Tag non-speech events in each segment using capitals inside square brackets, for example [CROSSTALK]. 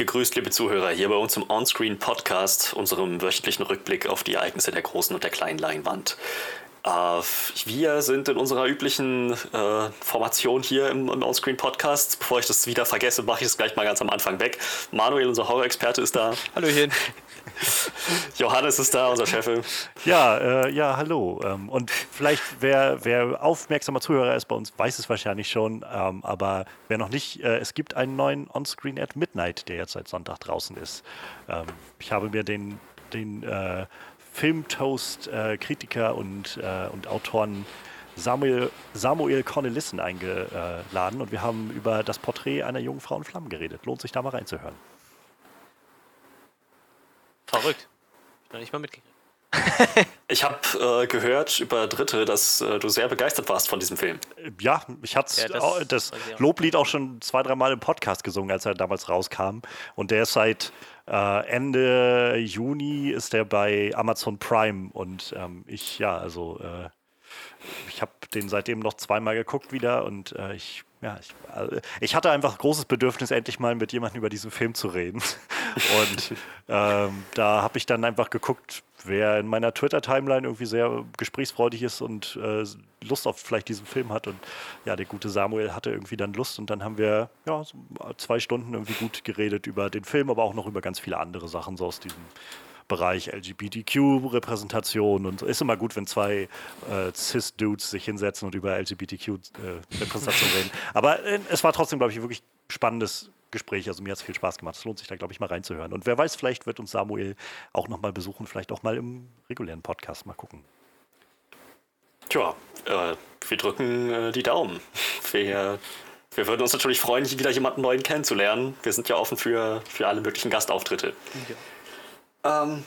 gegrüßt, liebe Zuhörer, hier bei uns im Onscreen Podcast, unserem wöchentlichen Rückblick auf die Ereignisse der großen und der kleinen Leinwand. Äh, wir sind in unserer üblichen äh, Formation hier im, im Onscreen Podcast. Bevor ich das wieder vergesse, mache ich es gleich mal ganz am Anfang weg. Manuel, unser Horror-Experte, ist da. Hallöchen. [LAUGHS] Johannes ist da, unser Chef. Ja, äh, ja, hallo. Ähm, und vielleicht, wer, wer aufmerksamer Zuhörer ist bei uns, weiß es wahrscheinlich schon. Ähm, aber wer noch nicht, äh, es gibt einen neuen Onscreen at Midnight, der jetzt seit Sonntag draußen ist. Ähm, ich habe mir den, den äh, Filmtoast-Kritiker und, äh, und Autoren Samuel, Samuel Cornelissen eingeladen und wir haben über das Porträt einer jungen Frau in Flammen geredet. Lohnt sich da mal reinzuhören. Verrückt. Ich noch nicht mal mitgekriegt. [LAUGHS] ich habe äh, gehört über Dritte, dass äh, du sehr begeistert warst von diesem Film. Ja, ich hatte ja, das, das Loblied auch schon zwei, dreimal im Podcast gesungen, als er damals rauskam. Und der ist seit äh, Ende Juni ist der bei Amazon Prime. Und ähm, ich, ja, also äh, ich habe den seitdem noch zweimal geguckt wieder und äh, ich ja, ich, also ich, hatte einfach großes Bedürfnis, endlich mal mit jemandem über diesen Film zu reden. [LAUGHS] Und ähm, da habe ich dann einfach geguckt, wer in meiner Twitter-Timeline irgendwie sehr gesprächsfreudig ist und äh, Lust auf vielleicht diesen Film hat. Und ja, der gute Samuel hatte irgendwie dann Lust und dann haben wir ja, so zwei Stunden irgendwie gut geredet über den Film, aber auch noch über ganz viele andere Sachen so aus diesem Bereich LGBTQ-Repräsentation und ist immer gut, wenn zwei äh, Cis-Dudes sich hinsetzen und über LGBTQ-Repräsentation äh, reden. Aber äh, es war trotzdem, glaube ich, wirklich spannendes Gespräch. Also mir hat es viel Spaß gemacht. Es lohnt sich da, glaube ich, mal reinzuhören. Und wer weiß, vielleicht wird uns Samuel auch nochmal besuchen, vielleicht auch mal im regulären Podcast mal gucken. Tja, äh, wir drücken äh, die Daumen. Wir, wir würden uns natürlich freuen, wieder jemanden neuen kennenzulernen. Wir sind ja offen für, für alle möglichen Gastauftritte. Ja. Ähm,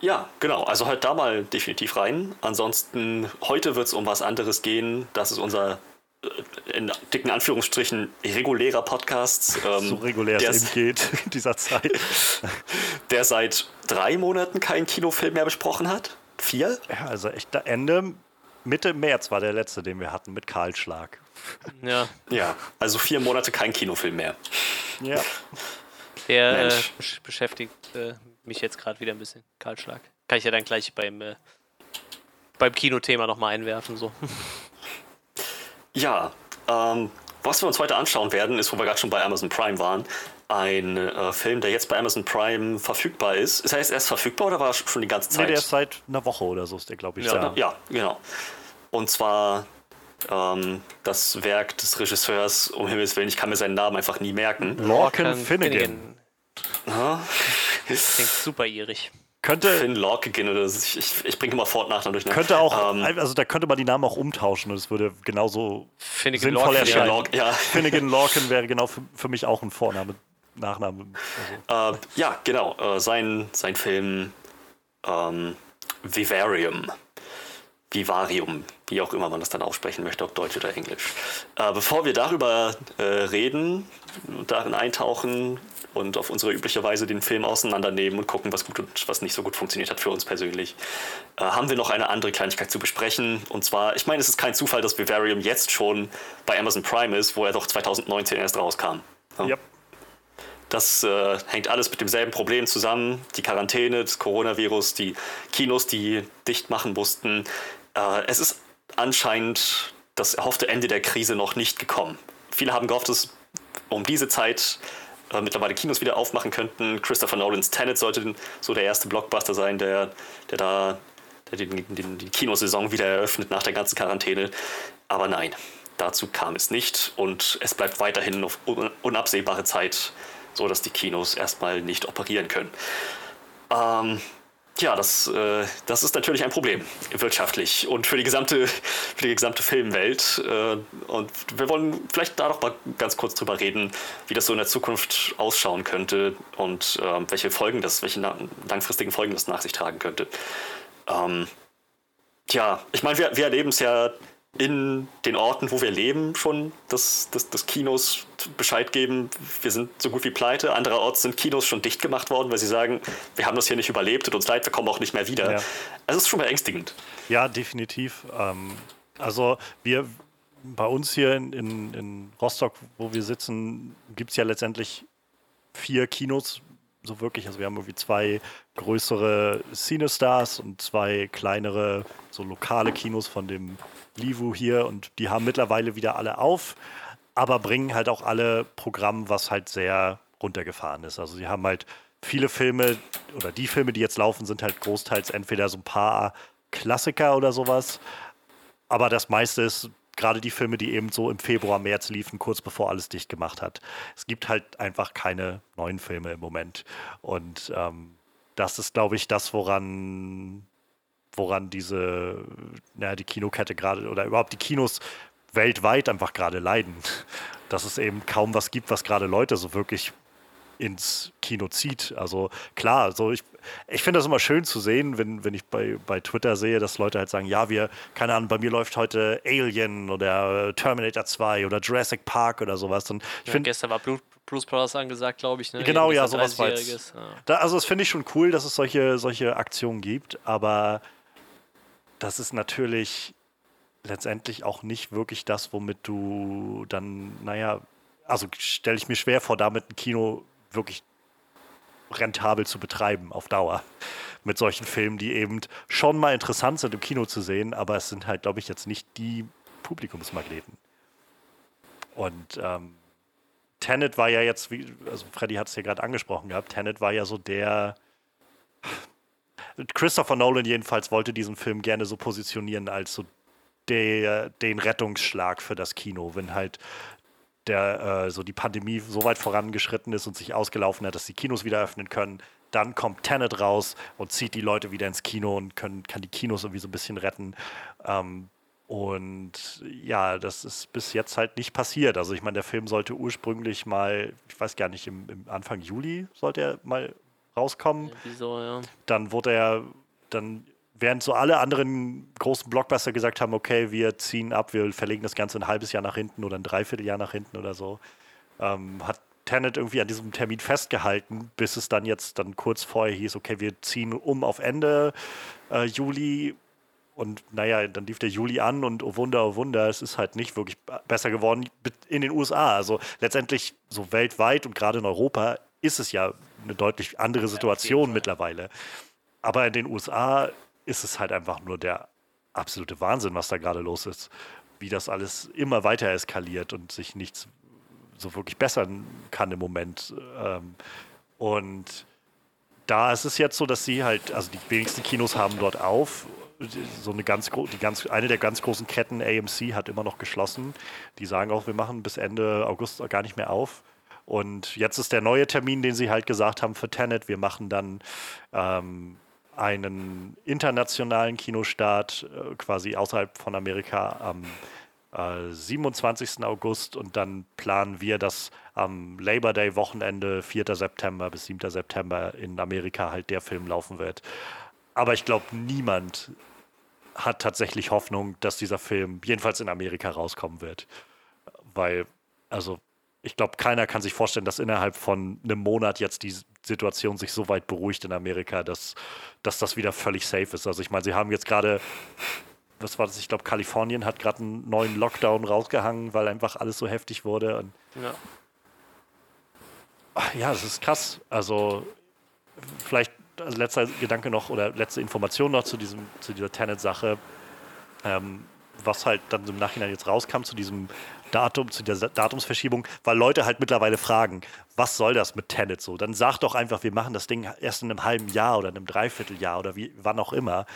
ja, genau. Also halt da mal definitiv rein. Ansonsten, heute wird es um was anderes gehen. Das ist unser äh, in dicken Anführungsstrichen regulärer Podcast. [LAUGHS] Ähm, so regulär es eben geht in dieser Zeit. [LAUGHS] der seit drei Monaten keinen Kinofilm mehr besprochen hat. Vier? Ja, also echt Ende, Mitte März war der letzte, den wir hatten mit Kahlschlag. Ja. Ja, also vier Monate kein Kinofilm mehr. Ja. Der äh, beschäftigt äh, mich jetzt gerade wieder ein bisschen. Kahlschlag. Kann ich ja dann gleich beim, äh, beim Kinothema nochmal einwerfen. So. [LAUGHS] Ja, ähm, was wir uns heute anschauen werden, ist, wo wir gerade schon bei Amazon Prime waren, ein äh, Film, der jetzt bei Amazon Prime verfügbar ist. Ist er jetzt erst verfügbar oder war er schon die ganze Zeit? Nee, der ist seit einer Woche oder so, ist der, glaube ich. Ja, ja. ja, genau. Und zwar ähm, das Werk des Regisseurs, um Himmels Willen, ich kann mir seinen Namen einfach nie merken. Lorcan Finnegan. Finnegan. Klingt super ierig. Könnte, Finn Lorcan oder ich, ich, ich bringe immer Fortnachnamen durch. Könnte auch, ähm, also da könnte man die Namen auch umtauschen und es würde genauso Finnegan sinnvoll Lorcan, erscheinen. Lorcan, ja. Finnegan Lorcan wäre genau für, für, mich auch ein Vorname, Nachname. Also. Äh, ja, genau. Äh, sein, sein Film ähm, Vivarium. Vivarium, wie auch immer man das dann aussprechen möchte, ob Deutsch oder Englisch. Äh, bevor wir darüber äh, reden und darin eintauchen, und auf unsere übliche Weise den Film auseinandernehmen und gucken, was gut und was nicht so gut funktioniert hat für uns persönlich, äh, haben wir noch eine andere Kleinigkeit zu besprechen. Und zwar, ich meine, es ist kein Zufall, dass Vivarium jetzt schon bei Amazon Prime ist, wo er doch 2019 erst rauskam. Ja. Yep. Das äh, hängt alles mit demselben Problem zusammen. Die Quarantäne, das Coronavirus, die Kinos, die dicht machen mussten. Äh, es ist anscheinend das erhoffte Ende der Krise noch nicht gekommen. Viele haben gehofft, dass um diese Zeit äh, mittlerweile Kinos wieder aufmachen könnten. Christopher Nolans Tenet sollte so der erste Blockbuster sein, der, der da der den, den, die Kinosaison wieder eröffnet nach der ganzen Quarantäne. Aber nein, dazu kam es nicht und es bleibt weiterhin auf unabsehbare Zeit so, dass die Kinos erstmal nicht operieren können. Ähm, ja, das, äh, das ist natürlich ein Problem wirtschaftlich und für die gesamte, für die gesamte Filmwelt. Äh, und wir wollen vielleicht da noch mal ganz kurz drüber reden, wie das so in der Zukunft ausschauen könnte und äh, welche Folgen das, welche langfristigen Folgen das nach sich tragen könnte. Ähm, ja, ich meine, wir, wir erleben es ja in den Orten, wo wir leben, schon des, des, des Kinos Bescheid geben, wir sind so gut wie pleite. Andererorts sind Kinos schon dicht gemacht worden, weil sie sagen, wir haben das hier nicht überlebt, tut uns leid, wir kommen auch nicht mehr wieder. Ja. Es ist schon beängstigend. Ja, definitiv. Ähm, also wir bei uns hier in, in, in Rostock, wo wir sitzen, gibt es ja letztendlich vier Kinos so wirklich. Also wir haben irgendwie zwei größere Cinestars und zwei kleinere, so lokale Kinos von dem Livu hier und die haben mittlerweile wieder alle auf, aber bringen halt auch alle Programm, was halt sehr runtergefahren ist. Also sie haben halt viele Filme oder die Filme, die jetzt laufen, sind halt großteils entweder so ein paar Klassiker oder sowas, aber das meiste ist gerade die Filme, die eben so im Februar, März liefen, kurz bevor alles dicht gemacht hat. Es gibt halt einfach keine neuen Filme im Moment. Und ähm, das ist, glaube ich, das, woran, woran diese, naja, die Kinokette gerade oder überhaupt die Kinos weltweit einfach gerade leiden. [LAUGHS] Dass es eben kaum was gibt, was gerade Leute so wirklich ins Kino zieht. Also klar, so ich, ich finde das immer schön zu sehen, wenn, wenn ich bei, bei Twitter sehe, dass Leute halt sagen, ja, wir, keine Ahnung, bei mir läuft heute Alien oder Terminator 2 oder Jurassic Park oder sowas. Und ich ja, find, gestern war Blut, Blues Brothers angesagt, glaube ich. Ne? Genau, ja, sowas war jetzt. Ja. Da, also das finde ich schon cool, dass es solche, solche Aktionen gibt, aber das ist natürlich letztendlich auch nicht wirklich das, womit du dann, naja, also stelle ich mir schwer vor, damit ein Kino wirklich rentabel zu betreiben auf Dauer. Mit solchen Filmen, die eben schon mal interessant sind im Kino zu sehen, aber es sind halt, glaube ich, jetzt nicht die Publikumsmagneten. Und ähm, Tenet war ja jetzt, wie, also Freddy hat es ja gerade angesprochen gehabt, Tenet war ja so der. Christopher Nolan jedenfalls wollte diesen Film gerne so positionieren als so der, den Rettungsschlag für das Kino, wenn halt der äh, so die Pandemie so weit vorangeschritten ist und sich ausgelaufen hat, dass die Kinos wieder öffnen können. Dann kommt Tenet raus und zieht die Leute wieder ins Kino und können, kann die Kinos irgendwie so ein bisschen retten. Ähm, und ja, das ist bis jetzt halt nicht passiert. Also ich meine, der Film sollte ursprünglich mal, ich weiß gar nicht, im, im Anfang Juli sollte er mal rauskommen. Wieso, ja. Dann wurde er dann während so alle anderen großen Blockbuster gesagt haben, okay, wir ziehen ab, wir verlegen das Ganze ein halbes Jahr nach hinten oder ein Dreivierteljahr nach hinten oder so, ähm, hat Tenet irgendwie an diesem Termin festgehalten, bis es dann jetzt dann kurz vorher hieß, okay, wir ziehen um auf Ende äh, Juli und naja, dann lief der Juli an und oh Wunder, oh Wunder, es ist halt nicht wirklich besser geworden in den USA. Also letztendlich so weltweit und gerade in Europa ist es ja eine deutlich andere Situation ja, mittlerweile. Aber in den USA ist es halt einfach nur der absolute Wahnsinn, was da gerade los ist. Wie das alles immer weiter eskaliert und sich nichts so wirklich bessern kann im Moment. Ähm, und da ist es jetzt so, dass sie halt, also die wenigsten Kinos haben dort auf. So eine ganz, die ganz, eine der ganz großen Ketten, AMC, hat immer noch geschlossen. Die sagen auch, wir machen bis Ende August gar nicht mehr auf. Und jetzt ist der neue Termin, den sie halt gesagt haben für Tenet. Wir machen dann ähm, einen internationalen Kinostart äh, quasi außerhalb von Amerika am äh, 27. August und dann planen wir, dass am Labor Day Wochenende 4. September bis 7. September in Amerika halt der Film laufen wird. Aber ich glaube, niemand hat tatsächlich Hoffnung, dass dieser Film jedenfalls in Amerika rauskommen wird. Weil, also ich glaube, keiner kann sich vorstellen, dass innerhalb von einem Monat jetzt die Situation sich so weit beruhigt in Amerika, dass, dass das wieder völlig safe ist. Also ich meine, sie haben jetzt gerade, was war das? Ich glaube, Kalifornien hat gerade einen neuen Lockdown rausgehangen, weil einfach alles so heftig wurde. Und ja. Ach, ja, das ist krass. Also vielleicht also letzter Gedanke noch oder letzte Information noch zu, diesem, zu dieser Tenet-Sache. Ähm, was halt dann im Nachhinein jetzt rauskam zu diesem Datum, zu dieser Datumsverschiebung, weil Leute halt mittlerweile fragen, was soll das mit Tenet so? Dann sag doch einfach, wir machen das Ding erst in einem halben Jahr oder in einem Dreivierteljahr oder wie, wann auch immer.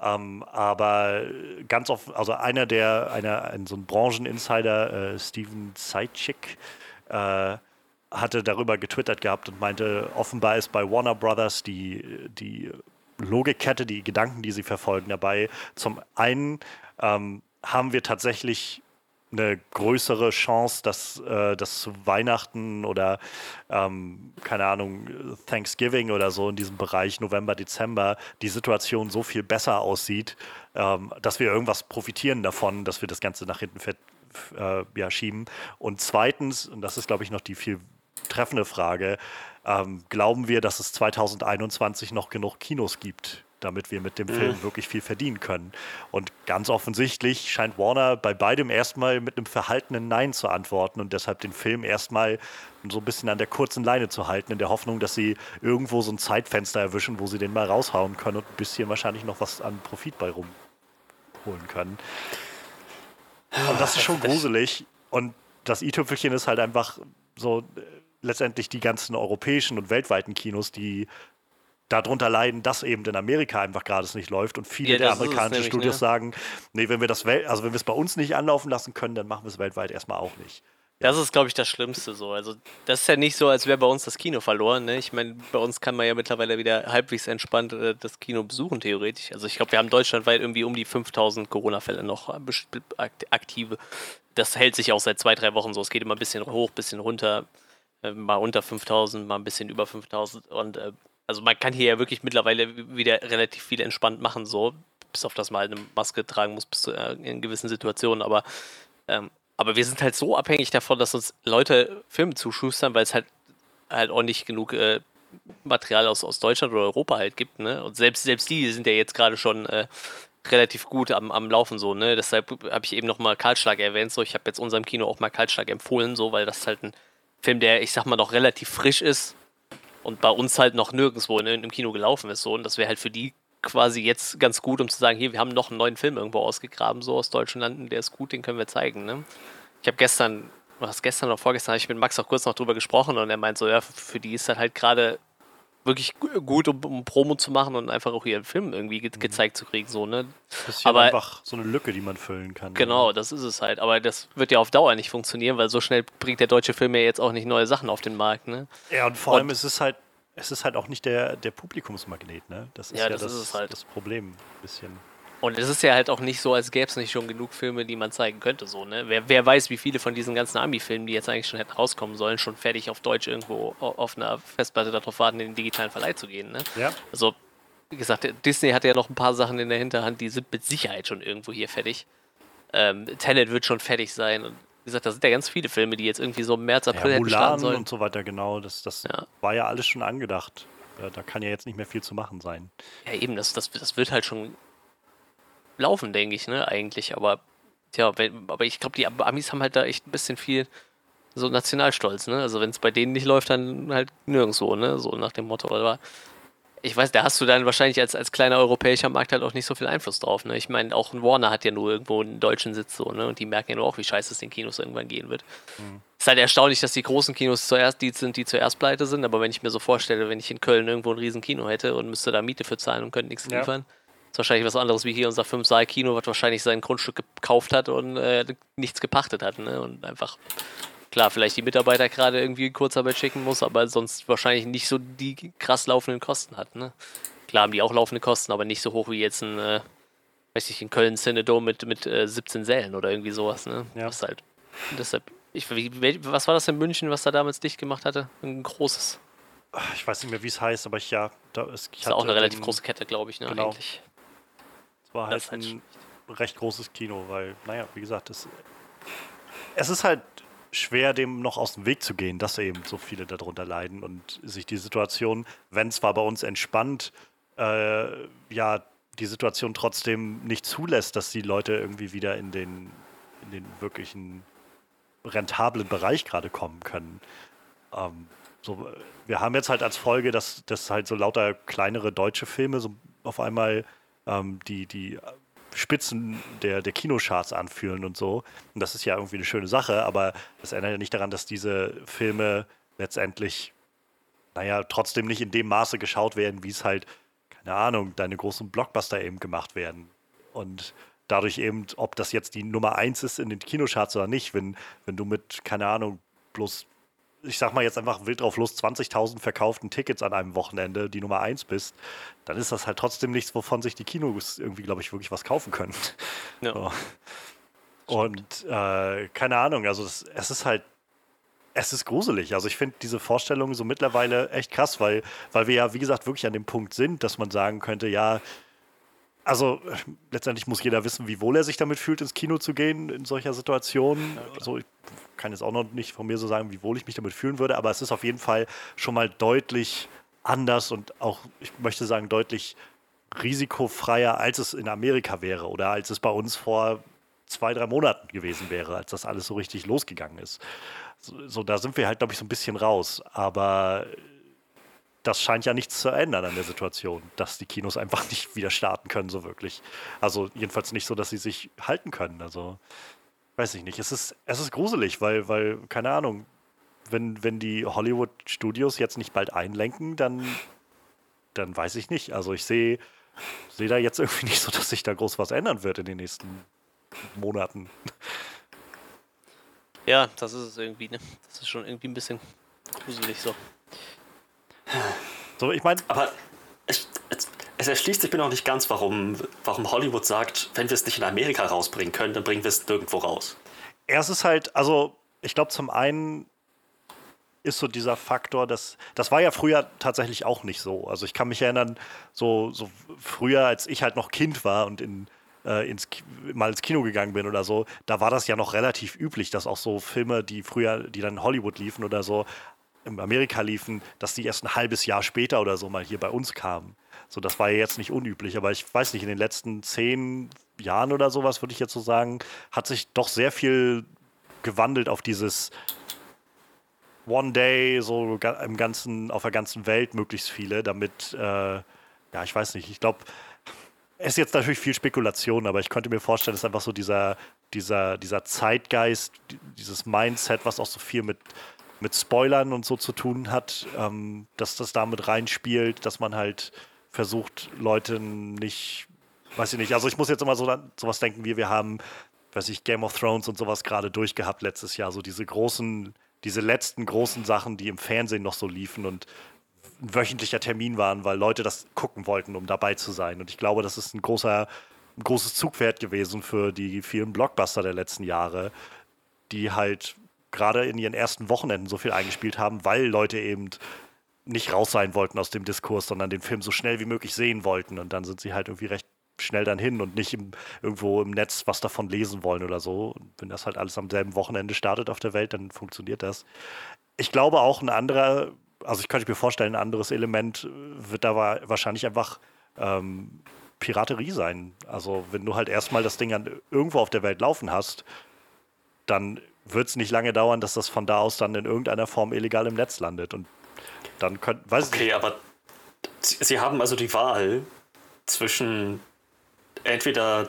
Ähm, aber ganz oft, also einer der, einer, ein, so ein Brancheninsider, äh, Steven Seitschik, äh, hatte darüber getwittert gehabt und meinte, offenbar ist bei Warner Brothers die, die Logikkette, die Gedanken, die sie verfolgen, dabei. Zum einen ähm, haben wir tatsächlich eine größere Chance, dass äh, das zu Weihnachten oder ähm, keine Ahnung, Thanksgiving oder so in diesem Bereich November, Dezember die Situation so viel besser aussieht, ähm, dass wir irgendwas profitieren davon, dass wir das Ganze nach hinten äh, ja, schieben. Und zweitens, und das ist, glaube ich, noch die viel treffende Frage, ähm, glauben wir, dass es 2021 noch genug Kinos gibt damit wir mit dem Film mhm. wirklich viel verdienen können. Und ganz offensichtlich scheint Warner bei beidem erstmal mit einem verhaltenen Nein zu antworten und deshalb den Film erstmal so ein bisschen an der kurzen Leine zu halten, in der Hoffnung, dass sie irgendwo so ein Zeitfenster erwischen, wo sie den mal raushauen können und ein bisschen wahrscheinlich noch was an Profit bei rumholen können. Und das ist schon gruselig. Und das i-Tüpfelchen ist halt einfach so äh, letztendlich die ganzen europäischen und weltweiten Kinos, die darunter leiden, dass eben in Amerika einfach gerade es nicht läuft und viele ja, der amerikanischen nämlich, Studios ne? sagen, nee, wenn wir das also wenn wir es bei uns nicht anlaufen lassen können, dann machen wir es weltweit erstmal auch nicht. Das ist, glaube ich, das Schlimmste so. Also, das ist ja nicht so, als wäre bei uns das Kino verloren. Ne? Ich meine, bei uns kann man ja mittlerweile wieder halbwegs entspannt äh, das Kino besuchen, theoretisch. Also, ich glaube, wir haben deutschlandweit irgendwie um die 5000 Corona-Fälle noch aktive. Das hält sich auch seit zwei, drei Wochen so. Es geht immer ein bisschen hoch, ein bisschen runter. Äh, mal unter 5000, mal ein bisschen über 5000. Und äh, also, man kann hier ja wirklich mittlerweile wieder relativ viel entspannt machen, so. Bis auf das mal eine Maske tragen muss, bis zu, äh, in gewissen Situationen. Aber. Ähm, aber wir sind halt so abhängig davon, dass uns Leute Filme zuschustern, weil es halt halt auch nicht genug äh, Material aus, aus Deutschland oder Europa halt gibt, ne? Und selbst, selbst die sind ja jetzt gerade schon äh, relativ gut am, am Laufen so, ne? Deshalb habe ich eben nochmal Kaltschlag erwähnt, so ich habe jetzt unserem Kino auch mal Kaltschlag empfohlen, so, weil das halt ein Film, der, ich sag mal, noch relativ frisch ist und bei uns halt noch nirgendwo ne, im Kino gelaufen ist, so. Und das wäre halt für die quasi jetzt ganz gut, um zu sagen, hier, wir haben noch einen neuen Film irgendwo ausgegraben, so aus deutschen Landen, der ist gut, den können wir zeigen. Ne? Ich habe gestern, was gestern oder vorgestern, habe ich mit Max auch kurz noch drüber gesprochen und er meint so, ja, für die ist das halt gerade wirklich gut, um, um, Promo zu machen und einfach auch ihren Film irgendwie ge mhm. gezeigt zu kriegen. So, ne? Das ist aber einfach so eine Lücke, die man füllen kann. Genau, das ist es halt. Aber das wird ja auf Dauer nicht funktionieren, weil so schnell bringt der deutsche Film ja jetzt auch nicht neue Sachen auf den Markt. Ne? Ja, und vor und allem ist es halt es ist halt auch nicht der, der Publikumsmagnet, ne? Das ist ja, ja das, das, halt. das Problem ein bisschen. Und es ist ja halt auch nicht so, als gäbe es nicht schon genug Filme, die man zeigen könnte. So, ne? wer, wer weiß, wie viele von diesen ganzen Ami-Filmen, die jetzt eigentlich schon hätten rauskommen sollen, schon fertig auf Deutsch irgendwo auf einer Festplatte darauf warten, in den digitalen Verleih zu gehen. Ne? Ja. Also, wie gesagt, Disney hat ja noch ein paar Sachen in der Hinterhand, die sind mit Sicherheit schon irgendwo hier fertig. Ähm, Tenet wird schon fertig sein und wie gesagt, da sind ja ganz viele Filme, die jetzt irgendwie so im März, April ja, starten sollen. und so weiter, genau. Das, das ja. war ja alles schon angedacht. Da kann ja jetzt nicht mehr viel zu machen sein. Ja, eben, das, das, das wird halt schon laufen, denke ich, ne, eigentlich. Aber, tja, wenn, aber ich glaube, die Amis haben halt da echt ein bisschen viel so Nationalstolz, ne? Also wenn es bei denen nicht läuft, dann halt nirgendwo, ne? So nach dem Motto. Aber ich weiß, da hast du dann wahrscheinlich als, als kleiner europäischer Markt halt auch nicht so viel Einfluss drauf. Ne? Ich meine, auch ein Warner hat ja nur irgendwo einen deutschen Sitz so, ne? Und die merken ja nur auch, wie scheiße es den Kinos irgendwann gehen wird. Mhm. Ist halt erstaunlich, dass die großen Kinos zuerst die sind, die zuerst pleite sind, aber wenn ich mir so vorstelle, wenn ich in Köln irgendwo ein riesen Kino hätte und müsste da Miete für zahlen und könnte nichts ja. Ist wahrscheinlich was anderes wie hier unser 5-Saal-Kino, was wahrscheinlich sein Grundstück gekauft hat und äh, nichts gepachtet hat, ne? Und einfach klar, vielleicht die Mitarbeiter gerade irgendwie in Kurzarbeit schicken muss, aber sonst wahrscheinlich nicht so die krass laufenden Kosten hat. Ne? Klar haben die auch laufende Kosten, aber nicht so hoch wie jetzt ein, äh, weiß ich, in Köln Cinedome mit, mit äh, 17 Sälen oder irgendwie sowas. Ne? Ja. Das halt, deshalb, ich, was war das in München, was da damals dicht gemacht hatte? Ein großes. Ich weiß nicht mehr, wie es heißt, aber ich ja, da ist. Ich ist auch eine relativ große Kette, glaube ich, ne, genau. eigentlich. War halt, halt ein recht großes Kino, weil, naja, wie gesagt, es, es ist halt schwer, dem noch aus dem Weg zu gehen, dass eben so viele darunter leiden und sich die Situation, wenn zwar bei uns entspannt, äh, ja, die Situation trotzdem nicht zulässt, dass die Leute irgendwie wieder in den, in den wirklichen rentablen Bereich gerade kommen können. Ähm, so, wir haben jetzt halt als Folge, dass, dass halt so lauter kleinere deutsche Filme so auf einmal ähm, die, die Spitzen der, der Kinocharts anfühlen und so. Und das ist ja irgendwie eine schöne Sache, aber das ändert ja nicht daran, dass diese Filme letztendlich, naja, trotzdem nicht in dem Maße geschaut werden, wie es halt, keine Ahnung, deine großen Blockbuster eben gemacht werden. Und dadurch eben, ob das jetzt die Nummer eins ist in den Kinocharts oder nicht, wenn, wenn du mit, keine Ahnung, bloß ich sag mal jetzt einfach wild drauf los, 20.000 verkauften Tickets an einem Wochenende die Nummer 1 bist, dann ist das halt trotzdem nichts, wovon sich die Kinos irgendwie, glaube ich, wirklich was kaufen können. Ja. So. Und äh, keine Ahnung, also es, es ist halt es ist gruselig. Also ich finde diese Vorstellung so mittlerweile echt krass, weil, weil wir ja, wie gesagt, wirklich an dem Punkt sind, dass man sagen könnte, ja, also letztendlich muss jeder wissen, wie wohl er sich damit fühlt, ins Kino zu gehen in solcher Situation. Also ich kann jetzt auch noch nicht von mir so sagen, wie wohl ich mich damit fühlen würde, aber es ist auf jeden Fall schon mal deutlich anders und auch, ich möchte sagen, deutlich risikofreier, als es in Amerika wäre oder als es bei uns vor zwei, drei Monaten gewesen wäre, als das alles so richtig losgegangen ist. So, so da sind wir halt, glaube ich, so ein bisschen raus. Aber das scheint ja nichts zu ändern an der Situation, dass die Kinos einfach [LAUGHS] nicht wieder starten können, so wirklich. Also jedenfalls nicht so, dass sie sich halten können. Also weiß ich nicht. Es ist, es ist gruselig, weil, weil, keine Ahnung, wenn, wenn die Hollywood-Studios jetzt nicht bald einlenken, dann, dann weiß ich nicht. Also ich sehe sehe da jetzt irgendwie [LAUGHS] nicht so, dass sich da groß was ändern wird in den nächsten Monaten. Ja, das ist es irgendwie, ne? Das ist schon irgendwie ein bisschen gruselig so. So, ich meine. Aber ich, es, es, erschließt sich mir noch nicht ganz, warum, warum Hollywood sagt, wenn wir es nicht in Amerika rausbringen können, dann bringen wir es nirgendwo raus. Erst ist halt, also ich glaube zum einen ist so dieser Faktor, dass das war ja früher tatsächlich auch nicht so. Also ich kann mich erinnern, so, so früher, als ich halt noch Kind war und in, äh, ins, mal ins Kino gegangen bin oder so, da war das ja noch relativ üblich, dass auch so Filme, die früher, die dann in Hollywood liefen oder so, in Amerika liefen, dass die erst ein halbes Jahr später oder so mal hier bei uns kamen. So, das war ja jetzt nicht unüblich, aber ich weiß nicht, in den letzten zehn Jahren oder sowas, würde ich jetzt so sagen, hat sich doch sehr viel gewandelt auf dieses One Day, so im ganzen, auf der ganzen Welt möglichst viele, damit, äh, ja, ich weiß nicht, ich glaube, es ist jetzt natürlich viel Spekulation, aber ich könnte mir vorstellen, ist einfach so dieser, dieser, dieser Zeitgeist, dieses Mindset, was auch so viel mit mit Spoilern und so zu tun hat, ähm, dass das damit reinspielt, dass man halt versucht, Leute nicht, weiß ich nicht, also ich muss jetzt immer so sowas denken, wie wir haben, weiß ich, Game of Thrones und sowas gerade durchgehabt letztes Jahr, so diese großen, diese letzten großen Sachen, die im Fernsehen noch so liefen und ein wöchentlicher Termin waren, weil Leute das gucken wollten, um dabei zu sein. Und ich glaube, das ist ein großer, ein großes Zugpferd gewesen für die vielen Blockbuster der letzten Jahre, die halt gerade in ihren ersten Wochenenden so viel eingespielt haben, weil Leute eben nicht raus sein wollten aus dem Diskurs, sondern den Film so schnell wie möglich sehen wollten. Und dann sind sie halt irgendwie recht schnell dann hin und nicht im, irgendwo im Netz was davon lesen wollen oder so. Und wenn das halt alles am selben Wochenende startet auf der Welt, dann funktioniert das. Ich glaube auch ein anderer, also ich könnte mir vorstellen, ein anderes Element wird da wahrscheinlich einfach ähm, Piraterie sein. Also wenn du halt erstmal das Ding an, irgendwo auf der Welt laufen hast, dann wird es nicht lange dauern, dass das von da aus dann in irgendeiner Form illegal im Netz landet. Und dann können, weiß Okay, aber Sie haben also die Wahl zwischen entweder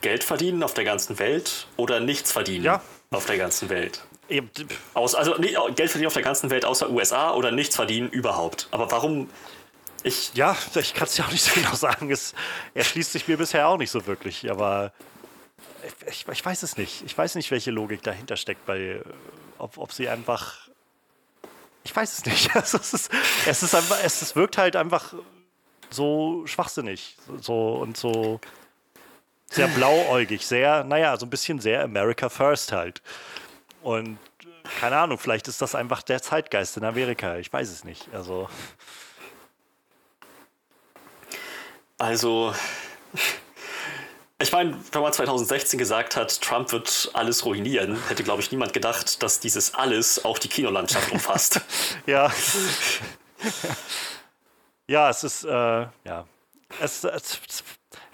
Geld verdienen auf der ganzen Welt oder nichts verdienen ja. auf der ganzen Welt. Aus, also nee, Geld verdienen auf der ganzen Welt außer USA oder nichts verdienen überhaupt. Aber warum ich. Ja, [LAUGHS] ich kann es ja auch nicht so genau sagen. Es erschließt sich mir bisher auch nicht so wirklich. Aber ich, ich, weiß es nicht. Ich weiß nicht, welche Logik dahinter steckt, bei, ob, ob sie einfach. Ich weiß es nicht. [LAUGHS] es, ist, es, ist einfach, es, es wirkt halt einfach so schwachsinnig. So und so sehr blauäugig, sehr, naja, so ein bisschen sehr America First halt. Und keine Ahnung, vielleicht ist das einfach der Zeitgeist in Amerika. Ich weiß es nicht. Also. Also, ich meine, wenn man 2016 gesagt hat, Trump wird alles ruinieren, hätte, glaube ich, niemand gedacht, dass dieses alles auch die Kinolandschaft umfasst. [LAUGHS] ja. ja, es ist, äh, ja. Es, es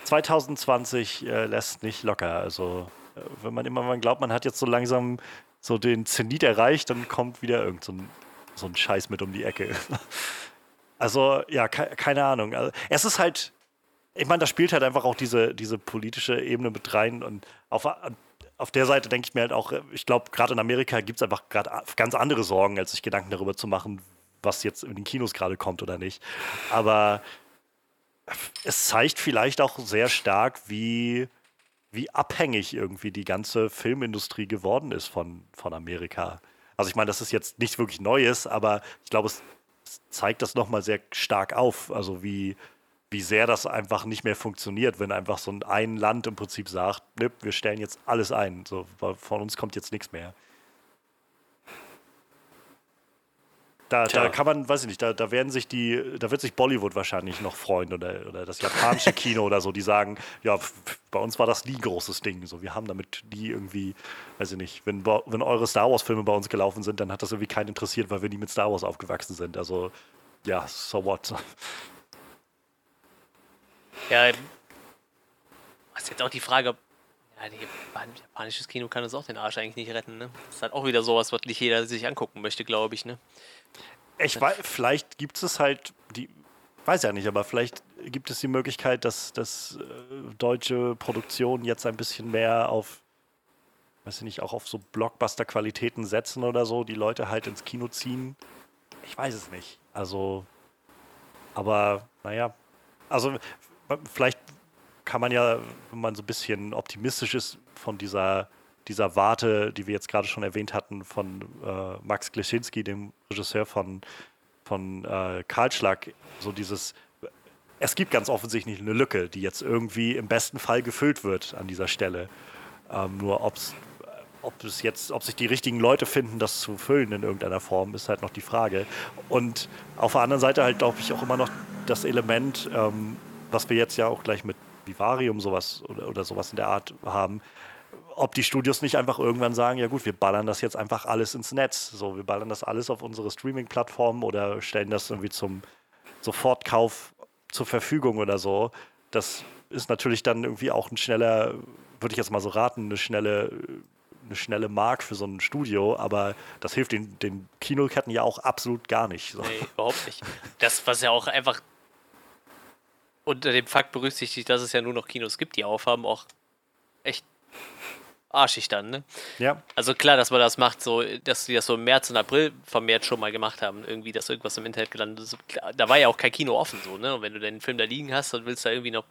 2020 äh, lässt nicht locker. Also, äh, wenn man immer mal glaubt, man hat jetzt so langsam so den Zenit erreicht, dann kommt wieder irgend so ein, so ein Scheiß mit um die Ecke. [LAUGHS] Also, ja, ke keine Ahnung. Also, es ist halt ich meine, da spielt halt einfach auch diese, diese politische Ebene mit rein und auf, auf der Seite denke ich mir halt auch, ich glaube, gerade in Amerika gibt es einfach gerade ganz andere Sorgen, als sich Gedanken darüber zu machen, was jetzt in den Kinos gerade kommt oder nicht. Aber es zeigt vielleicht auch sehr stark, wie, wie abhängig irgendwie die ganze Filmindustrie geworden ist von, von Amerika. Also ich meine, das ist jetzt nichts wirklich Neues, aber ich glaube, es zeigt das nochmal sehr stark auf. Also wie, wie sehr das einfach nicht mehr funktioniert, wenn einfach so ein Land im Prinzip sagt, ne, wir stellen jetzt alles ein, so, von uns kommt jetzt nichts mehr. Da, da, kann man, weiß ich nicht, da, da werden sich die, da wird sich Bollywood wahrscheinlich noch freuen oder, oder das japanische Kino oder so, die sagen, ja, bei uns war das nie großes Ding. So, wir haben damit nie irgendwie, weiß ich nicht, wenn, wenn eure Star Wars-Filme bei uns gelaufen sind, dann hat das irgendwie keinen interessiert, weil wir nie mit Star Wars aufgewachsen sind. Also, ja, so what. Ja, was jetzt auch die Frage, ob ja, japanisches Kino kann uns auch den Arsch eigentlich nicht retten, ne? Das ist halt auch wieder sowas, was nicht jeder sich angucken möchte, glaube ich, ne? Ich weiß, vielleicht gibt es halt die, weiß ja nicht, aber vielleicht gibt es die Möglichkeit, dass, dass äh, deutsche Produktionen jetzt ein bisschen mehr auf, weiß ich nicht, auch auf so Blockbuster-Qualitäten setzen oder so, die Leute halt ins Kino ziehen. Ich weiß es nicht. Also, aber naja, also vielleicht kann man ja, wenn man so ein bisschen optimistisch ist von dieser, dieser Warte, die wir jetzt gerade schon erwähnt hatten, von äh, Max Gleschinski, dem Regisseur von, von äh, Karlschlag, so dieses, es gibt ganz offensichtlich eine Lücke, die jetzt irgendwie im besten Fall gefüllt wird an dieser Stelle. Ähm, nur ob's, ob es jetzt, ob sich die richtigen Leute finden, das zu füllen in irgendeiner Form, ist halt noch die Frage. Und auf der anderen Seite halt, glaube ich, auch immer noch das Element, ähm, was wir jetzt ja auch gleich mit Vivarium sowas oder, oder sowas in der Art haben, ob die Studios nicht einfach irgendwann sagen, ja gut, wir ballern das jetzt einfach alles ins Netz. So, wir ballern das alles auf unsere Streaming-Plattformen oder stellen das irgendwie zum Sofortkauf zur Verfügung oder so. Das ist natürlich dann irgendwie auch ein schneller, würde ich jetzt mal so raten, eine schnelle, eine schnelle Mark für so ein Studio, aber das hilft den, den Kinoketten ja auch absolut gar nicht. So. Nee, überhaupt nicht. Das, was ja auch einfach unter dem Fakt berücksichtigt, dass es ja nur noch Kinos gibt, die aufhaben, auch echt arschig dann, ne? Ja. Also klar, dass man das macht, so, dass sie das so im März und April vermehrt schon mal gemacht haben, irgendwie, dass irgendwas im Internet gelandet ist. Da war ja auch kein Kino offen, so, ne? Und wenn du den Film da liegen hast, dann willst du da irgendwie noch,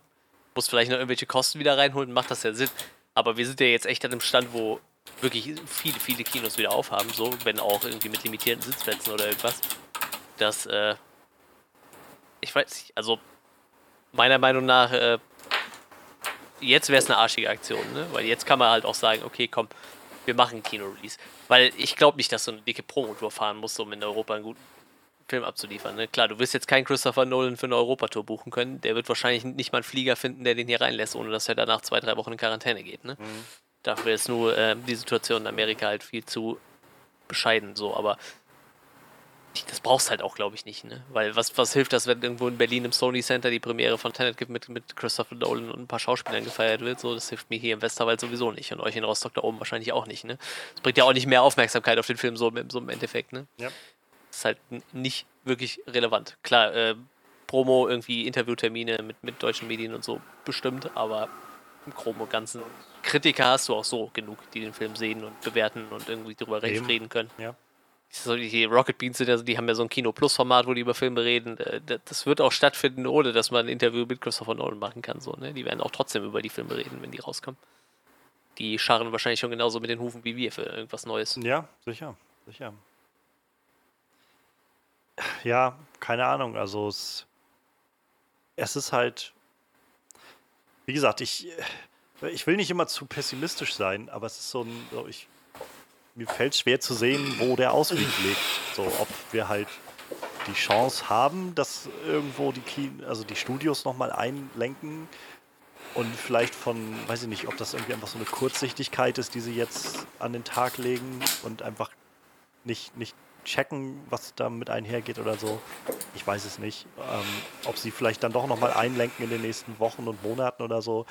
musst vielleicht noch irgendwelche Kosten wieder reinholen, macht das ja Sinn. Aber wir sind ja jetzt echt an einem Stand, wo wirklich viele, viele Kinos wieder aufhaben, so, wenn auch irgendwie mit limitierten Sitzplätzen oder irgendwas. Das, äh, ich weiß nicht, also meiner Meinung nach, äh, jetzt wäre es eine arschige Aktion, ne? Weil jetzt kann man halt auch sagen, okay, komm, wir machen einen Kino-Release. Weil ich glaube nicht, dass du eine dicke Promotour fahren musst, um in Europa einen guten Film abzuliefern. Ne? Klar, du wirst jetzt keinen Christopher Nolan für eine Europatour buchen können. Der wird wahrscheinlich nicht mal einen Flieger finden, der den hier reinlässt, ohne dass er danach zwei, drei Wochen in Quarantäne geht. Ne? Mhm. Dafür ist nur äh, die Situation in Amerika halt viel zu bescheiden so. Aber das brauchst halt auch, glaube ich, nicht, ne? Weil was, was hilft das, wenn irgendwo in Berlin im Sony Center die Premiere von Tenet gibt mit, mit Christopher Nolan und ein paar Schauspielern gefeiert wird? So, das hilft mir hier im Westerwald sowieso nicht und euch in Rostock da oben wahrscheinlich auch nicht, ne? Das bringt ja auch nicht mehr Aufmerksamkeit auf den Film so, so im Endeffekt, ne? Ja. Das ist halt nicht wirklich relevant. Klar, äh, Promo, irgendwie Interviewtermine mit, mit deutschen Medien und so bestimmt, aber im Groben und Ganzen Kritiker hast du auch so genug, die den Film sehen und bewerten und irgendwie darüber Eben. reden können. Ja so die Rocket Beans sind ja, die haben ja so ein Kino Plus Format, wo die über Filme reden. Äh, das wird auch stattfinden, ohne dass man ein Interview mit Christopher Nolan machen kann. So, ne? Die werden auch trotzdem über die Filme reden, wenn die rauskommen. Die scharren wahrscheinlich schon genauso mit den Hufen wie wir für irgendwas Neues. Ja, sicher, sicher. Ja, keine Ahnung. Also es, es ist halt, wie gesagt, ich, ich will nicht immer zu pessimistisch sein, aber es ist so ein, so ich mir fällt schwer zu sehen, wo der Ausweg liegt. So, ob wir halt die Chance haben, dass irgendwo die, Kino, also die Studios nochmal einlenken und vielleicht von, weiß ich nicht, ob das irgendwie einfach so eine Kurzsichtigkeit ist, die sie jetzt an den Tag legen und einfach nicht, nicht checken, was damit einhergeht oder so. Ich weiß es nicht. Ähm, ob sie vielleicht dann doch nochmal einlenken in den nächsten Wochen und Monaten oder so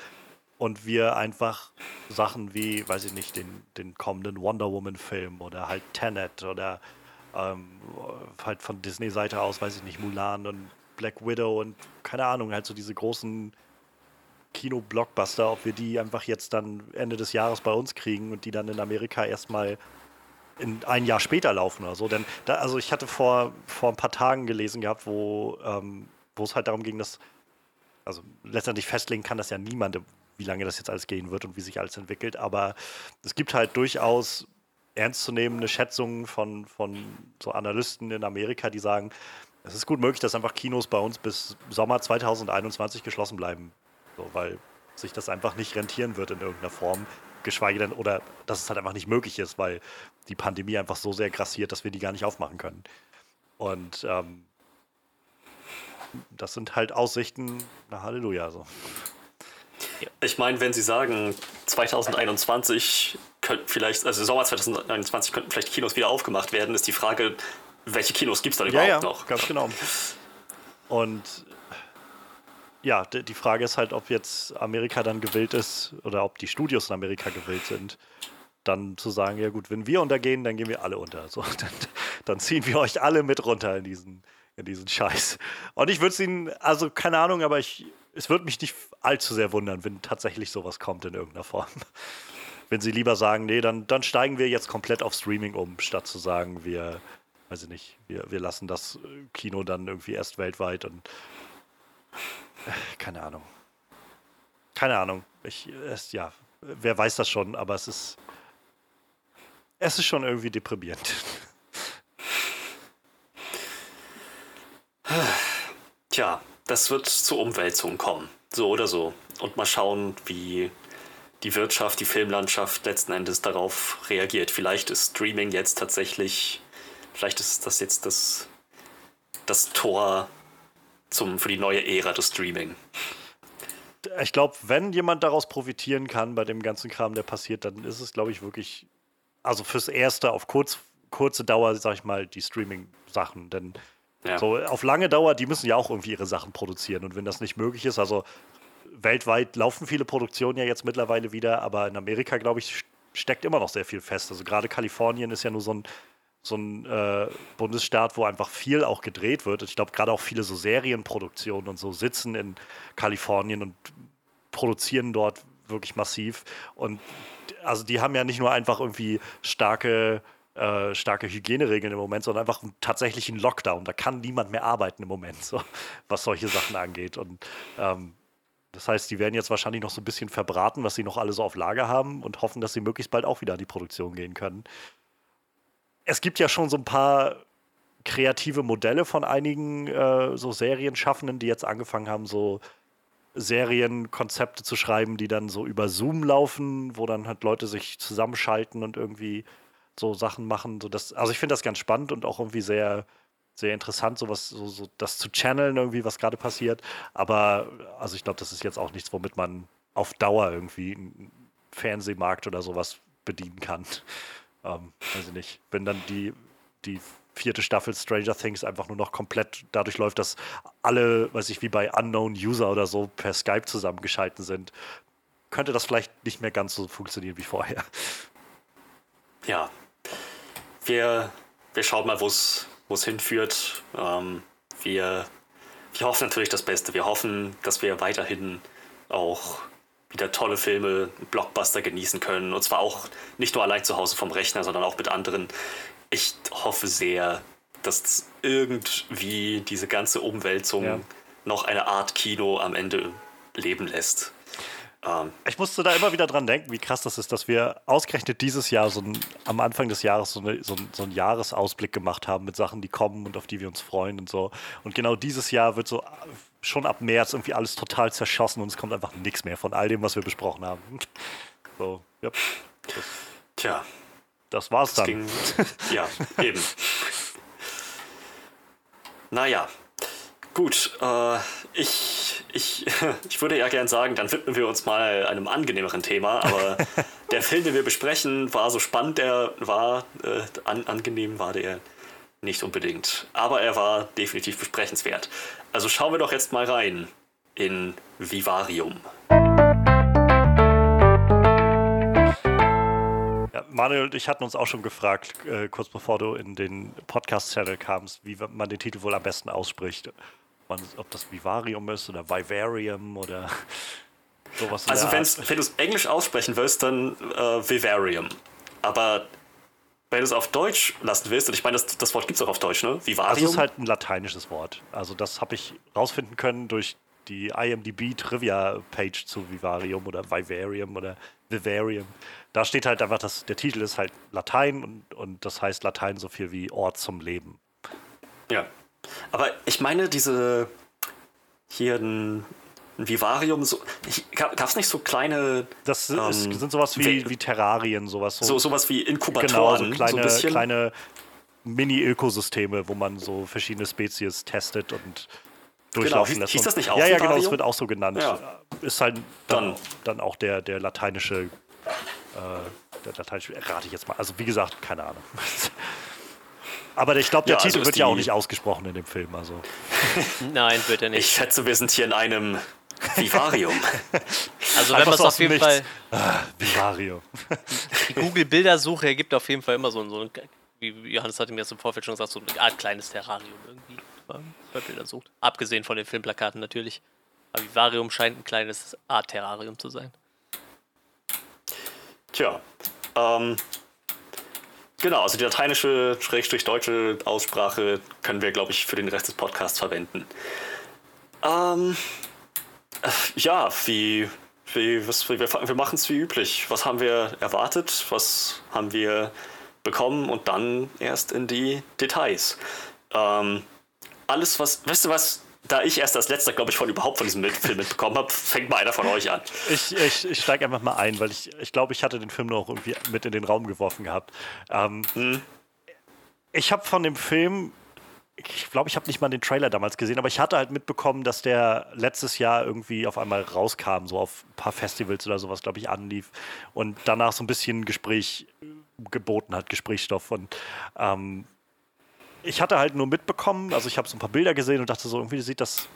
und wir einfach Sachen wie, weiß ich nicht, den, den kommenden Wonder Woman-Film oder halt Tenet oder ähm, halt von Disney-Seite aus, weiß ich nicht, Mulan und Black Widow und keine Ahnung, halt so diese großen Kino-Blockbuster, ob wir die einfach jetzt dann Ende des Jahres bei uns kriegen und die dann in Amerika erstmal in ein Jahr später laufen oder so. Denn da, also ich hatte vor, vor ein paar Tagen gelesen gehabt, wo ähm, wo es halt darum ging, dass also letztendlich festlegen kann das ja niemand, wie lange das jetzt alles gehen wird und wie sich alles entwickelt. Aber es gibt halt durchaus ernstzunehmende Schätzungen von, von so Analysten in Amerika, die sagen, es ist gut möglich, dass einfach Kinos bei uns bis Sommer 2021 geschlossen bleiben. So, weil sich das einfach nicht rentieren wird in irgendeiner Form. Geschweige denn, oder dass es halt einfach nicht möglich ist, weil die Pandemie einfach so sehr grassiert, dass wir die gar nicht aufmachen können. Und ähm, das sind halt Aussichten, na Halleluja. So. Ich meine, wenn Sie sagen, 2021 könnten vielleicht, also Sommer 2021 könnten vielleicht Kinos wieder aufgemacht werden, ist die Frage, welche Kinos gibt es da überhaupt ja, ja, noch? Ganz genau. Und ja, die Frage ist halt, ob jetzt Amerika dann gewillt ist oder ob die Studios in Amerika gewillt sind, dann zu sagen, ja gut, wenn wir untergehen, dann gehen wir alle unter. So, [LAUGHS] dann, dann ziehen wir euch alle mit runter in diesen, in diesen Scheiß. Und ich würde es ihnen, also keine Ahnung, aber ich, es würde mich nicht allzu sehr wundern, wenn tatsächlich sowas kommt in irgendeiner Form. [LAUGHS] Wenn sie lieber sagen, nee, dann, dann steigen wir jetzt komplett auf Streaming um, statt zu sagen, wir, weiß ich nicht, wir, wir lassen das Kino dann irgendwie erst weltweit und keine Ahnung. Keine Ahnung. Ich, es, ja, wer weiß das schon, aber es ist, es ist schon irgendwie deprimierend. [LAUGHS] Tja, das wird zur Umwälzung kommen. So oder so. Und mal schauen, wie die Wirtschaft, die Filmlandschaft letzten Endes darauf reagiert. Vielleicht ist Streaming jetzt tatsächlich, vielleicht ist das jetzt das, das Tor zum, für die neue Ära des Streaming. Ich glaube, wenn jemand daraus profitieren kann bei dem ganzen Kram, der passiert, dann ist es, glaube ich, wirklich, also fürs Erste auf kurz, kurze Dauer, sag ich mal, die Streaming-Sachen. Denn ja. so auf lange Dauer, die müssen ja auch irgendwie ihre Sachen produzieren. Und wenn das nicht möglich ist, also weltweit laufen viele Produktionen ja jetzt mittlerweile wieder, aber in Amerika, glaube ich, steckt immer noch sehr viel fest. Also gerade Kalifornien ist ja nur so ein, so ein äh, Bundesstaat, wo einfach viel auch gedreht wird. Ich glaube, gerade auch viele so Serienproduktionen und so sitzen in Kalifornien und produzieren dort wirklich massiv. Und also die haben ja nicht nur einfach irgendwie starke äh, starke Hygieneregeln im Moment, sondern einfach tatsächlich einen Lockdown. Da kann niemand mehr arbeiten im Moment, so, was solche Sachen angeht. Und ähm, das heißt, die werden jetzt wahrscheinlich noch so ein bisschen verbraten, was sie noch alle so auf Lager haben und hoffen, dass sie möglichst bald auch wieder an die Produktion gehen können. Es gibt ja schon so ein paar kreative Modelle von einigen äh, so Serienschaffenden, die jetzt angefangen haben, so Serienkonzepte zu schreiben, die dann so über Zoom laufen, wo dann halt Leute sich zusammenschalten und irgendwie so Sachen machen. So also ich finde das ganz spannend und auch irgendwie sehr sehr interessant, sowas, so, so das zu channeln, irgendwie, was gerade passiert. Aber also ich glaube, das ist jetzt auch nichts, womit man auf Dauer irgendwie einen Fernsehmarkt oder sowas bedienen kann. [LAUGHS] Ähm, weiß ich nicht. Wenn dann die, die vierte Staffel Stranger Things einfach nur noch komplett dadurch läuft, dass alle, weiß ich, wie bei Unknown User oder so per Skype zusammengeschalten sind, könnte das vielleicht nicht mehr ganz so funktionieren wie vorher. Ja. Wir, wir schauen mal, wo es hinführt. Ähm, wir, wir hoffen natürlich das Beste. Wir hoffen, dass wir weiterhin auch wieder tolle Filme, Blockbuster genießen können. Und zwar auch nicht nur allein zu Hause vom Rechner, sondern auch mit anderen. Ich hoffe sehr, dass irgendwie diese ganze Umwälzung ja. noch eine Art Kino am Ende leben lässt. Ähm, ich musste da immer wieder dran denken, wie krass das ist, dass wir ausgerechnet dieses Jahr so ein, am Anfang des Jahres so, eine, so, ein, so einen Jahresausblick gemacht haben mit Sachen, die kommen und auf die wir uns freuen und so. Und genau dieses Jahr wird so schon ab März irgendwie alles total zerschossen und es kommt einfach nichts mehr von all dem, was wir besprochen haben. [LAUGHS] So, ja. Das, Tja. Das war's das dann. Ging, [LAUGHS] ja, eben. naja, gut. Äh, ich, ich, [LAUGHS] ich würde ja gern sagen, dann widmen wir uns mal einem angenehmeren Thema, aber [LAUGHS] der Film, den wir besprechen, war so spannend, der war äh, an, angenehm, war der nicht unbedingt. Aber er war definitiv besprechenswert. Also schauen wir doch jetzt mal rein in Vivarium. Ja, Manuel und ich hatten uns auch schon gefragt, äh, kurz bevor du in den Podcast-Channel kamst, wie man den Titel wohl am besten ausspricht man, ob das Vivarium ist oder Vivarium oder [LAUGHS] sowas. Also wenn du es Englisch aussprechen willst, dann äh, Vivarium. Aber wenn du es auf Deutsch lassen willst, und ich meine, das, das Wort gibt es auch auf Deutsch, ne? Vivarium. Das ist halt ein lateinisches Wort. Also das habe ich rausfinden können durch die IMDb Trivia Page zu Vivarium oder Vivarium oder Vivarium. Da steht halt einfach, dass der Titel ist halt Latein und, und das heißt Latein so viel wie Ort zum Leben. Ja, aber ich meine, diese hier ein, ein Vivarium, so, gab es nicht so kleine. Das ähm, sind sowas wie, wie Terrarien, sowas. So, so sowas wie Inkubatoren. Genau, so kleine, so kleine Mini-Ökosysteme, wo man so verschiedene Spezies testet und durchlaufen genau. lässt. Hieß das nicht auch Ja, ja, genau, das wird auch so genannt. Ja. Ist halt dann, dann, dann auch der, der lateinische, äh, der lateinische, rate ich jetzt mal. Also wie gesagt, keine Ahnung. [LAUGHS] Aber ich glaube, der ja, Titel also wird ja auch nicht ausgesprochen in dem Film. Also. [LAUGHS] Nein, wird er nicht. Ich schätze, wir sind hier in einem Vivarium. [LAUGHS] Also wenn man es auf jeden nichts. Fall. Ah, Vivarium. Die Google-Bildersuche ergibt auf jeden Fall immer so ein, so ein, wie Johannes hatte mir das im Vorfeld schon gesagt, so eine Art kleines Terrarium irgendwie, bei Bilder sucht. Abgesehen von den Filmplakaten natürlich. Aber Vivarium scheint ein kleines Art Terrarium zu sein. Tja, ähm, genau, also die lateinische, schrägstrich deutsche Aussprache können wir, glaube ich, für den Rest des Podcasts verwenden. Ähm, äh, ja, wie, wie was, wir, wir machen es wie üblich. Was haben wir erwartet? Was haben wir bekommen? Und dann erst in die Details. Ähm, alles, was, weißt du was? Da ich erst als letzter, glaube ich, von überhaupt von diesem Film mitbekommen habe, fängt mal einer von euch an. Ich, ich, ich steige einfach mal ein, weil ich, ich glaube, ich hatte den Film noch irgendwie mit in den Raum geworfen gehabt. Ähm, hm. Ich habe von dem Film ich glaube, ich habe nicht mal den Trailer damals gesehen, aber ich hatte halt mitbekommen, dass der letztes Jahr irgendwie auf einmal rauskam, so auf ein paar Festivals oder sowas, glaube ich, anlief und danach so ein bisschen Gespräch geboten hat, Gesprächsstoff. Und ähm, ich hatte halt nur mitbekommen, also ich habe so ein paar Bilder gesehen und dachte so, irgendwie sieht das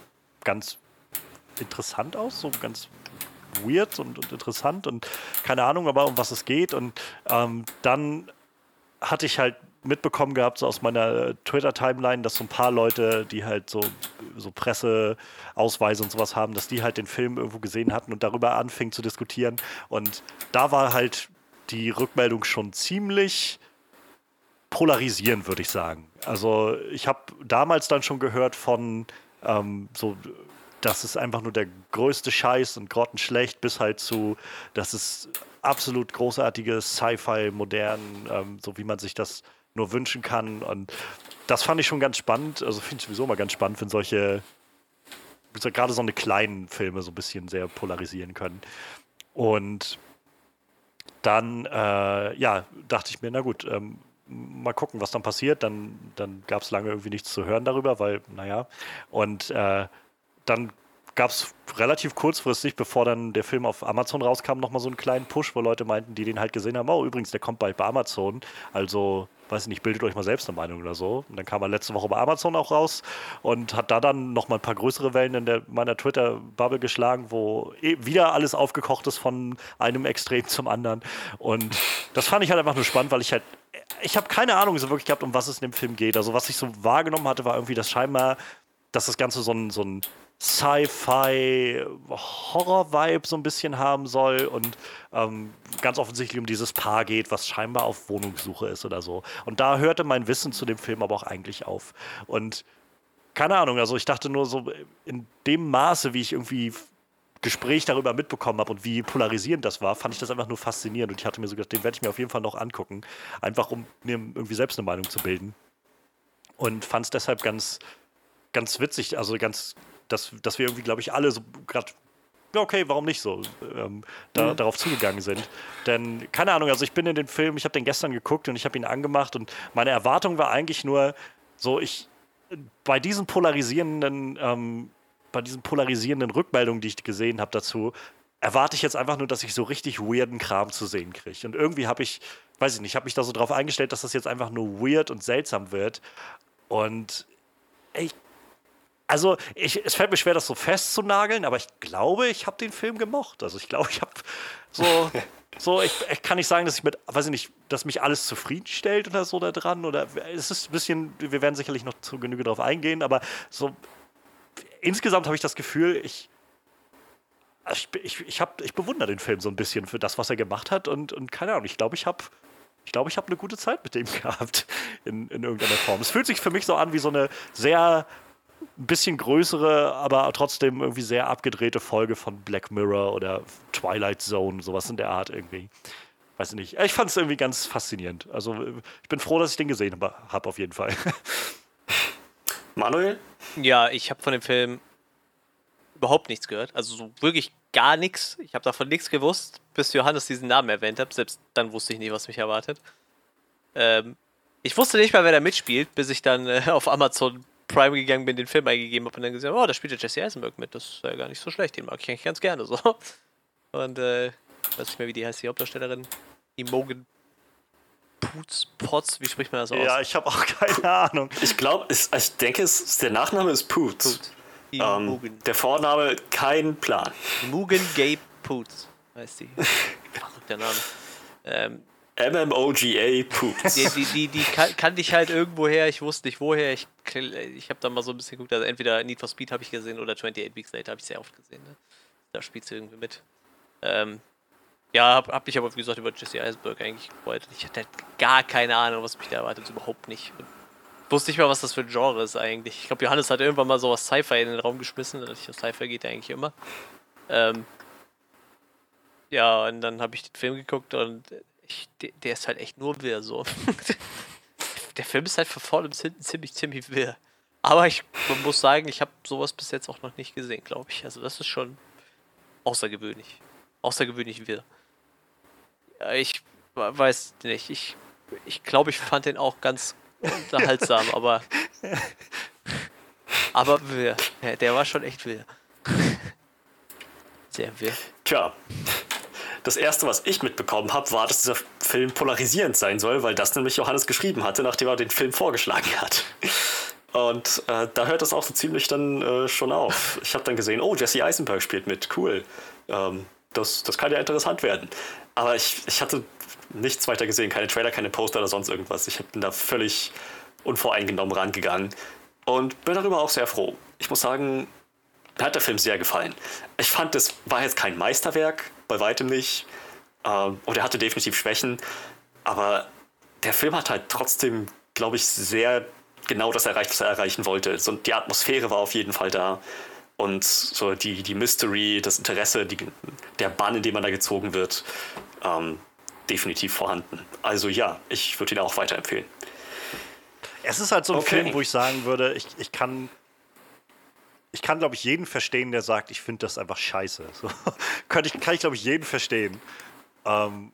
ganz interessant aus, so ganz weird und, und interessant und keine Ahnung, aber um was es geht. Und ähm, dann hatte ich halt mitbekommen gehabt, so aus meiner Twitter-Timeline, dass so ein paar Leute, die halt so, so Presseausweise und sowas haben, dass die halt den Film irgendwo gesehen hatten und darüber anfingen zu diskutieren. Und da war halt die Rückmeldung schon ziemlich polarisierend, würde ich sagen. Also ich habe damals dann schon gehört von ähm, so das ist einfach nur der größte Scheiß und grottenschlecht, bis halt zu, das ist absolut großartige Sci-Fi, modern, ähm, so wie man sich das nur wünschen kann. Und das fand ich schon ganz spannend. Also finde ich sowieso mal ganz spannend, wenn solche, gerade so eine kleinen Filme so ein bisschen sehr polarisieren können. Und dann, äh, ja, dachte ich mir, na gut, ähm, mal gucken, was dann passiert. Dann, dann gab es lange irgendwie nichts zu hören darüber, weil, naja, und äh, dann gab es relativ kurzfristig, bevor dann der Film auf Amazon rauskam, nochmal so einen kleinen Push, wo Leute meinten, die den halt gesehen haben, oh, übrigens, der kommt bald bei Amazon. Also, weiß ich nicht, bildet euch mal selbst eine Meinung oder so. Und dann kam er letzte Woche bei Amazon auch raus und hat da dann nochmal ein paar größere Wellen in der, meiner Twitter-Bubble geschlagen, wo eh wieder alles aufgekocht ist von einem Extrem zum anderen. Und das fand ich halt einfach nur spannend, weil ich halt ich habe keine Ahnung so wirklich gehabt, um was es in dem Film geht. Also was ich so wahrgenommen hatte, war irgendwie, dass scheinbar, dass das Ganze so ein, so ein Sci-Fi Horror-Vibe so ein bisschen haben soll und ähm, ganz offensichtlich um dieses Paar geht, was scheinbar auf Wohnungssuche ist oder so. Und da hörte mein Wissen zu dem Film aber auch eigentlich auf. Und keine Ahnung, also ich dachte nur so in dem Maße, wie ich irgendwie Gespräch darüber mitbekommen habe und wie polarisierend das war, fand ich das einfach nur faszinierend und ich hatte mir so gedacht, den werde ich mir auf jeden Fall noch angucken, einfach um mir irgendwie selbst eine Meinung zu bilden. Und fand es deshalb ganz, ganz witzig, also ganz dass, dass wir irgendwie, glaube ich, alle so gerade okay, warum nicht so, ähm, da, mhm. darauf zugegangen sind. Denn, keine Ahnung, also ich bin in den Film, ich habe den gestern geguckt und ich habe ihn angemacht und meine Erwartung war eigentlich nur so, ich, bei diesen polarisierenden, ähm, bei diesen polarisierenden Rückmeldungen, die ich gesehen habe dazu, erwarte ich jetzt einfach nur, dass ich so richtig weirden Kram zu sehen kriege. Und irgendwie habe ich, weiß ich nicht, habe mich da so drauf eingestellt, dass das jetzt einfach nur weird und seltsam wird. Und ich also ich, es fällt mir schwer, das so festzunageln, aber ich glaube, ich habe den Film gemocht. Also ich glaube, ich habe so, [LAUGHS] so ich, ich, kann nicht sagen, dass ich mit, weiß ich nicht, dass mich alles zufriedenstellt oder so da dran. Oder es ist ein bisschen, wir werden sicherlich noch zu Genüge darauf eingehen, aber so insgesamt habe ich das Gefühl, ich, ich, ich, ich, hab, ich bewundere den Film so ein bisschen für das, was er gemacht hat und, und keine Ahnung, ich glaube, ich habe ich glaube, ich habe eine gute Zeit mit dem [LAUGHS] gehabt in, in irgendeiner Form. Es fühlt sich für mich so an wie so eine sehr ein bisschen größere, aber trotzdem irgendwie sehr abgedrehte Folge von Black Mirror oder Twilight Zone, sowas in der Art irgendwie. Weiß ich nicht. Ich fand es irgendwie ganz faszinierend. Also ich bin froh, dass ich den gesehen habe, auf jeden Fall. [LAUGHS] Manuel? Ja, ich habe von dem Film überhaupt nichts gehört. Also so wirklich gar nichts. Ich habe davon nichts gewusst, bis Johannes diesen Namen erwähnt hat. Selbst dann wusste ich nicht, was mich erwartet. Ähm, ich wusste nicht mal, wer da mitspielt, bis ich dann äh, auf Amazon Prime gegangen bin, den Film eingegeben habe und dann gesehen, oh, da spielt der Jesse Eisenberg mit. Das ist ja gar nicht so schlecht. Den mag ich eigentlich ganz gerne so. [LAUGHS] Und äh, weiß nicht mehr, wie die heißt, die Hauptdarstellerin. Imogen Potts, wie spricht man das aus? Ja, ich habe auch keine Ahnung. Ich glaube, ich denke, es, der Nachname ist Putz. Putz. Ähm, der Vorname, kein Plan. Mugen Gabe Putz heißt die. Verrückter Name. Ähm, MMOGA Poops. Die, die, die, die kan kannte ich halt irgendwoher, ich wusste nicht woher. Ich, ich habe dann mal so ein bisschen geguckt, also entweder Need for Speed habe ich gesehen oder 28 Weeks Later habe ich sehr oft gesehen. Ne? Da spielt sie irgendwie mit. Ähm, ja, habe hab mich aber, wie gesagt, über Jesse Eisenberg eigentlich gefreut. Ich hatte halt gar keine Ahnung, was mich da erwartet, überhaupt nicht. Und wusste nicht mal, was das für ein Genre ist eigentlich. Ich glaube, Johannes hat irgendwann mal sowas Sci-Fi in den Raum geschmissen. Sci-Fi geht ja eigentlich immer. Ähm, ja, und dann habe ich den Film geguckt und ich, der ist halt echt nur wirr so. [LAUGHS] der Film ist halt von vorne bis hinten ziemlich, ziemlich wirr. Aber ich muss sagen, ich habe sowas bis jetzt auch noch nicht gesehen, glaube ich. Also das ist schon außergewöhnlich. Außergewöhnlich wirr. Ich weiß nicht. Ich, ich glaube, ich fand den auch ganz unterhaltsam, [LAUGHS] aber. Aber wirr. Der war schon echt wirr. Sehr wirr. Tja, das erste, was ich mitbekommen habe, war, dass dieser Film polarisierend sein soll, weil das nämlich Johannes geschrieben hatte, nachdem er den Film vorgeschlagen hat. Und äh, da hört das auch so ziemlich dann äh, schon auf. Ich habe dann gesehen, oh, Jesse Eisenberg spielt mit, cool. Ähm, das, das kann ja interessant werden. Aber ich, ich hatte nichts weiter gesehen, keine Trailer, keine Poster oder sonst irgendwas. Ich bin da völlig unvoreingenommen rangegangen und bin darüber auch sehr froh. Ich muss sagen, mir hat der Film sehr gefallen. Ich fand, es war jetzt kein Meisterwerk, bei weitem nicht. Ähm, und er hatte definitiv Schwächen. Aber der Film hat halt trotzdem, glaube ich, sehr genau das erreicht, was er erreichen wollte. So, die Atmosphäre war auf jeden Fall da. Und so die, die Mystery, das Interesse, die, der Bann, in dem man da gezogen wird, ähm, definitiv vorhanden. Also ja, ich würde ihn auch weiterempfehlen. Es ist halt so ein okay. Film, wo ich sagen würde, ich, ich kann ich kann, glaube ich, jeden verstehen, der sagt, ich finde das einfach scheiße. So, [LAUGHS] kann ich, kann ich glaube ich, jeden verstehen. Ähm,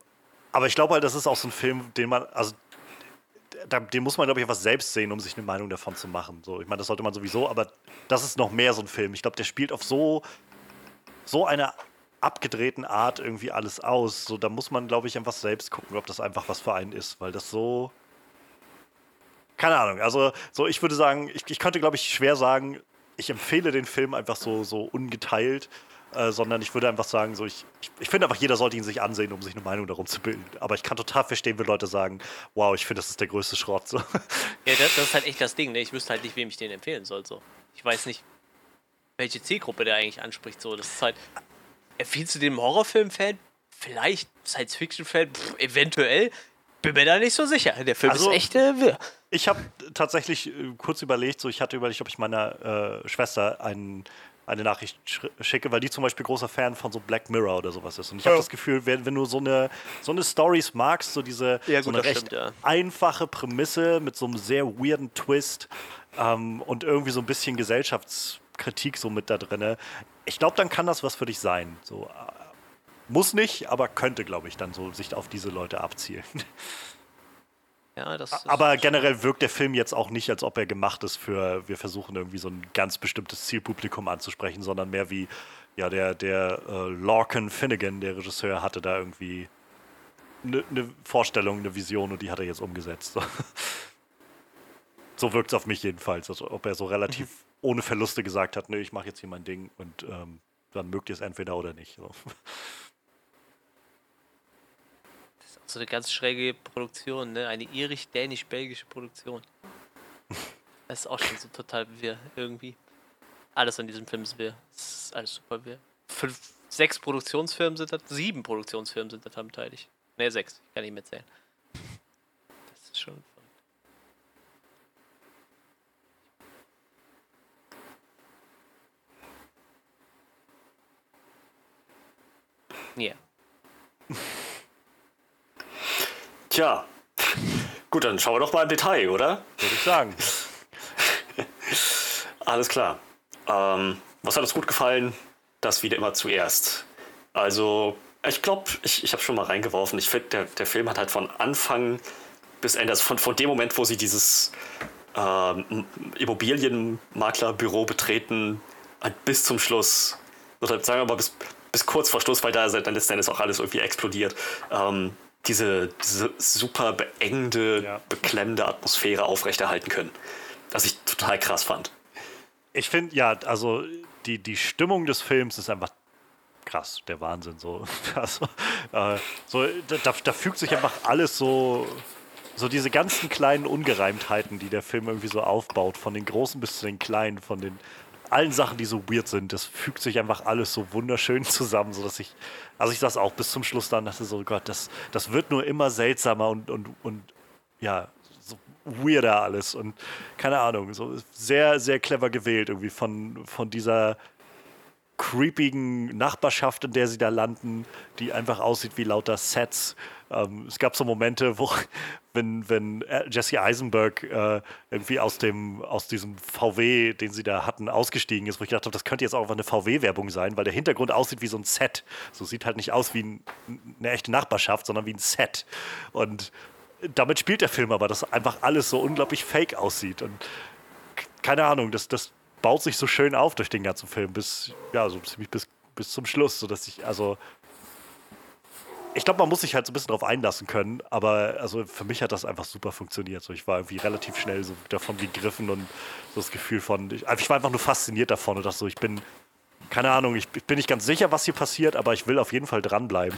aber ich glaube halt, das ist auch so ein Film, den man, also den muss man, glaube ich, einfach selbst sehen, um sich eine Meinung davon zu machen. So, ich meine, das sollte man sowieso, aber das ist noch mehr so ein Film. Ich glaube, der spielt auf so, so einer abgedrehten Art irgendwie alles aus. So, da muss man, glaube ich, einfach selbst gucken, ob das einfach was für einen ist, weil das so. Keine Ahnung. Also, so, ich würde sagen, ich, ich könnte, glaube ich, schwer sagen, ich empfehle den Film einfach so, so ungeteilt, äh, sondern ich würde einfach sagen, so ich, ich, ich finde einfach, jeder sollte ihn sich ansehen, um sich eine Meinung darum zu bilden. Aber ich kann total verstehen, wenn Leute sagen, wow, ich finde, das ist der größte Schrott. So. [LAUGHS] Ja, das, das, ist halt echt das Ding, ne? Ich wüsste halt nicht, wem ich den empfehlen soll. So. Ich weiß nicht, welche Zielgruppe der eigentlich anspricht. So. Das ist halt. Empfiehlst du den Horrorfilm-Fan? Vielleicht Science-Fiction-Fan? Eventuell. Bin mir da nicht so sicher. Der Film also, ist echt äh, wirr. Ich habe tatsächlich äh, kurz überlegt, so ich hatte überlegt, ob ich meiner äh, Schwester einen, eine Nachricht sch schicke, weil die zum Beispiel großer Fan von so Black Mirror oder sowas ist. Und ich habe das Gefühl, wenn, wenn, du so eine, so eine Stories magst, so diese ja, gut, so eine recht stimmt, ja. einfache Prämisse mit so einem sehr weirden Twist ähm, und irgendwie so ein bisschen Gesellschaftskritik so mit da drin, ich glaube, dann kann das was für dich sein. So, äh, muss nicht, aber könnte, glaube ich, dann so sich auf diese Leute abzielen. [LAUGHS] Ja, Aber generell wirkt der Film jetzt auch nicht, als ob er gemacht ist für, wir versuchen irgendwie so ein ganz bestimmtes Zielpublikum anzusprechen, sondern mehr wie, ja, der, der äh, Lorcan Finnegan, der Regisseur, hatte da irgendwie eine ne Vorstellung, eine Vision und die hat er jetzt umgesetzt. So, wirkt es auf mich jedenfalls, als ob er so relativ mhm. ohne Verluste gesagt hat, nö, ich mache jetzt hier mein Ding und ähm, dann mögt ihr es entweder oder nicht. So. So eine ganz schräge Produktion, ne? Eine irisch-dänisch-belgische Produktion. [LAUGHS] Das ist auch schon so total wirr, irgendwie. Alles an diesem Film ist wirr. Das ist alles super wirr. Fünf, sechs Produktionsfirmen sind da, sieben Produktionsfirmen sind da beteiligt. Ne, sechs, ich kann nicht mitzählen. Das ist schon Ja. Yeah. [LAUGHS] Tja, gut, dann schauen wir doch mal im Detail, oder? Würde ich sagen. [LAUGHS] Alles klar. Ähm, was hat uns gut gefallen? Das wieder immer zuerst. Also, ich glaube, ich, ich habe schon mal reingeworfen. Ich finde, der, der Film hat halt von Anfang bis Ende, also von, von dem Moment, wo sie dieses ähm, Immobilienmaklerbüro betreten, halt bis zum Schluss, oder sagen wir mal bis, bis kurz vor Schluss, weil da dann letzten Endes auch alles irgendwie explodiert, ähm, diese, diese super beengende, ja. beklemmende Atmosphäre aufrechterhalten können. Was ich total krass fand. Ich finde, ja, also die, die Stimmung des Films ist einfach krass, der Wahnsinn. So, [LAUGHS] also, äh, so da, da fügt sich einfach alles so, so diese ganzen kleinen Ungereimtheiten, die der Film irgendwie so aufbaut, von den Großen bis zu den Kleinen, von den allen Sachen, die so weird sind, das fügt sich einfach alles so wunderschön [LAUGHS] zusammen, sodass ich, also ich saß auch bis zum Schluss dann, dachte so, Gott, das, das wird nur immer seltsamer und, und, und ja, so weirder alles und keine Ahnung, so sehr, sehr clever gewählt irgendwie von, von dieser creepigen Nachbarschaft, in der sie da landen, die einfach aussieht wie lauter Sets. Ähm, es gab so Momente, wo, [LAUGHS] wenn, wenn äh, Jesse Eisenberg äh, irgendwie aus, dem, aus diesem VW, den sie da hatten, ausgestiegen ist, wo ich gedacht habe, das könnte jetzt auch einfach eine VW-Werbung sein, weil der Hintergrund aussieht wie so ein Set. So sieht halt nicht aus wie ein, eine echte Nachbarschaft, sondern wie ein Set. Und damit spielt der Film aber, dass einfach alles so unglaublich fake aussieht. Und keine Ahnung, das, das baut sich so schön auf durch den ganzen Film, bis, ja, so ziemlich bis, bis zum Schluss, sodass ich, also, ich glaube, man muss sich halt so ein bisschen drauf einlassen können, aber also für mich hat das einfach super funktioniert. So, ich war irgendwie relativ schnell so davon gegriffen und so das Gefühl von, ich, ich war einfach nur fasziniert davon und dachte so, ich bin, keine Ahnung, ich, ich bin nicht ganz sicher, was hier passiert, aber ich will auf jeden Fall dranbleiben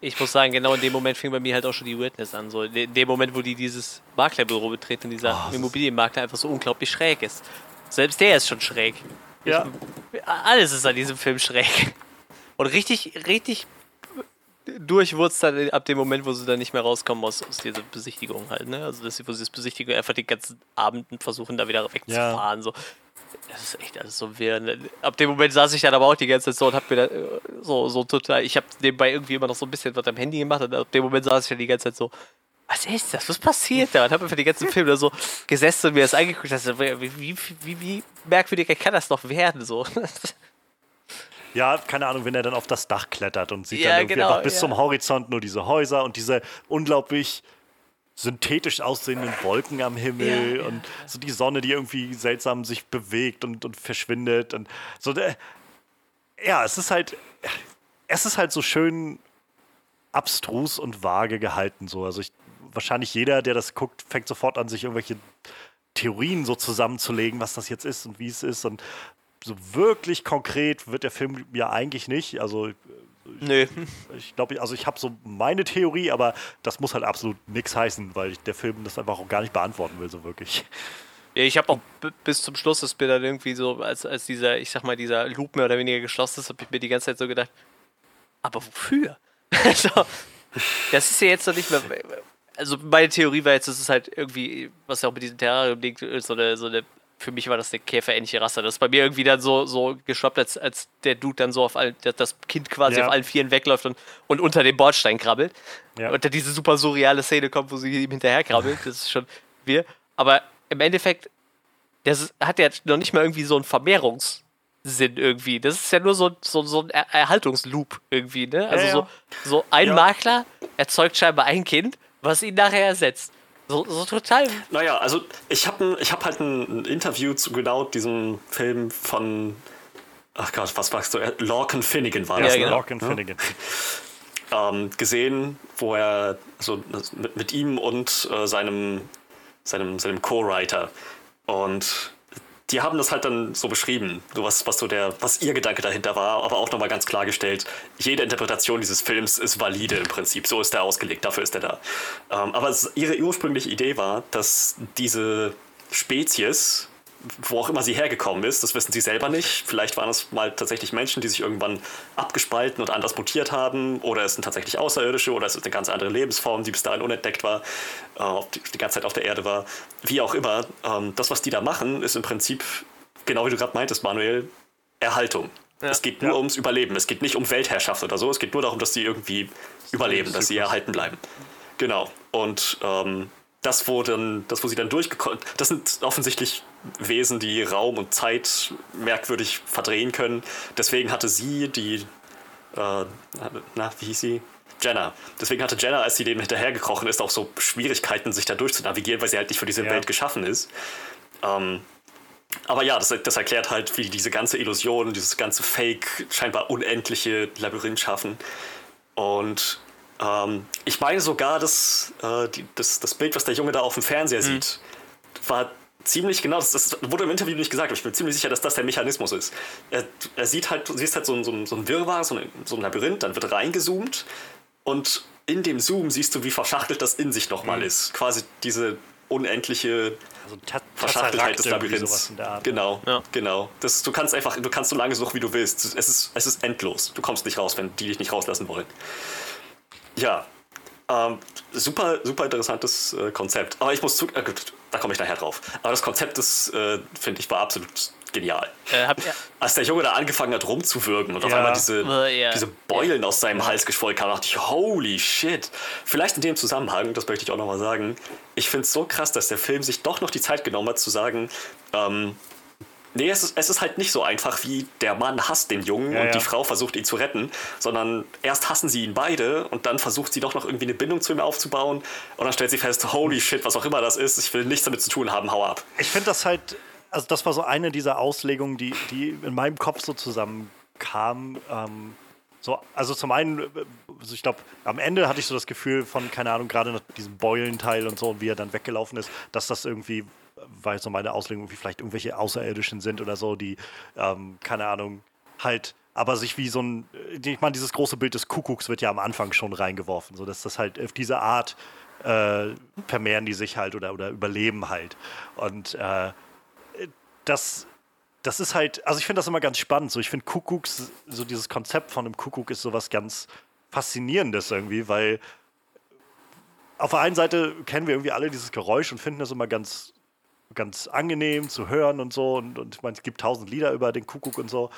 ich muss sagen, genau in dem Moment fing bei mir halt auch schon die Weirdness an. So in dem Moment, wo die dieses Maklerbüro betreten, dieser oh, Immobilienmakler einfach so unglaublich schräg ist. Selbst der ist schon schräg. Ja. Ich, alles ist an diesem Film schräg. Und richtig, richtig durchwurzt dann ab dem Moment, wo sie dann nicht mehr rauskommen aus, aus dieser Besichtigung halt, ne? Also dass sie, wo sie das Besichtigung einfach den ganzen Abend versuchen, da wieder wegzufahren. Ja. So. Das ist echt alles so wirr. Ne? Ab dem Moment saß ich dann aber auch die ganze Zeit so und hab mir da äh, so, so total. Ich habe nebenbei irgendwie immer noch so ein bisschen was am Handy gemacht und ab dem Moment saß ich dann die ganze Zeit so. Was ist das? Was passiert da? Und hab einfach den ganzen Film da so gesessen und mir das angeguckt. Also, wie, wie, wie, wie merkwürdiger kann das noch werden? So. [LAUGHS] Ja, keine Ahnung, wenn er dann auf das Dach klettert und sieht ja, dann irgendwie genau, einfach bis ja. zum Horizont nur diese Häuser und diese unglaublich synthetisch aussehenden Wolken am Himmel ja, und so die Sonne, die irgendwie seltsam sich bewegt und, und verschwindet und so. Ja, es ist halt, es ist halt so schön abstrus und vage gehalten so. Also ich, wahrscheinlich jeder, der das guckt, fängt sofort an, sich irgendwelche Theorien so zusammenzulegen, was das jetzt ist und wie es ist und so wirklich konkret wird der Film ja eigentlich nicht. Also Nee. Ich glaube, also ich habe so meine Theorie, aber das muss halt absolut nichts heißen, weil der Film das einfach auch gar nicht beantworten will, so wirklich. Ja, ich habe auch bis zum Schluss das Bild dann irgendwie so, als, als dieser, ich sag mal, dieser Loop mehr oder weniger geschlossen ist, habe ich mir die ganze Zeit so gedacht, aber wofür? [LAUGHS] also, das ist ja jetzt noch nicht mehr. Also meine Theorie war jetzt, dass es halt irgendwie, was ja auch mit diesem Terrarium liegt, so eine, so eine für mich war das eine käferähnliche Rasse. Das ist bei mir irgendwie dann so, so geschwappt, als, als der Dude dann so auf all, das Kind quasi ja. auf allen Vieren wegläuft und, und unter dem Bordstein krabbelt. Ja. Und dann diese super surreale Szene kommt, wo sie ihm hinterher krabbelt. Das ist schon wir. Aber im Endeffekt, das hat ja noch nicht mal irgendwie so einen Vermehrungssinn irgendwie. Das ist ja nur so, so, so ein er Erhaltungsloop irgendwie, ne? Also ja, so, so ein Makler erzeugt scheinbar ein Kind, was ihn nachher ersetzt. So, so total. Naja, also ich habe ich hab halt ein, Interview zu genau diesem Film von, ach Gott, was sagst du, Lorcan Finnegan war das, ja, ne? Genau. Lorcan Finnegan. [LAUGHS] Ähm, gesehen, wo er also mit, mit ihm und äh, seinem, seinem, seinem Co-Writer und die haben das halt dann so beschrieben, was, was so der, was ihr Gedanke dahinter war, aber auch nochmal ganz klargestellt, jede Interpretation dieses Films ist valide im Prinzip. So ist er ausgelegt, dafür ist er da. Ähm, aber es, ihre ursprüngliche Idee war, dass diese Spezies, wo auch immer sie hergekommen ist, das wissen sie selber nicht. Vielleicht waren es mal tatsächlich Menschen, die sich irgendwann abgespalten und anders mutiert haben, oder es sind tatsächlich Außerirdische, oder es ist eine ganz andere Lebensform, die bis dahin unentdeckt war, äh, die, die ganze Zeit auf der Erde war. Wie auch immer, ähm, das, was die da machen, ist im Prinzip, genau wie du gerade meintest, Manuel, Erhaltung. Ja. Es geht nur ja. ums Überleben. Es geht nicht um Weltherrschaft oder so. Es geht nur darum, dass sie irgendwie überleben, dass sie erhalten bleiben. Genau. Und ähm, das, wo, dann, das, wo sie dann durchgekommen das sind offensichtlich Wesen, die Raum und Zeit merkwürdig verdrehen können. Deswegen hatte sie die, äh, na, wie hieß sie? Jenna. Deswegen hatte Jenna, als sie dem hinterhergekrochen ist, auch so Schwierigkeiten, sich da durchzunavigieren, weil sie halt nicht für diese ja. Welt geschaffen ist. Ähm, aber ja, das, das, erklärt halt, wie diese ganze Illusion, dieses ganze Fake, scheinbar unendliche Labyrinth schaffen. Und Ähm, ich meine sogar, dass äh, die, das, das Bild, was der Junge da auf dem Fernseher mhm. sieht, war ziemlich genau, das, das, wurde im Interview nicht gesagt, aber ich bin ziemlich sicher, dass das der Mechanismus ist. Er, er sieht halt, du siehst halt so ein, so ein, so ein Wirrwarr, so ein, so ein Labyrinth, dann wird reingezoomt und in dem Zoom siehst du, wie verschachtelt das in sich nochmal mhm. ist. Quasi diese unendliche also Verschachteltheit des Labyrinths. Genau, ja. genau. Das, du kannst einfach, du kannst so lange suchen, wie du willst. Es ist, es ist endlos. Du kommst nicht raus, wenn die dich nicht rauslassen wollen. Ja, ähm, super, super interessantes äh, Konzept. Aber ich muss zu, äh, da komme ich nachher drauf. Aber das Konzept, das äh, finde ich war absolut genial. Äh, [LAUGHS] Als der Junge da angefangen hat rumzuwirken und ja. auf einmal diese, ja. diese Beulen aus seinem Hals geschwollen kamen, dachte ich, holy shit. Vielleicht in dem Zusammenhang, das möchte ich auch nochmal sagen, ich finde es so krass, dass der Film sich doch noch die Zeit genommen hat zu sagen, ähm, Nee, es ist, es ist halt nicht so einfach, wie der Mann hasst den Jungen ja, und ja. die Frau versucht ihn zu retten, sondern erst hassen sie ihn beide und dann versucht sie doch noch irgendwie eine Bindung zu ihm aufzubauen und dann stellt sie fest, holy shit, was auch immer das ist, ich will nichts damit zu tun haben, hau ab. Ich finde das halt also das war so eine dieser Auslegungen, die, die in meinem Kopf so zusammenkam. Ähm, so, also zum einen, also ich glaube, am Ende hatte ich so das Gefühl von, keine Ahnung, gerade nach diesem Beulenteil und so und wie er dann weggelaufen ist, dass das irgendwie, war jetzt so meine Auslegung, wie vielleicht irgendwelche Außerirdischen sind oder so, die, ähm, keine Ahnung, halt aber sich wie so ein, ich meine, dieses große Bild des Kuckucks wird ja am Anfang schon reingeworfen, so dass das halt auf diese Art äh, vermehren die sich halt oder, oder überleben halt. Und äh, das, das ist halt, also ich finde das immer ganz spannend. So, ich finde Kuckucks, so dieses Konzept von einem Kuckuck ist sowas ganz Faszinierendes irgendwie, weil auf der einen Seite kennen wir irgendwie alle dieses Geräusch und finden das immer ganz, ganz angenehm zu hören und so. Und, und ich meine, es gibt tausend Lieder über den Kuckuck und so.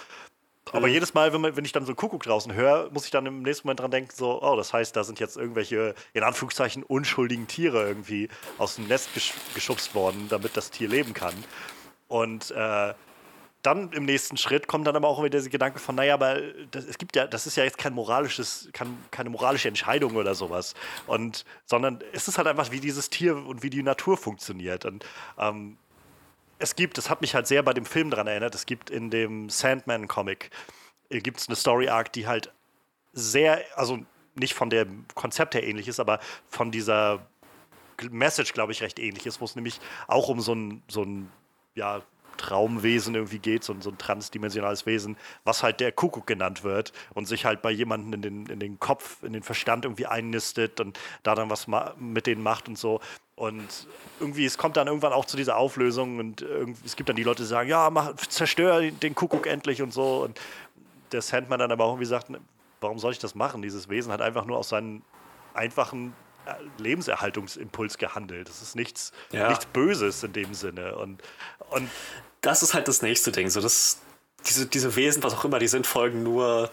Aber mhm. jedes Mal, wenn, man, wenn ich dann so einen Kuckuck draußen höre, muss ich dann im nächsten Moment dran denken, so, oh, das heißt, da sind jetzt irgendwelche, in Anführungszeichen, unschuldigen Tiere irgendwie aus dem Nest gesch geschubst worden, damit das Tier leben kann. Und äh, dann im nächsten Schritt kommt dann aber auch wieder der Gedanke von, naja, aber das, es gibt ja, das ist ja jetzt kein moralisches, kein, keine moralische Entscheidung oder sowas. Und, sondern es ist halt einfach, wie dieses Tier und wie die Natur funktioniert. Und ähm, es gibt, das hat mich halt sehr bei dem Film daran erinnert, es gibt in dem Sandman-Comic, äh, gibt es eine Story-Arc, die halt sehr, also nicht von dem Konzept her ähnlich ist, aber von dieser Message, glaube ich, recht ähnlich ist, wo es nämlich auch um so ein, so ein ja, Traumwesen irgendwie geht, so, so, ein transdimensionales Wesen, was halt der Kuckuck genannt wird und sich halt bei jemandem in den, in den Kopf, in den Verstand irgendwie einnistet und da dann was mit denen macht und so. Und irgendwie, es kommt dann irgendwann auch zu dieser Auflösung und es gibt dann die Leute, die sagen, ja, mach, zerstör den Kuckuck endlich und so. Und der Sandman dann aber auch irgendwie sagt, warum soll ich das machen? Dieses Wesen hat einfach nur aus seinen einfachen Lebenserhaltungsimpuls gehandelt. Das ist nichts, ja. nichts Böses in dem Sinne. Und, und das ist halt das nächste Ding. So, das, diese, diese Wesen, was auch immer die sind, folgen nur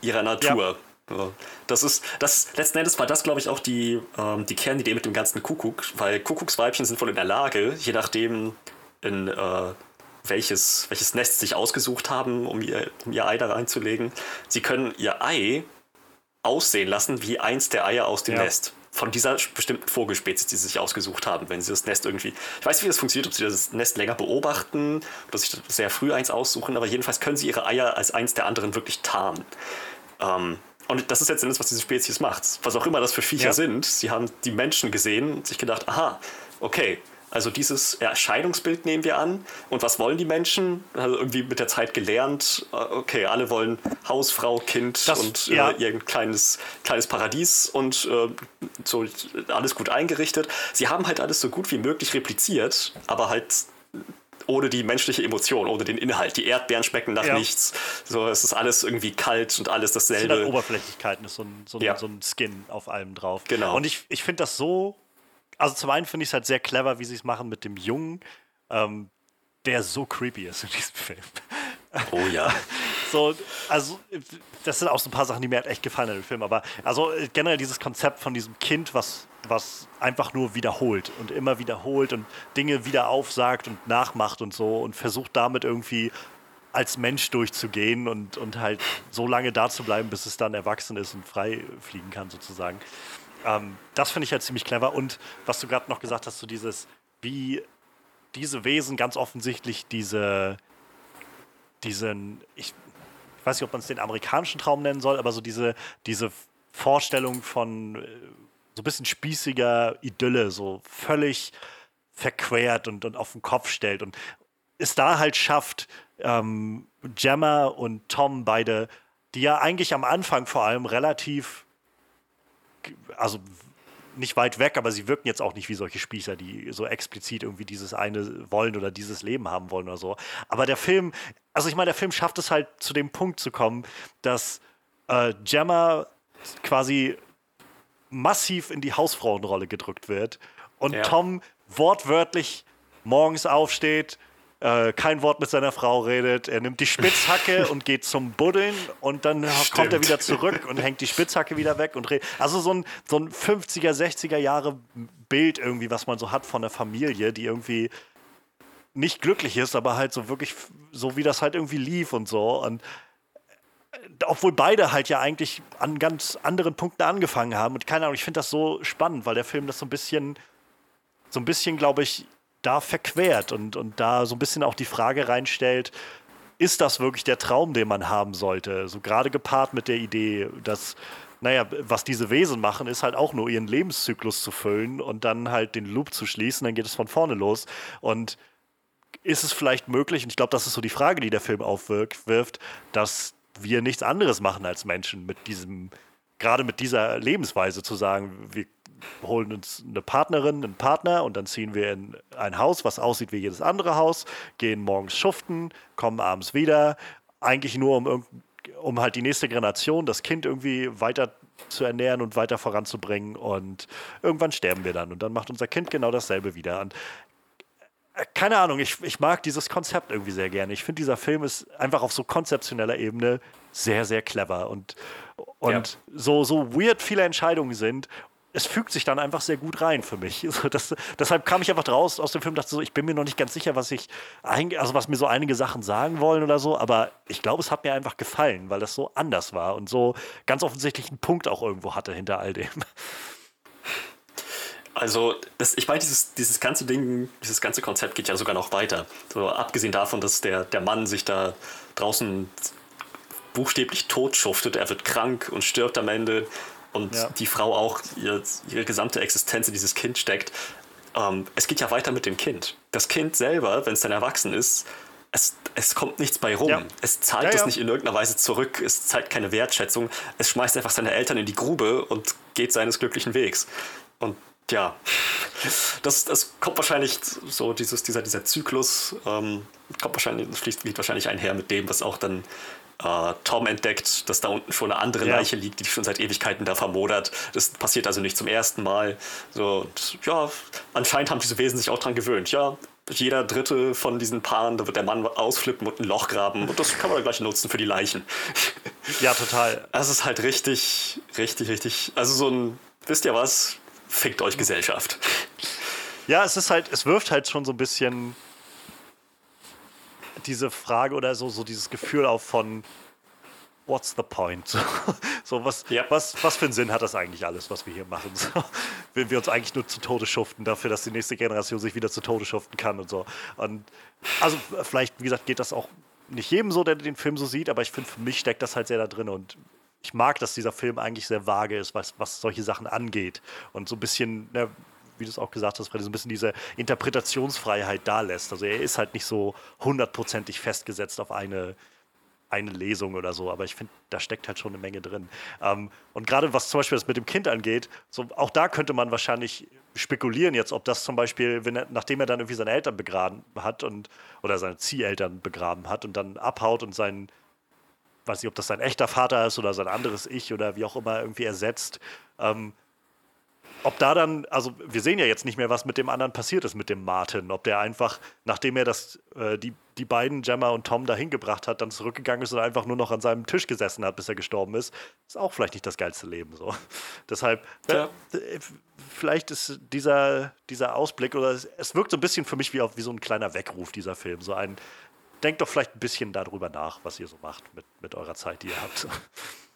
ihrer Natur. Ja. Das ist, das, letzten Endes war das, glaube ich, auch die, ähm, die Kernidee mit dem ganzen Kuckuck, weil Kuckucksweibchen sind wohl in der Lage, je nachdem, in äh, welches, welches Nest sich ausgesucht haben, um ihr, um ihr Ei da reinzulegen, sie können ihr Ei aussehen lassen wie eins der Eier aus dem ja. Nest von dieser bestimmten Vogelspezies, die sie sich ausgesucht haben, wenn sie das Nest irgendwie. Ich weiß nicht, wie das funktioniert, ob sie das Nest länger beobachten oder sich sehr früh eins aussuchen, aber jedenfalls können sie ihre Eier als eins der anderen wirklich tarnen. Ähm, und das ist jetzt das, was diese Spezies macht. Was auch immer das für Viecher ja. sind, sie haben die Menschen gesehen und sich gedacht, aha, okay, also dieses Erscheinungsbild nehmen wir an. Und was wollen die Menschen? Also irgendwie mit der Zeit gelernt, äh, okay, alle wollen Haus, Frau, Kind das, und äh, ja. äh, ihr kleines, kleines Paradies und äh, so alles gut eingerichtet. Sie haben halt alles so gut wie möglich repliziert, aber halt ohne die menschliche Emotion, ohne den Inhalt. Die Erdbeeren schmecken nach ja. nichts. So, es ist alles irgendwie kalt und alles dasselbe. Es sind halt Oberflächlichkeiten, ist so ein, so, ein, ja. so ein Skin auf allem drauf. Genau. Und ich, ich finde das so also zum einen finde ich es halt sehr clever, wie sie es machen mit dem Jungen, ähm, der so creepy ist in diesem Film. Oh ja. [LAUGHS] so, also das sind auch so ein paar Sachen, die mir halt echt gefallen in dem Film. Aber also generell dieses Konzept von diesem Kind, was, was einfach nur wiederholt und immer wiederholt und Dinge wieder aufsagt und nachmacht und so und versucht damit irgendwie als Mensch durchzugehen und, und halt so lange da zu bleiben, bis es dann erwachsen ist und frei fliegen kann, sozusagen. Ähm, das finde ich halt ziemlich clever. Und was du gerade noch gesagt hast, so dieses, wie diese Wesen ganz offensichtlich diese, diesen, ich, ich weiß nicht, ob man es den amerikanischen Traum nennen soll, aber so diese, diese Vorstellung von äh, so ein bisschen spießiger Idylle, so völlig verquert und, und auf den Kopf stellt und es da halt schafft, ähm, Gemma und Tom beide, die ja eigentlich am Anfang vor allem relativ, also nicht weit weg, aber sie wirken jetzt auch nicht wie solche Spießer, die so explizit irgendwie dieses eine wollen oder dieses Leben haben wollen oder so. Aber der Film, also ich meine, der Film schafft es halt zu dem Punkt zu kommen, dass äh, Gemma quasi massiv in die Hausfrauenrolle gedrückt wird und ja. Tom wortwörtlich morgens aufsteht, äh, kein Wort mit seiner Frau redet. Er nimmt die Spitzhacke [LAUGHS] und geht zum Buddeln und dann Stimmt. kommt er wieder zurück und hängt die Spitzhacke wieder weg und redet. Also so ein, so ein 50er, 60er Jahre Bild irgendwie, was man so hat von der Familie, die irgendwie nicht glücklich ist, aber halt so wirklich so, wie das halt irgendwie lief und so. Und äh, obwohl beide halt ja eigentlich an ganz anderen Punkten angefangen haben. Und keine Ahnung, ich finde das so spannend, weil der Film das so ein bisschen, so ein bisschen, glaube ich, da verquert und, und da so ein bisschen auch die Frage reinstellt, ist das wirklich der Traum, den man haben sollte? So gerade gepaart mit der Idee, dass, naja, was diese Wesen machen, ist halt auch nur ihren Lebenszyklus zu füllen und dann halt den Loop zu schließen, dann geht es von vorne los. Und ist es vielleicht möglich, und ich glaube, das ist so die Frage, die der Film aufwirft, dass wir nichts anderes machen als Menschen mit diesem, gerade mit dieser Lebensweise zu sagen, wir holen uns eine Partnerin, einen Partner und dann ziehen wir in ein Haus, was aussieht wie jedes andere Haus, gehen morgens schuften, kommen abends wieder, eigentlich nur um, um halt die nächste Generation, das Kind irgendwie weiter zu ernähren und weiter voranzubringen und irgendwann sterben wir dann und dann macht unser Kind genau dasselbe wieder. Und äh, keine Ahnung, ich, ich mag dieses Konzept irgendwie sehr gerne. Ich finde, dieser Film ist einfach auf so konzeptioneller Ebene sehr, sehr clever und, und ja. so, so weird viele Entscheidungen sind es fügt sich dann einfach sehr gut rein für mich. [LAUGHS] Also das, deshalb kam ich einfach draus aus dem Film, dachte so, ich bin mir noch nicht ganz sicher, was ich, also was mir so einige Sachen sagen wollen oder so, aber ich glaube, es hat mir einfach gefallen, weil das so anders war und so ganz offensichtlich einen Punkt auch irgendwo hatte hinter all dem. Also, das, ich meine, dieses, dieses ganze Ding, dieses ganze Konzept geht ja sogar noch weiter. So, abgesehen davon, dass der, der Mann sich da draußen buchstäblich totschuftet, er wird krank und stirbt am Ende und ja. die Frau auch ihr, ihre gesamte Existenz in dieses Kind steckt. Ähm, es geht ja weiter mit dem Kind. Das Kind selber, wenn es dann erwachsen ist, es, es kommt nichts bei rum. Ja. Es zahlt ja, das nicht in irgendeiner Weise zurück. Es zeigt keine Wertschätzung. Es schmeißt einfach seine Eltern in die Grube und geht seines glücklichen Wegs. Und ja, das, das kommt wahrscheinlich so, dieses, dieser, dieser Zyklus ähm, kommt wahrscheinlich, fließt, geht wahrscheinlich einher mit dem, was auch dann äh, Tom entdeckt, dass da unten schon eine andere ja. Leiche liegt, die schon seit Ewigkeiten da vermodert. Das passiert also nicht zum ersten Mal. So, und, ja, anscheinend haben diese Wesen sich auch dran gewöhnt. Ja, jeder dritte von diesen Paaren, da wird der Mann ausflippen und ein Loch graben und das kann man dann gleich nutzen für die Leichen. Ja, total. [LAUGHS] Das ist halt richtig, richtig, richtig. Also so ein, wisst ihr was? Fickt euch Gesellschaft. Ja, es ist halt, es wirft halt schon so ein bisschen diese Frage oder so, so dieses Gefühl auch von What's the point? So, [LAUGHS] so was, ja. was, was für einen Sinn hat das eigentlich alles, was wir hier machen? So, wenn wir uns eigentlich nur zu Tode schuften, dafür, dass die nächste Generation sich wieder zu Tode schuften kann und so. Und also vielleicht, wie gesagt, geht das auch nicht jedem so, der den Film so sieht, aber ich finde, für mich steckt das halt sehr da drin und ich mag, dass dieser Film eigentlich sehr vage ist, was, was solche Sachen angeht. Und so ein bisschen, ne, wie du es auch gesagt hast, Freddy, so ein bisschen diese Interpretationsfreiheit da lässt. Also er ist halt nicht so hundertprozentig festgesetzt auf eine, eine Lesung oder so, aber ich finde, da steckt halt schon eine Menge drin. Ähm, und gerade was zum Beispiel das mit dem Kind angeht, so, auch da könnte man wahrscheinlich spekulieren jetzt, ob das zum Beispiel, er, nachdem er dann irgendwie seine Eltern begraben hat und oder seine Zieheltern begraben hat und dann abhaut und sein weiß nicht, ob das sein echter Vater ist oder sein anderes Ich oder wie auch immer irgendwie ersetzt, ähm, ob da dann, also wir sehen ja jetzt nicht mehr, was mit dem anderen passiert ist, mit dem Martin. Ob der einfach, nachdem er das, äh, die, die beiden, Gemma und Tom, dahin gebracht hat, dann zurückgegangen ist und einfach nur noch an seinem Tisch gesessen hat, bis er gestorben ist, ist auch vielleicht nicht das geilste Leben. So. [LAUGHS] Deshalb, ja. äh, vielleicht ist dieser, dieser Ausblick, oder es, es, wirkt so ein bisschen für mich wie, auf, wie so ein kleiner Weckruf, dieser Film. So ein, denkt doch vielleicht ein bisschen darüber nach, was ihr so macht mit, mit eurer Zeit, die ihr habt. [LAUGHS]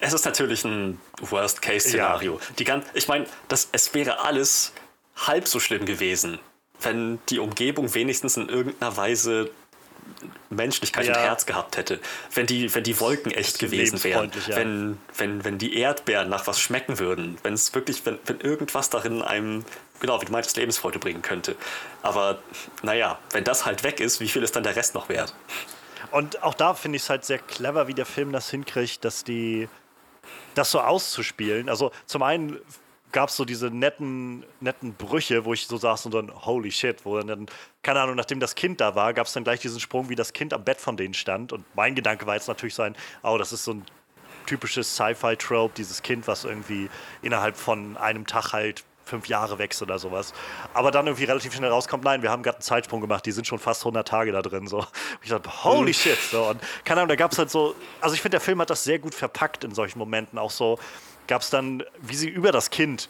Es ist natürlich ein Worst-Case-Szenario. Ja. Ich meine, es wäre alles halb so schlimm gewesen, wenn die Umgebung wenigstens in irgendeiner Weise Menschlichkeit ja. und Herz gehabt hätte. Wenn die, wenn die Wolken echt gewesen wären. Ja. Wenn, wenn, wenn die Erdbeeren nach was schmecken würden. Wenn es wirklich, wenn, wenn irgendwas darin einem, genau, wie du meintest, Lebensfreude bringen könnte. Aber naja, wenn das halt weg ist, wie viel ist dann der Rest noch wert? Und auch da finde ich es halt sehr clever, wie der Film das hinkriegt, dass die das so auszuspielen. Also zum einen gab es so diese netten, netten Brüche, wo ich so saß und dann, holy shit, wo dann, keine Ahnung, nachdem das Kind da war, gab es dann gleich diesen Sprung, wie das Kind am Bett von denen stand. Und mein Gedanke war jetzt natürlich sein, oh, das ist so ein typisches Sci-Fi-Trope, dieses Kind, was irgendwie innerhalb von einem Tag halt fünf Jahre wächst oder sowas. Aber dann irgendwie relativ schnell rauskommt, nein, wir haben gerade einen Zeitsprung gemacht, die sind schon fast 100 Tage da drin. So. Und ich dachte, holy mhm. shit. So. Und keine Ahnung, da gab es halt so, also ich finde, der Film hat das sehr gut verpackt in solchen Momenten. Auch so gab es dann, wie sie über das Kind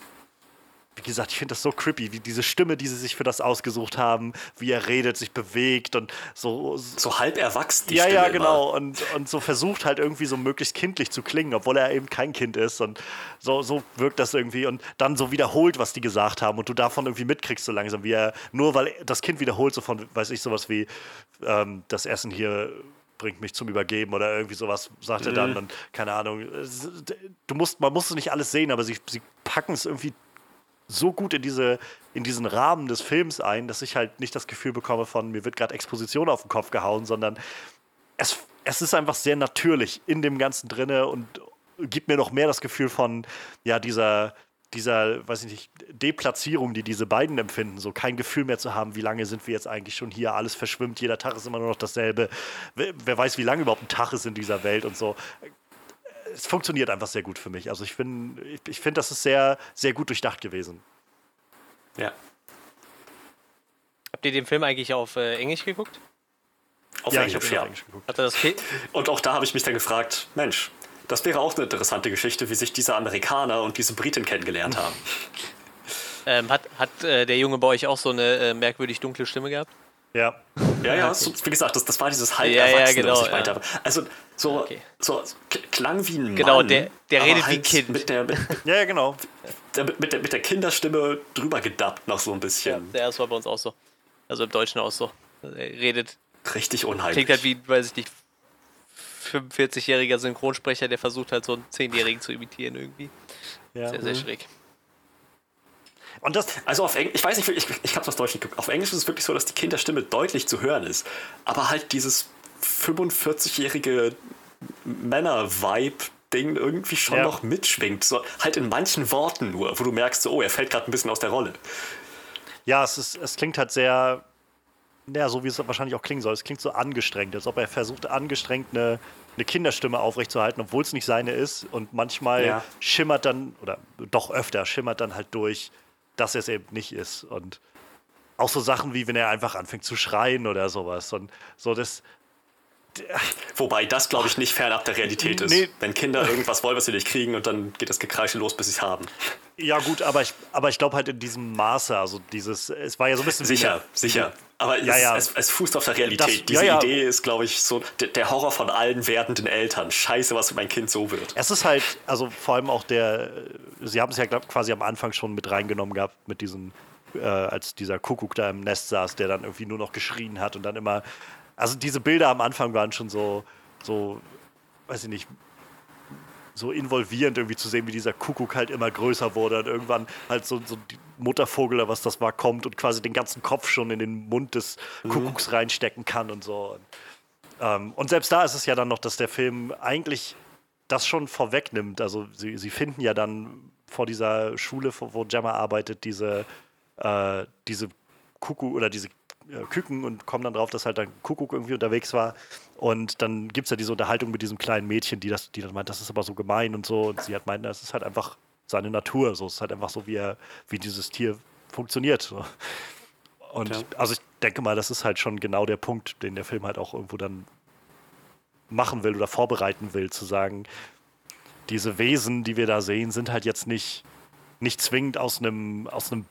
wie gesagt, ich finde das so creepy, wie diese Stimme, die sie sich für das ausgesucht haben, wie er redet, sich bewegt und so. So halb erwachsen. Die ja, Stimme ja, genau. Und, und so versucht halt irgendwie so möglichst kindlich zu klingen, obwohl er eben kein Kind ist. Und so, so wirkt das irgendwie. Und dann so wiederholt, was die gesagt haben. Und du davon irgendwie mitkriegst so langsam, wie er, nur weil das Kind wiederholt, so von, weiß ich, sowas wie, ähm, das Essen hier bringt mich zum Übergeben oder irgendwie sowas, sagt er dann. Mhm. Und keine Ahnung. Du musst, man muss es nicht alles sehen, aber sie, sie packen es irgendwie so gut in, diese, in diesen Rahmen des Films ein, dass ich halt nicht das Gefühl bekomme von, mir wird gerade Exposition auf den Kopf gehauen, sondern es, es ist einfach sehr natürlich in dem Ganzen drinne und gibt mir noch mehr das Gefühl von, ja, dieser, dieser, weiß ich nicht, Deplatzierung, die diese beiden empfinden, so kein Gefühl mehr zu haben, wie lange sind wir jetzt eigentlich schon hier, alles verschwimmt, jeder Tag ist immer nur noch dasselbe, wer, wer weiß, wie lange überhaupt ein Tag ist in dieser Welt und so es funktioniert einfach sehr gut für mich. Also ich finde, ich, ich finde, das ist sehr, sehr gut durchdacht gewesen. Ja. Habt ihr den Film eigentlich auf äh, Englisch geguckt? Auf ja, Englisch, ja. Englisch geguckt. Hat er das [LAUGHS] Und auch da habe ich mich dann gefragt, Mensch, das wäre auch eine interessante Geschichte, wie sich diese Amerikaner und diese Briten kennengelernt haben. [LAUGHS] ähm, hat hat äh, der Junge bei euch auch so eine äh, merkwürdig dunkle Stimme gehabt? Ja. Ja, ja, so, wie gesagt, das, das war dieses halb ja, ja, genau, was ich meinte. Ja. Also so, okay. so klang wie ein genau, Mann. Genau, der, der redet halt wie ein Kind. Mit der, mit, [LAUGHS] ja, ja, genau. Der, mit, der, mit der Kinderstimme drüber gedappt noch so ein bisschen. Ja, das war bei uns auch so. Also im Deutschen auch so. Er redet. Richtig unheimlich. Klingt halt wie, weiß ich nicht, 45-jähriger Synchronsprecher, der versucht halt so einen 10-Jährigen zu imitieren irgendwie. Ja. Sehr, sehr mhm. schräg. Und das, also auf Englisch, ich weiß nicht, ich, ich habe das Deutsch nicht geguckt. Auf Englisch ist es wirklich so, dass die Kinderstimme deutlich zu hören ist. Aber halt dieses 45-jährige Männer-Vibe-Ding irgendwie schon ja. noch mitschwingt. So, halt in manchen Worten nur, wo du merkst, so, oh, er fällt gerade ein bisschen aus der Rolle. Ja, es, ist, es klingt halt sehr, ja, so wie es wahrscheinlich auch klingen soll. Es klingt so angestrengt, als ob er versucht, angestrengt eine, eine Kinderstimme aufrechtzuerhalten, obwohl es nicht seine ist. Und manchmal ja. schimmert dann, oder doch öfter, schimmert dann halt durch, dass er es eben nicht ist. Und auch so Sachen wie, wenn er einfach anfängt zu schreien oder sowas. Und so das. Wobei das, glaube ich, nicht fernab der Realität ist. Nee. Wenn Kinder irgendwas wollen, was sie nicht kriegen, und dann geht das Gekreische los, bis sie es haben. Ja, gut, aber ich, aber ich glaube halt in diesem Maße, also dieses, es war ja so ein bisschen. Sicher, eine, sicher. Aber ja, es, ja. Es, es, fußt auf der Realität. Das, Diese ja, Idee ist, glaube ich, so der, Horror von allen werdenden Eltern. Scheiße, was für mein Kind so wird. Es ist halt, also vor allem auch der, sie haben es ja glaub, quasi am Anfang schon mit reingenommen gehabt, mit diesem, äh, als dieser Kuckuck da im Nest saß, der dann irgendwie nur noch geschrien hat und dann immer, also diese Bilder am Anfang waren schon so, so, weiß ich nicht, so involvierend irgendwie zu sehen, wie dieser Kuckuck halt immer größer wurde und irgendwann halt so, so die Muttervogel oder was das war kommt und quasi den ganzen Kopf schon in den Mund des mhm. Kuckucks reinstecken kann und so. Und, ähm, und selbst da ist es ja dann noch, dass der Film eigentlich das schon vorwegnimmt. Also sie, sie finden ja dann vor dieser Schule, wo Gemma arbeitet, diese, äh, diese Kuckuck oder diese äh, Küken und kommen dann drauf, dass halt ein Kuckuck irgendwie unterwegs war. Und dann gibt es ja diese Unterhaltung mit diesem kleinen Mädchen, die, das, die dann meint, das ist aber so gemein und so. Und sie hat meint, das ist halt einfach seine Natur. So, es ist halt einfach so, wie, er, wie dieses Tier funktioniert. So. Und ja. also ich denke mal, das ist halt schon genau der Punkt, den der Film halt auch irgendwo dann machen will oder vorbereiten will, zu sagen, diese Wesen, die wir da sehen, sind halt jetzt nicht, nicht zwingend aus einem, aus einem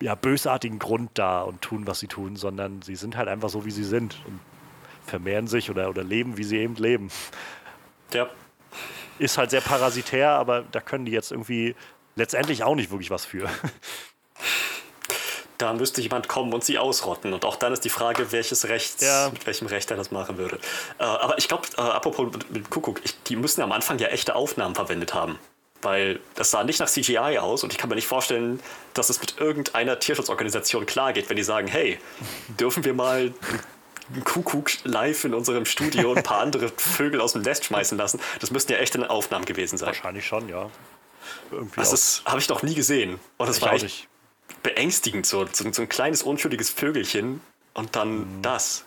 ja, bösartigen Grund da und tun, was sie tun, sondern sie sind halt einfach so, wie sie sind und vermehren sich oder, oder leben, wie sie eben leben. Ja. Ist halt sehr parasitär, aber da können die jetzt irgendwie letztendlich auch nicht wirklich was für. da müsste jemand kommen und sie ausrotten. Und auch dann ist die Frage, welches Recht, ja. mit welchem Recht er das machen würde. Äh, aber ich glaube, äh, apropos mit, mit Kuckuck, ich, die müssen am Anfang ja echte Aufnahmen verwendet haben. Weil das sah nicht nach CGI aus und ich kann mir nicht vorstellen, dass es mit irgendeiner Tierschutzorganisation klar geht, wenn die sagen, hey, dürfen wir mal Kuckuck live in unserem Studio und ein paar andere Vögel aus dem Nest schmeißen lassen. Das müssten ja echte Aufnahmen gewesen sein. Wahrscheinlich schon, ja. Irgendwie das habe ich noch nie gesehen. Und das ich war echt beängstigend, so, so, so, ein kleines, unschuldiges Vögelchen und dann mhm. das.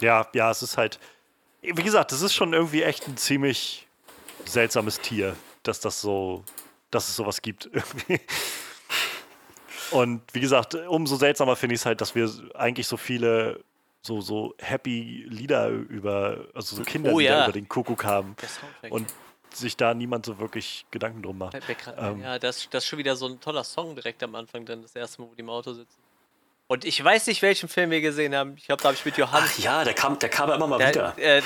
Ja, ja, es ist halt, wie gesagt, das ist schon irgendwie echt ein ziemlich seltsames Tier, dass das so, dass es sowas gibt. [LAUGHS] Und wie gesagt, umso seltsamer finde ich es halt, dass wir eigentlich so viele so, so happy Lieder über, also so Kinderlieder oh, ja. über den Kuckuck haben. Und sich da niemand so wirklich Gedanken drum macht. Ähm, ja, das, das ist schon wieder so ein toller Song direkt am Anfang, dann das erste Mal, wo die im Auto sitzen. Und ich weiß nicht, welchen Film wir gesehen haben. Ich glaube, da habe ich mit Johannes. Ach ja, der kam, der kam immer mal der, wieder. Äh,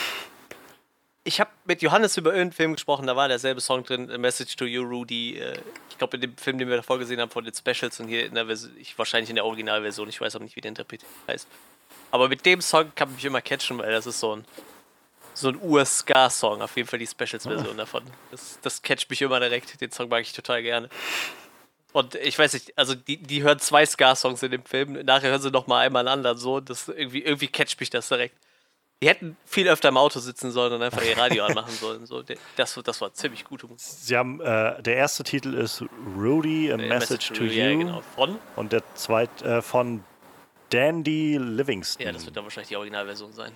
ich habe mit Johannes über irgendeinen Film gesprochen, da war derselbe Song drin, A Message to You, Rudy. Äh, ich glaube, in dem Film, den wir davor gesehen haben, von den Specials und hier in der Version, ich, wahrscheinlich in der Originalversion, ich weiß auch nicht, wie der Interpret heißt. Aber mit dem Song kann ich mich immer catchen, weil das ist so ein, so ein Ur-Ska-Song, auf jeden Fall die Specials-Version [LAUGHS] davon. Das, das catcht mich immer direkt, den Song mag ich total gerne. Und ich weiß nicht, also die, die hören zwei Ska-Songs in dem Film, nachher hören sie noch mal einmal einen anderen, so, das irgendwie, irgendwie catcht mich das direkt. Die hätten viel öfter im Auto sitzen sollen und einfach ihr Radio anmachen sollen. So, das, das war ziemlich gute Musik. Sie haben, äh, der erste Titel ist Rudy, A Message, Message to, You. Ja, genau. Von? Und der zweite äh, von Dandy Livingston. Ja, das wird dann wahrscheinlich die Originalversion sein.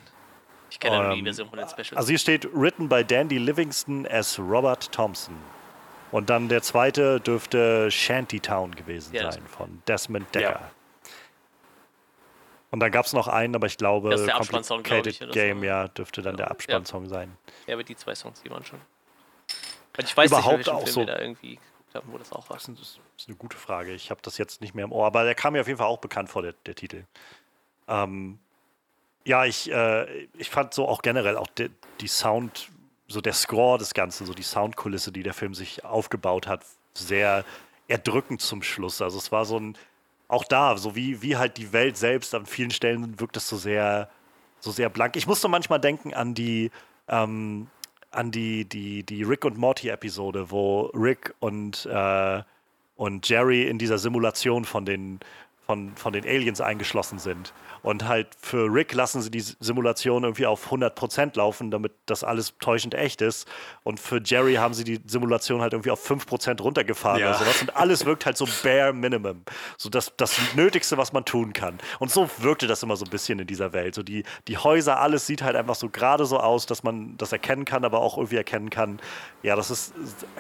Ich kenne um, nur die ähm, Version von den Specials. Also hier steht written by Dandy Livingston as Robert Thompson. Und dann der zweite dürfte Shantytown gewesen ja, sein von Desmond Decker. Ja. Und dann gab es noch einen, aber ich glaube, das ist der Abspannsong, glaube ich, Game, so. ja, dürfte dann der Abspannsong ja. sein. Ja, aber die zwei Songs, die waren schon. Und ich weiß Überhaupt nicht, auch Film so. da irgendwie geguckt haben, wo das auch war. Das ist, eine gute Frage. Ich habe das jetzt nicht mehr im Ohr, aber der kam mir auf jeden Fall auch bekannt vor, der, der Titel. Ähm, ja, ich, äh, ich fand so auch generell auch de, die Sound, so der Score des Ganzen, so die Soundkulisse, die der Film sich aufgebaut hat, sehr erdrückend zum Schluss. Also es war so ein auch da, so wie, wie halt die Welt selbst, an vielen Stellen wirkt es so sehr, so sehr blank. Ich musste manchmal denken an die, ähm, an die, die, die Rick und Morty-Episode, wo Rick und, äh, und Jerry in dieser Simulation von den, von, von den Aliens eingeschlossen sind. Und halt für Rick lassen sie die Simulation irgendwie auf 100% laufen, damit das alles täuschend echt ist. Und für Jerry haben sie die Simulation halt irgendwie auf 5% runtergefahren ja. oder sowas. Und alles wirkt halt so bare minimum. So das, das Nötigste, was man tun kann. Und so wirkte das immer so ein bisschen in dieser Welt. So die, die Häuser, alles sieht halt einfach so gerade so aus, dass man das erkennen kann, aber auch irgendwie erkennen kann, ja, das ist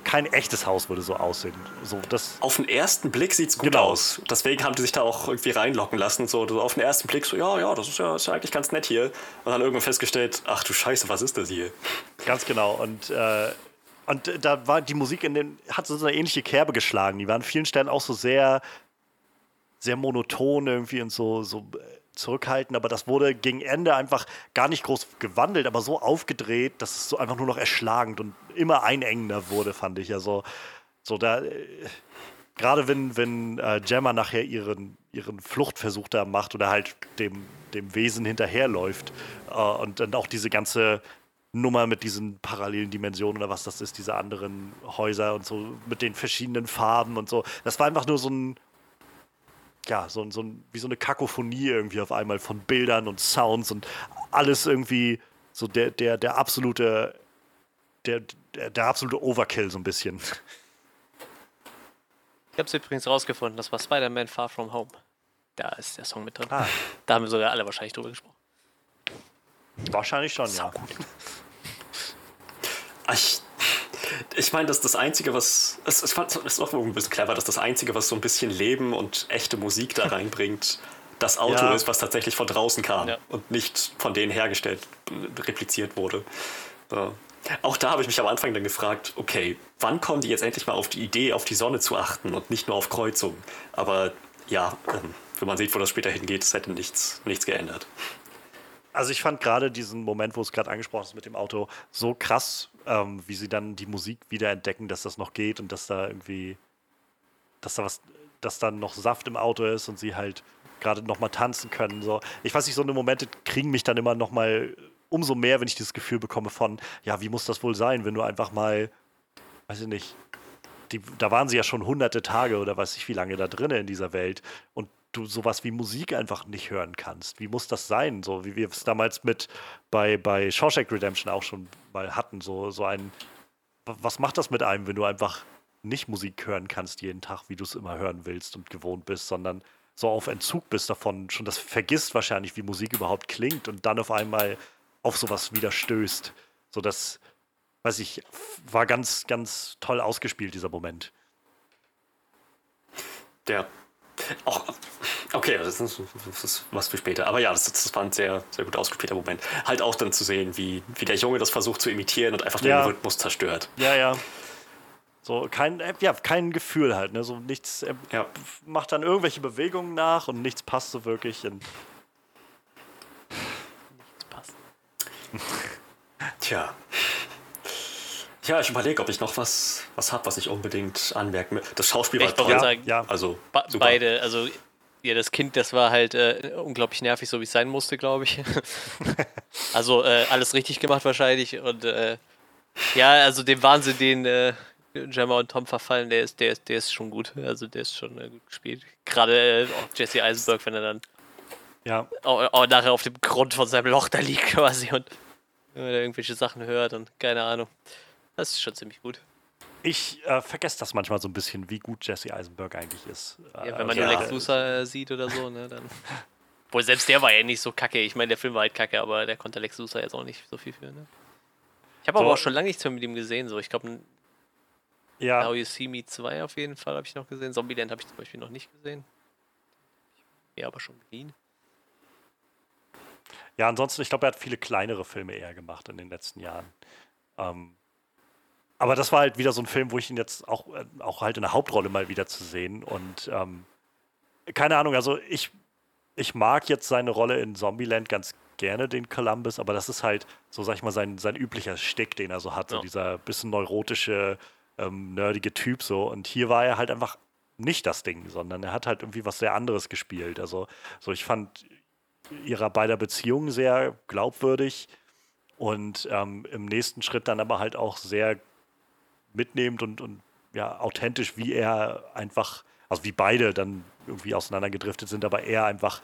kein echtes Haus, würde so aussehen. So, das auf den ersten Blick sieht es gut genau. aus. Deswegen haben die sich da auch irgendwie reinlocken lassen. So, auf den ersten Blick so, ja, ja, das ist ja, ist ja eigentlich ganz nett hier. Und dann irgendwann festgestellt, ach du Scheiße, was ist das hier? Ganz genau. Und, äh, und da war die Musik in den, hat so eine ähnliche Kerbe geschlagen. Die war an vielen Stellen auch so sehr, sehr monoton irgendwie und so, so äh, zurückhaltend, aber das wurde gegen Ende einfach gar nicht groß gewandelt, aber so aufgedreht, dass es so einfach nur noch erschlagend und immer einengender wurde, fand ich. Also, so da, äh, gerade wenn, wenn äh, Gemma nachher ihren, ihren Fluchtversuch da macht oder halt dem, dem Wesen hinterherläuft äh, und dann auch diese ganze Nummer mit diesen parallelen Dimensionen oder was das ist, diese anderen Häuser und so mit den verschiedenen Farben und so. Das war einfach nur so ein, ja, so, so ein, wie so eine Kakophonie irgendwie auf einmal von Bildern und Sounds und alles irgendwie so der, der, der absolute, der, der, der absolute Overkill so ein bisschen. Ich habe es übrigens rausgefunden, das war Spider-Man Far From Home. Da ist der Song mit drin. Ah. Da haben wir sogar alle wahrscheinlich drüber gesprochen. Wahrscheinlich schon, ja. Ich, ich meine, das ist das Einzige, was. Es, ich fand es auch ein bisschen clever, dass das Einzige, was so ein bisschen Leben und echte Musik da reinbringt, [LAUGHS] das Auto ja. ist, was tatsächlich von draußen kam ja. und nicht von denen hergestellt, repliziert wurde. So. Auch da habe ich mich am Anfang dann gefragt, okay, wann kommen die jetzt endlich mal auf die Idee, auf die Sonne zu achten und nicht nur auf Kreuzungen? Aber ja, ähm, wenn man sieht, wo das später hingeht, es hätte nichts, nichts geändert. Also ich fand gerade diesen Moment, wo es gerade angesprochen ist mit dem Auto, so krass, ähm, wie sie dann die Musik wieder entdecken, dass das noch geht und dass da irgendwie, dass da was dass dann noch Saft im Auto ist und sie halt gerade nochmal tanzen können. So. Ich weiß nicht, so eine Momente kriegen mich dann immer nochmal umso mehr, wenn ich dieses Gefühl bekomme von, ja, wie muss das wohl sein, wenn du einfach mal, weiß ich nicht, die, da waren sie ja schon hunderte Tage oder weiß ich wie lange da drinnen in dieser Welt und du sowas wie Musik einfach nicht hören kannst. Wie muss das sein? So wie wir es damals mit bei, bei Shawshank Redemption auch schon mal hatten. So, so ein, was macht das mit einem, wenn du einfach nicht Musik hören kannst jeden Tag, wie du es immer hören willst und gewohnt bist, sondern so auf Entzug bist davon, schon das vergisst wahrscheinlich, wie Musik überhaupt klingt und dann auf einmal auf sowas wieder stößt. So das, weiß ich, war ganz, ganz toll ausgespielt, dieser Moment. Ja. Auch, okay, das ist, das ist, was für später. Aber ja, das, das, war ein sehr, sehr gut ausgespielter Moment. Halt auch dann zu sehen, wie, wie der Junge das versucht zu imitieren und einfach ja. den Rhythmus zerstört. Ja, ja. So kein, ja, kein Gefühl halt, ne? So nichts, er ja. macht dann irgendwelche Bewegungen nach und nichts passt so wirklich. In nichts passt. [LAUGHS] Tja. Ja, ich überlege, ob ich noch was, was habe, was ich unbedingt anmerken will. Das Schauspiel ich war toll. Sagen, ja. Also, ba super. beide, also ja, das Kind, das war halt äh, unglaublich nervig, so wie es sein musste, glaube ich. [LAUGHS] also äh, alles richtig gemacht wahrscheinlich und äh, ja, also den Wahnsinn, den äh, Gemma und Tom verfallen, der ist, der ist, der ist schon gut. Also der ist schon äh, gut gespielt. Gerade äh, auch Jesse Eisenberg, wenn er dann ja. auch, auch nachher auf dem Grund von seinem Loch da liegt quasi und wenn er irgendwelche Sachen hört und keine Ahnung. Das ist schon ziemlich gut. Ich äh, vergesse das manchmal so ein bisschen, wie gut Jesse Eisenberg eigentlich ist. Ja, wenn man ja. nur Lex Luthor äh, sieht oder so, ne, dann. [LAUGHS] Wohl selbst der war ja nicht so kacke. Ich meine, der Film war halt kacke, aber der konnte Lex Luthor jetzt auch nicht so viel für, ne? Ich habe so. aber auch schon lange nichts mehr mit ihm gesehen, so. Ich glaube, ja. Now You See Me 2 auf jeden Fall habe ich noch gesehen. Zombieland habe ich zum Beispiel noch nicht gesehen. Ja, aber schon geliehen. Ja, ansonsten, ich glaube, er hat viele kleinere Filme eher gemacht in den letzten Jahren. Ähm, aber das war halt wieder so ein Film, wo ich ihn jetzt auch, äh, auch halt in der Hauptrolle mal wieder zu sehen. Und ähm, keine Ahnung, also ich, ich mag jetzt seine Rolle in Zombieland ganz gerne, den Columbus, aber das ist halt, so sag ich mal, sein, sein üblicher Stick, den er so hat. Ja. So dieser bisschen neurotische, ähm, nerdige Typ so. Und hier war er halt einfach nicht das Ding, sondern er hat halt irgendwie was sehr anderes gespielt. Also, so ich fand ihrer beider Beziehungen sehr glaubwürdig und ähm, im nächsten Schritt dann aber halt auch sehr mitnehmend und, und ja, authentisch, wie er einfach, also wie beide dann irgendwie auseinandergedriftet sind, aber er einfach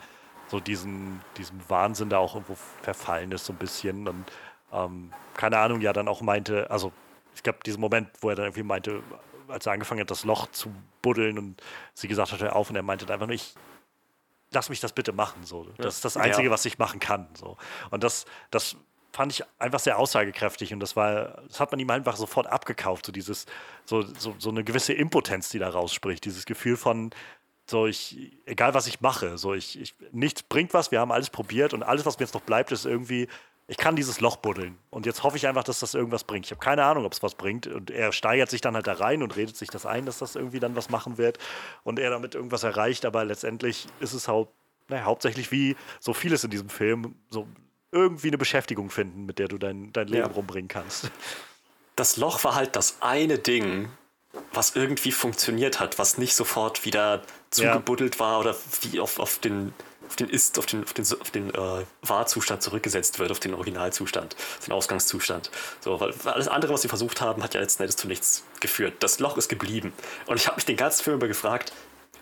so diesen, diesem Wahnsinn da auch irgendwo verfallen ist, so ein bisschen. Und ähm, keine Ahnung, ja, dann auch meinte, also ich glaube, diesen Moment, wo er dann irgendwie meinte, als er angefangen hat, das Loch zu buddeln und sie gesagt hat, hör auf, und er meinte einfach nur, ich lass mich das bitte machen. So. Das ist das Einzige, ja. was ich machen kann. So. Und das, das fand ich einfach sehr aussagekräftig und das war, das hat man ihm einfach sofort abgekauft, so dieses, so, so, so eine gewisse Impotenz, die da rausspricht, dieses Gefühl von, so ich, egal was ich mache, so ich, ich, nichts bringt was, wir haben alles probiert und alles, was mir jetzt noch bleibt, ist irgendwie, ich kann dieses Loch buddeln und jetzt hoffe ich einfach, dass das irgendwas bringt. Ich habe keine Ahnung, ob es was bringt und er steigert sich dann halt da rein und redet sich das ein, dass das irgendwie dann was machen wird und er damit irgendwas erreicht, aber letztendlich ist es halt, naja, hauptsächlich wie so vieles in diesem Film, so irgendwie eine Beschäftigung finden, mit der du dein, dein Leben ja. rumbringen kannst. Das Loch war halt das eine Ding, was irgendwie funktioniert hat, was nicht sofort wieder zugebuddelt ja. war oder wie auf, auf den auf den Ist, auf den, auf den, auf den äh, Wahrzustand zurückgesetzt wird, auf den Originalzustand, auf den Ausgangszustand. So, weil alles andere, was sie versucht haben, hat ja letzten Endes zu nichts geführt. Das Loch ist geblieben. Und ich habe mich den ganzen Film über gefragt,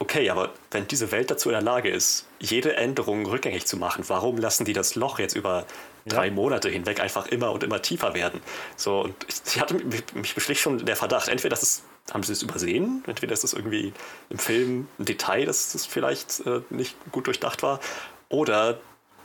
okay, aber wenn diese Welt dazu in der Lage ist, jede Änderung rückgängig zu machen, warum lassen die das Loch jetzt über drei ja. Monate hinweg einfach immer und immer tiefer werden? So, und ich, ich hatte mich, mich beschlich schon der Verdacht, entweder das ist, haben sie es übersehen, entweder ist es irgendwie im Film ein Detail, dass das vielleicht äh, nicht gut durchdacht war, oder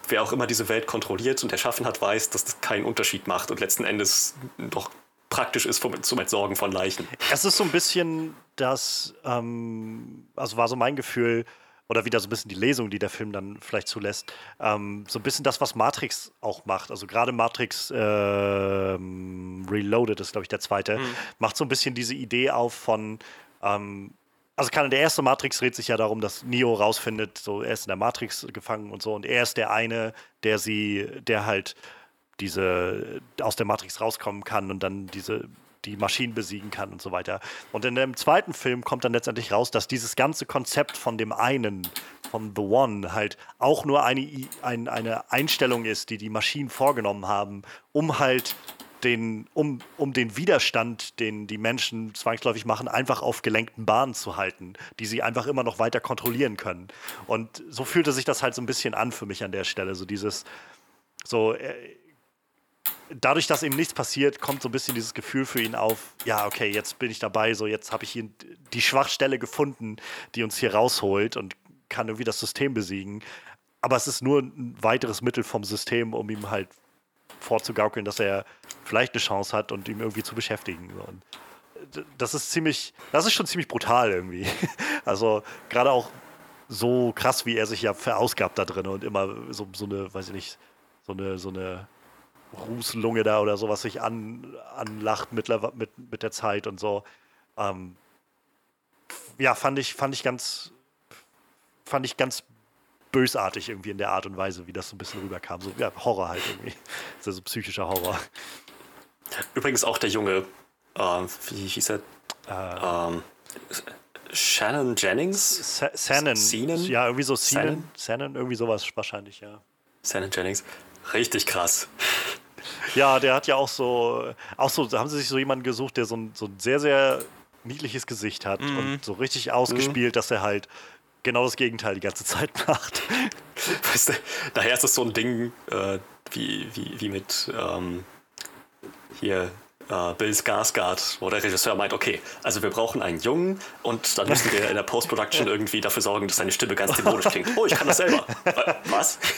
wer auch immer diese Welt kontrolliert und erschaffen hat, weiß, dass das keinen Unterschied macht und letzten Endes doch praktisch ist zum Entsorgen von Leichen. Es ist so ein bisschen das, ähm, also war so mein Gefühl, oder wieder so ein bisschen die Lesung, die der Film dann vielleicht zulässt, ähm, so ein bisschen das, was Matrix auch macht. Also gerade Matrix äh, Reloaded ist, glaube ich, der zweite, mhm. macht so ein bisschen diese Idee auf von, ähm, also kann, der erste Matrix dreht sich ja darum, dass Neo rausfindet, so er ist in der Matrix gefangen und so, und er ist der eine, der sie, der halt diese aus der Matrix rauskommen kann und dann diese die Maschinen besiegen kann und so weiter. Und in dem zweiten Film kommt dann letztendlich raus, dass dieses ganze Konzept von dem einen, von The One, halt auch nur eine, ein, eine Einstellung ist, die die Maschinen vorgenommen haben, um halt den, um, um den Widerstand, den die Menschen zwangsläufig machen, einfach auf gelenkten Bahnen zu halten, die sie einfach immer noch weiter kontrollieren können. Und so fühlte sich das halt so ein bisschen an für mich an der Stelle. So dieses, so, äh, dadurch, dass eben nichts passiert, kommt so ein bisschen dieses Gefühl für ihn auf, ja, okay, jetzt bin ich dabei, so jetzt habe ich hier die Schwachstelle gefunden, die uns hier rausholt und kann irgendwie das System besiegen. Aber es ist nur ein weiteres Mittel vom System, um ihm halt vorzugaukeln, dass er vielleicht eine Chance hat und ihm irgendwie zu beschäftigen. Und das ist ziemlich, das ist schon ziemlich brutal irgendwie. [LAUGHS] Also gerade auch so krass, wie er sich ja verausgabt da drin und immer so, so eine, weiß ich nicht, so eine, so eine Rußlunge da oder sowas sich an, anlacht mit, mit, mit der Zeit und so. Ähm, ja, fand ich, fand ich ganz, fand ich ganz bösartig irgendwie in der Art und Weise, wie das so ein bisschen rüberkam. So ja, Horror halt irgendwie. [LAUGHS] So, so psychischer Horror. Übrigens auch der Junge, äh, wie hieß er? Äh, ähm, Shannon Jennings? Shannon. Ja, irgendwie so Shannon. Shannon, irgendwie sowas wahrscheinlich, ja. Shannon Jennings. Richtig krass. Ja, der hat ja auch so, auch so, da haben sie sich so jemanden gesucht, der so ein, so ein sehr, sehr niedliches Gesicht hat mhm. und so richtig ausgespielt, mhm. dass er halt genau das Gegenteil die ganze Zeit [LAUGHS] macht. Weißt du, daher ist es so ein Ding äh, wie, wie, wie mit ähm, hier äh, Bill Skarsgård, wo der Regisseur meint, okay, also wir brauchen einen Jungen und dann müssen wir in der Post-Production [LAUGHS] irgendwie dafür sorgen, dass seine Stimme ganz dämonisch klingt. Oh, ich kann das selber. Was? [LAUGHS]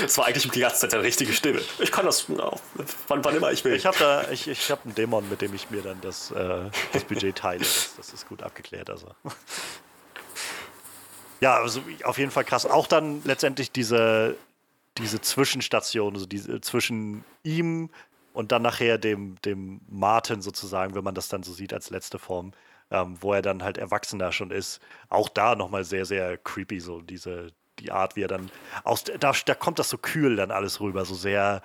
Das war eigentlich die ganze Zeit seine richtige Stimme. Ich kann das wann, wann immer ich will. Ich habe da, ich, ich habe einen Dämon, mit dem ich mir dann das, äh, das Budget teile. Das, das ist gut abgeklärt. Also. [LAUGHS] Ja, also auf jeden Fall krass. Auch dann letztendlich diese, diese Zwischenstation, also diese, zwischen ihm und dann nachher dem, dem Martin sozusagen, wenn man das dann so sieht als letzte Form, ähm, wo er dann halt erwachsener schon ist. Auch da nochmal sehr, sehr creepy, so diese, die Art, wie er dann aus, da, da kommt das so kühl dann alles rüber, so sehr,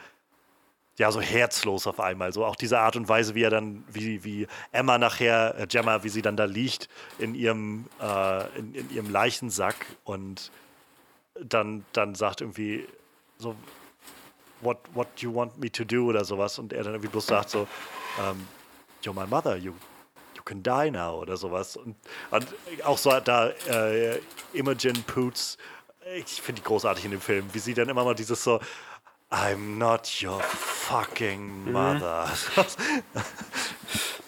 ja, so herzlos auf einmal. So auch diese Art und Weise, wie er dann, wie, wie Emma nachher, äh, Gemma, wie sie dann da liegt in ihrem, äh, in, in ihrem Leichensack und dann, dann sagt irgendwie so, what, what you want me to do oder sowas und er dann irgendwie bloß sagt so, um, you're my mother, you, you can die now oder sowas. Und, und auch so da äh, Imogen Poots, ich finde die großartig in dem Film, wie sie dann immer mal dieses so, I'm not your fucking mhm. mother. [LAUGHS]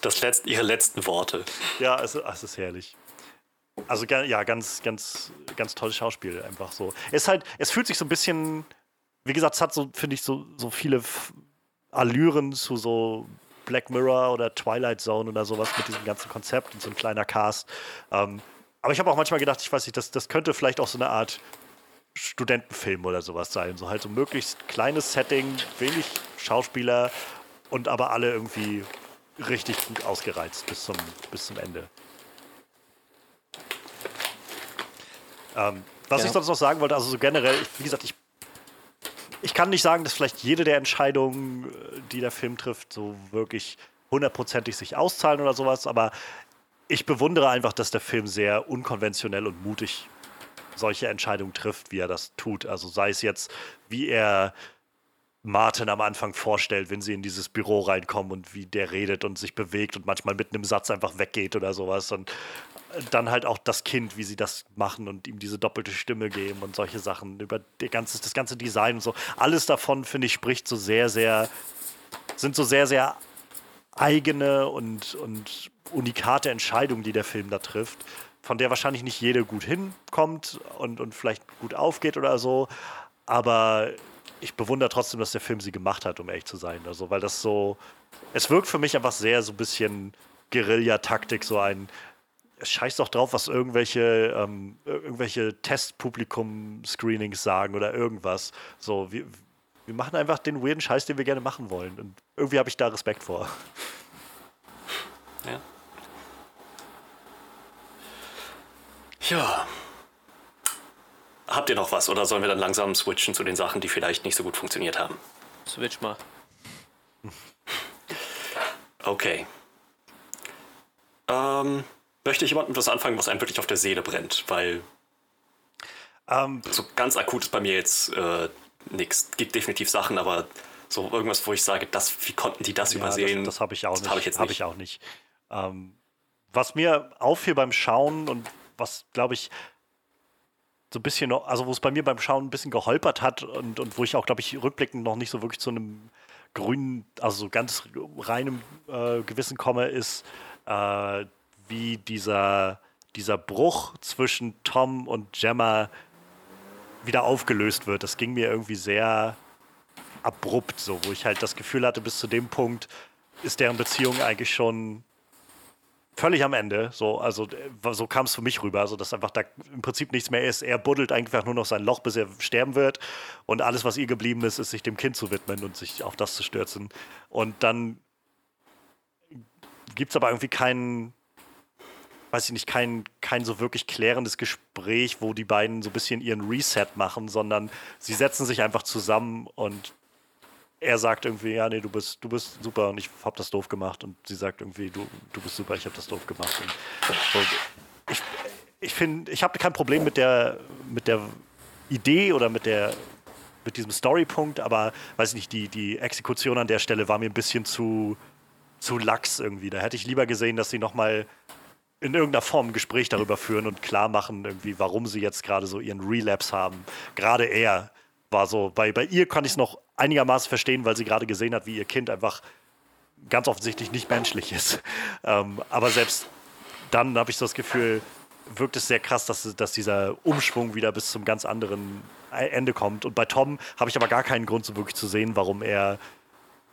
Das letzte, ihre letzten Worte. Ja, es, es ist herrlich. Also ja, ganz, ganz, ganz tolles Schauspiel einfach so. Es halt, es fühlt sich so ein bisschen, wie gesagt, es hat so, finde ich, so, so viele Allüren zu so Black Mirror oder Twilight Zone oder sowas mit diesem ganzen Konzept und so ein kleiner Cast. Ähm, aber ich habe auch manchmal gedacht, ich weiß nicht, das, das könnte vielleicht auch so eine Art Studentenfilm oder sowas sein. So halt so möglichst kleines Setting, wenig Schauspieler und aber alle irgendwie richtig gut ausgereizt bis zum, bis zum Ende. Ähm, was ja. ich sonst noch sagen wollte, also so generell, wie gesagt, ich, ich kann nicht sagen, dass vielleicht jede der Entscheidungen, äh, die der Film trifft, so wirklich hundertprozentig sich auszahlen oder sowas, aber ich bewundere einfach, dass der Film sehr unkonventionell und mutig solche Entscheidungen trifft, wie er das tut. Also sei es jetzt, wie er Martin am Anfang vorstellt, wenn sie in dieses Büro reinkommen und wie der redet und sich bewegt und manchmal mitten im Satz einfach weggeht oder sowas. Und dann halt auch das Kind, wie sie das machen und ihm diese doppelte Stimme geben und solche Sachen über ganze, das ganze Design und so. Alles davon, finde ich, spricht so sehr, sehr, sind so sehr, sehr eigene und, und unikate Entscheidungen, die der Film da trifft von der wahrscheinlich nicht jede gut hinkommt und, und vielleicht gut aufgeht oder so. Aber ich bewundere trotzdem, dass der Film sie gemacht hat, um ehrlich zu sein. Also, weil das so. Es wirkt für mich einfach sehr so ein bisschen Guerilla-Taktik, so ein. Scheiß doch drauf, was irgendwelche, ähm, irgendwelche Testpublikum-Screenings sagen oder irgendwas. So, wir, wir machen einfach den weirden Scheiß, den wir gerne machen wollen. Und irgendwie habe ich da Respekt vor. Ja. Ja. Habt ihr noch was oder sollen wir dann langsam switchen zu den Sachen, die vielleicht nicht so gut funktioniert haben? Switch mal. Okay. ähm, möchte ich jemandem was anfangen, was einem wirklich auf der Seele brennt, weil ähm, so ganz akut ist bei mir jetzt äh, nichts. Gibt definitiv Sachen, aber so irgendwas, wo ich sage, das, wie konnten die das ja, übersehen? Das, das habe ich auch das nicht. Habe ich, jetzt hab ich auch nicht. Ähm, was mir auffiel beim Schauen und was, glaube ich, so ein bisschen, also wo es bei mir beim Schauen ein bisschen geholpert hat und, und wo ich auch, glaube ich, rückblickend noch nicht so wirklich zu einem grünen, also so ganz reinem äh, Gewissen komme, ist, äh, wie dieser, dieser Bruch zwischen Tom und Gemma wieder aufgelöst wird. Das ging mir irgendwie sehr abrupt, so, wo ich halt das Gefühl hatte, bis zu dem Punkt ist deren Beziehung eigentlich schon völlig am Ende. So, also äh, so kam es für mich rüber, also dass einfach da im Prinzip nichts mehr ist. Er buddelt einfach nur noch sein Loch, bis er sterben wird. Und alles, was ihr geblieben ist, ist sich dem Kind zu widmen und sich auf das zu stürzen. Und dann gibt es aber irgendwie keinen, weiß ich nicht, kein, kein so wirklich klärendes Gespräch, wo die beiden so ein bisschen ihren Reset machen, sondern sie setzen sich einfach zusammen und er sagt irgendwie, ja, nee, du bist, du bist super und ich habe das doof gemacht. Und sie sagt irgendwie, du, du bist super, ich habe das doof gemacht. So, ich ich finde, ich habe kein Problem mit der, mit der Idee oder mit der mit diesem Storypunkt, aber weiß ich nicht, die, die Exekution an der Stelle war mir ein bisschen zu, zu lax irgendwie. Da hätte ich lieber gesehen, dass sie nochmal in irgendeiner Form ein Gespräch darüber führen und klar machen, irgendwie, warum sie jetzt gerade so ihren Relapse haben. Gerade er war so, bei, bei ihr kann ich es noch einigermaßen verstehen, weil sie gerade gesehen hat, wie ihr Kind einfach ganz offensichtlich nicht menschlich ist. [LAUGHS] Ähm, aber selbst dann habe ich so das Gefühl, wirkt es sehr krass, dass, dass dieser Umschwung wieder bis zum ganz anderen Ende kommt. Und bei Tom habe ich aber gar keinen Grund, so wirklich zu sehen, warum er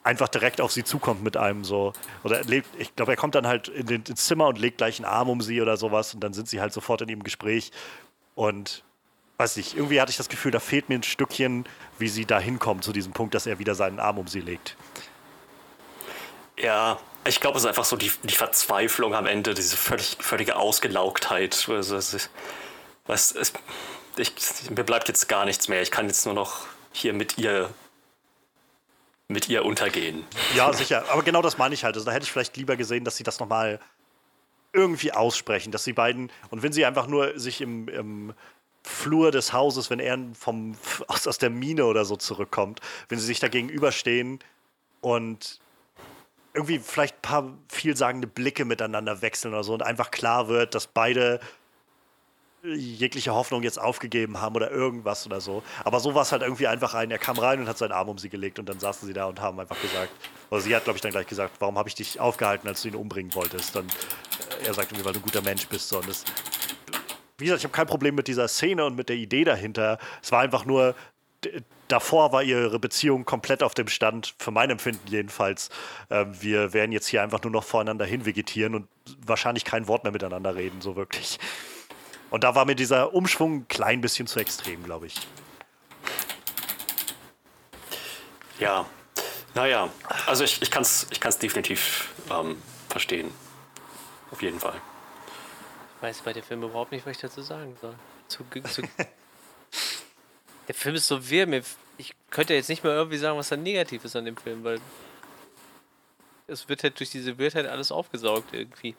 einfach direkt auf sie zukommt mit einem so. Oder lebt, ich glaube, er kommt dann halt in den, ins Zimmer und legt gleich einen Arm um sie oder sowas und dann sind sie halt sofort in ihrem Gespräch. Und weiß nicht, irgendwie hatte ich das Gefühl, da fehlt mir ein Stückchen, wie sie da hinkommt zu diesem Punkt, dass er wieder seinen Arm um sie legt. Ja, ich glaube, es ist einfach so die, die Verzweiflung am Ende, diese völlig, völlige Ausgelaugtheit. Also, was, es, ich, mir bleibt jetzt gar nichts mehr. Ich kann jetzt nur noch hier mit ihr mit ihr untergehen. Ja, sicher. Aber genau das meine ich halt. Also da hätte ich vielleicht lieber gesehen, dass sie das nochmal irgendwie aussprechen, dass sie beiden, und wenn sie einfach nur sich im, im Flur des Hauses, wenn er vom, aus, aus der Mine oder so zurückkommt, wenn sie sich da gegenüberstehen und irgendwie vielleicht ein paar vielsagende Blicke miteinander wechseln oder so und einfach klar wird, dass beide jegliche Hoffnung jetzt aufgegeben haben oder irgendwas oder so. Aber so war es halt irgendwie einfach rein. Er kam rein und hat seinen Arm um sie gelegt und dann saßen sie da und haben einfach gesagt, oder sie hat, glaube ich, dann gleich gesagt, warum habe ich dich aufgehalten, als du ihn umbringen wolltest? Dann äh, er sagt irgendwie, weil du ein guter Mensch bist. So. Und das wie gesagt, ich habe kein Problem mit dieser Szene und mit der Idee dahinter. Es war einfach nur, davor war ihre Beziehung komplett auf dem Stand, für mein Empfinden jedenfalls. Äh, wir werden jetzt hier einfach nur noch voreinander hin vegetieren und wahrscheinlich kein Wort mehr miteinander reden, so wirklich. Und da war mir dieser Umschwung ein klein bisschen zu extrem, glaube ich. Ja, naja, also ich, ich kann es ich kann's definitiv ähm, verstehen. Auf jeden Fall weiß bei dem Film überhaupt nicht, was ich dazu sagen soll. Zu, zu [LAUGHS] der Film ist so wirr. Ich könnte jetzt nicht mehr irgendwie sagen, was da negativ ist an dem Film, weil es wird halt durch diese Wirrheit alles aufgesaugt irgendwie.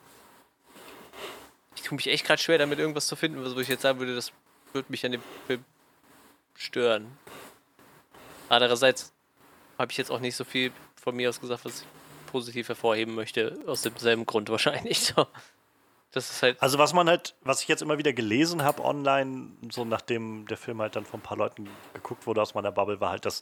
Ich tue mich echt gerade schwer damit, irgendwas zu finden, wo ich jetzt sagen würde, das würde mich an dem Film stören. Andererseits habe ich jetzt auch nicht so viel von mir aus gesagt, was ich positiv hervorheben möchte, aus demselben Grund wahrscheinlich. So. Halt. Also was man halt, was ich jetzt immer wieder gelesen habe online, so nachdem der Film halt dann von ein paar Leuten geguckt wurde aus meiner Bubble, war halt, dass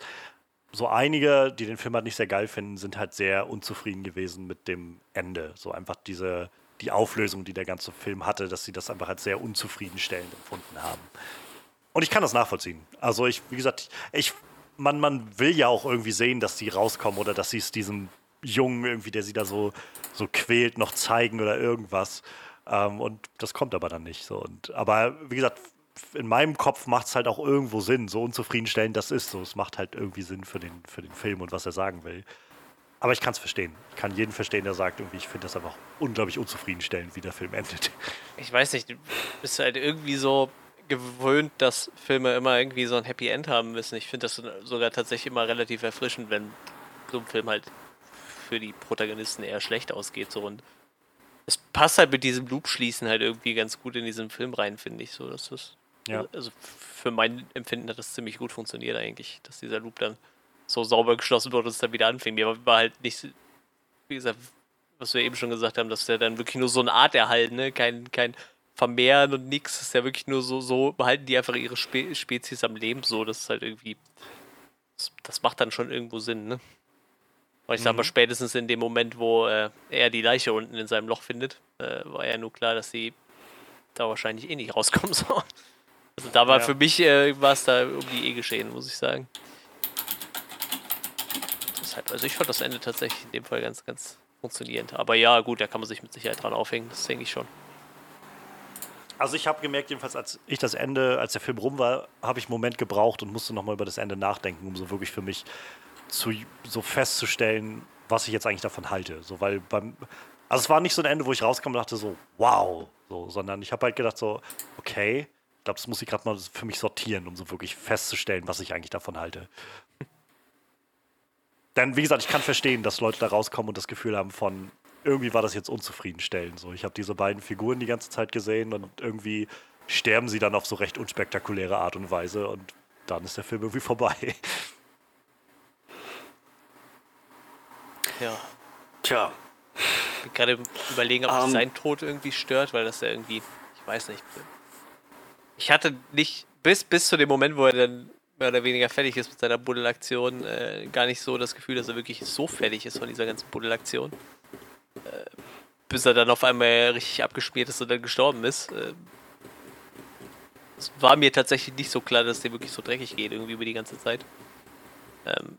so einige, die den Film halt nicht sehr geil finden, sind halt sehr unzufrieden gewesen mit dem Ende. So einfach diese, die Auflösung, die der ganze Film hatte, dass sie das einfach halt sehr unzufriedenstellend empfunden haben. Und ich kann das nachvollziehen. Also ich, wie gesagt, ich, man, man will ja auch irgendwie sehen, dass die rauskommen oder dass sie es diesem Jungen irgendwie, der sie da so, so quält, noch zeigen oder irgendwas. Ähm, und das kommt aber dann nicht so. Und, aber wie gesagt, in meinem Kopf macht es halt auch irgendwo Sinn, so unzufriedenstellend das ist. So, es macht halt irgendwie Sinn für den, für den Film und was er sagen will. Aber ich kann es verstehen. Ich kann jeden verstehen, der sagt, irgendwie, ich finde das einfach unglaublich unzufriedenstellend, wie der Film endet. [LAUGHS] Ich weiß nicht, du bist halt irgendwie so gewöhnt, dass Filme immer irgendwie so ein Happy End haben müssen. Ich finde das sogar tatsächlich immer relativ erfrischend, wenn so ein Film halt für die Protagonisten eher schlecht ausgeht. So und es passt halt mit diesem Loop-Schließen halt irgendwie ganz gut in diesen Film rein, finde ich. So, dass das, ja. Also für mein Empfinden hat das ziemlich gut funktioniert eigentlich, dass dieser Loop dann so sauber geschlossen wurde und es dann wieder anfing. Mir war halt nicht, wie gesagt, was wir eben schon gesagt haben, dass der dann wirklich nur so eine Art erhalten, ne? Kein, kein Vermehren und nichts. Das ist ja wirklich nur so, so behalten die einfach ihre Spe Spezies am Leben so. Das ist halt irgendwie. Das, das macht dann schon irgendwo Sinn, ne? Und ich sag mal, mhm. spätestens in dem Moment, wo äh, er die Leiche unten in seinem Loch findet, äh, war ja nur klar, dass sie da wahrscheinlich eh nicht rauskommen [LAUGHS] soll. Also da war ja. für mich, äh, war es da um die eh geschehen, muss ich sagen. Deshalb, also ich fand das Ende tatsächlich in dem Fall ganz, ganz funktionierend. Aber ja, gut, da kann man sich mit Sicherheit dran aufhängen, das denke ich schon. Also ich habe gemerkt, jedenfalls als ich das Ende, als der Film rum war, habe ich einen Moment gebraucht und musste nochmal über das Ende nachdenken, um so wirklich für mich zu, so festzustellen, was ich jetzt eigentlich davon halte. So, weil beim, also es war nicht so ein Ende, wo ich rauskam und dachte so, wow, so, sondern ich habe halt gedacht so, okay, ich glaube, das muss ich gerade mal für mich sortieren, um so wirklich festzustellen, was ich eigentlich davon halte. Denn wie gesagt, ich kann verstehen, dass Leute da rauskommen und das Gefühl haben von, irgendwie war das jetzt unzufriedenstellend. So, ich habe diese beiden Figuren die ganze Zeit gesehen und irgendwie sterben sie dann auf so recht unspektakuläre Art und Weise und dann ist der Film irgendwie [LAUGHS] vorbei. Ja. Tja. Ich bin gerade überlegen, ob um, ähm. sein Tod irgendwie stört, weil das ja irgendwie, ich weiß nicht. Ich hatte nicht, bis, bis zu dem Moment, wo er dann mehr oder weniger fertig ist mit seiner Buddelaktion, äh, gar nicht so das Gefühl, dass er wirklich so fertig ist von dieser ganzen Buddelaktion. Äh, bis er dann auf einmal richtig abgeschmiert ist und dann gestorben ist. Äh, es war mir tatsächlich nicht so klar, dass der wirklich so dreckig geht, irgendwie über die ganze Zeit. Ähm,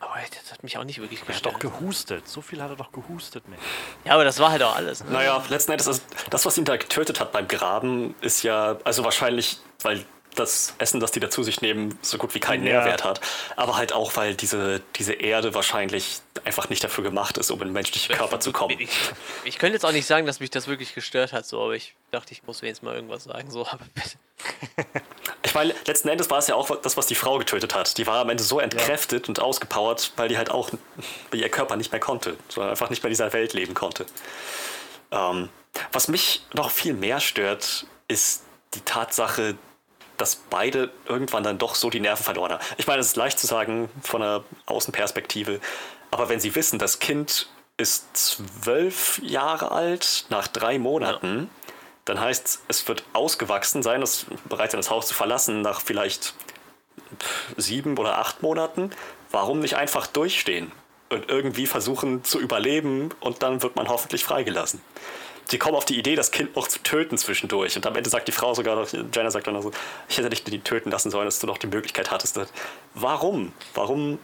aber das hat mich auch nicht wirklich gestört. Er hat doch gehustet. So viel hat er doch gehustet, Mensch. Ja, aber das war halt auch alles. Ne? Naja, letzten Endes, ist, das, was ihn da getötet hat beim Graben, ist ja, also wahrscheinlich, weil das Essen, das die da zu sich nehmen, so gut wie keinen ja. Nährwert hat. Aber halt auch, weil diese, diese Erde wahrscheinlich einfach nicht dafür gemacht ist, um in den menschlichen Körper zu kommen. [LAUGHS] Ich, ich, könnte jetzt auch nicht sagen, dass mich das wirklich gestört hat, so, aber ich dachte, ich muss jetzt mal irgendwas sagen. So, aber bitte. Ich meine, letzten Endes war es ja auch das, was die Frau getötet hat. Die war am Ende so entkräftet ja. und ausgepowert, weil die halt auch, weil ihr Körper nicht mehr konnte, sondern einfach nicht mehr in dieser Welt leben konnte. Ähm, was mich noch viel mehr stört, ist die Tatsache, dass beide irgendwann dann doch so die Nerven verloren haben. Ich meine, es ist leicht zu sagen von einer Außenperspektive, aber wenn sie wissen, das Kind ist zwölf Jahre alt nach drei Monaten, ja. dann heißt es, wird ausgewachsen sein, es bereit sein, das Haus zu verlassen nach vielleicht sieben oder acht Monaten. Warum nicht einfach durchstehen und irgendwie versuchen zu überleben und dann wird man hoffentlich freigelassen? Sie kommen auf die Idee, das Kind noch zu töten zwischendurch. Und am Ende sagt die Frau sogar noch, Jenna sagt dann noch so, ich hätte dich töten lassen sollen, dass du noch die Möglichkeit hattest. Warum? Warum?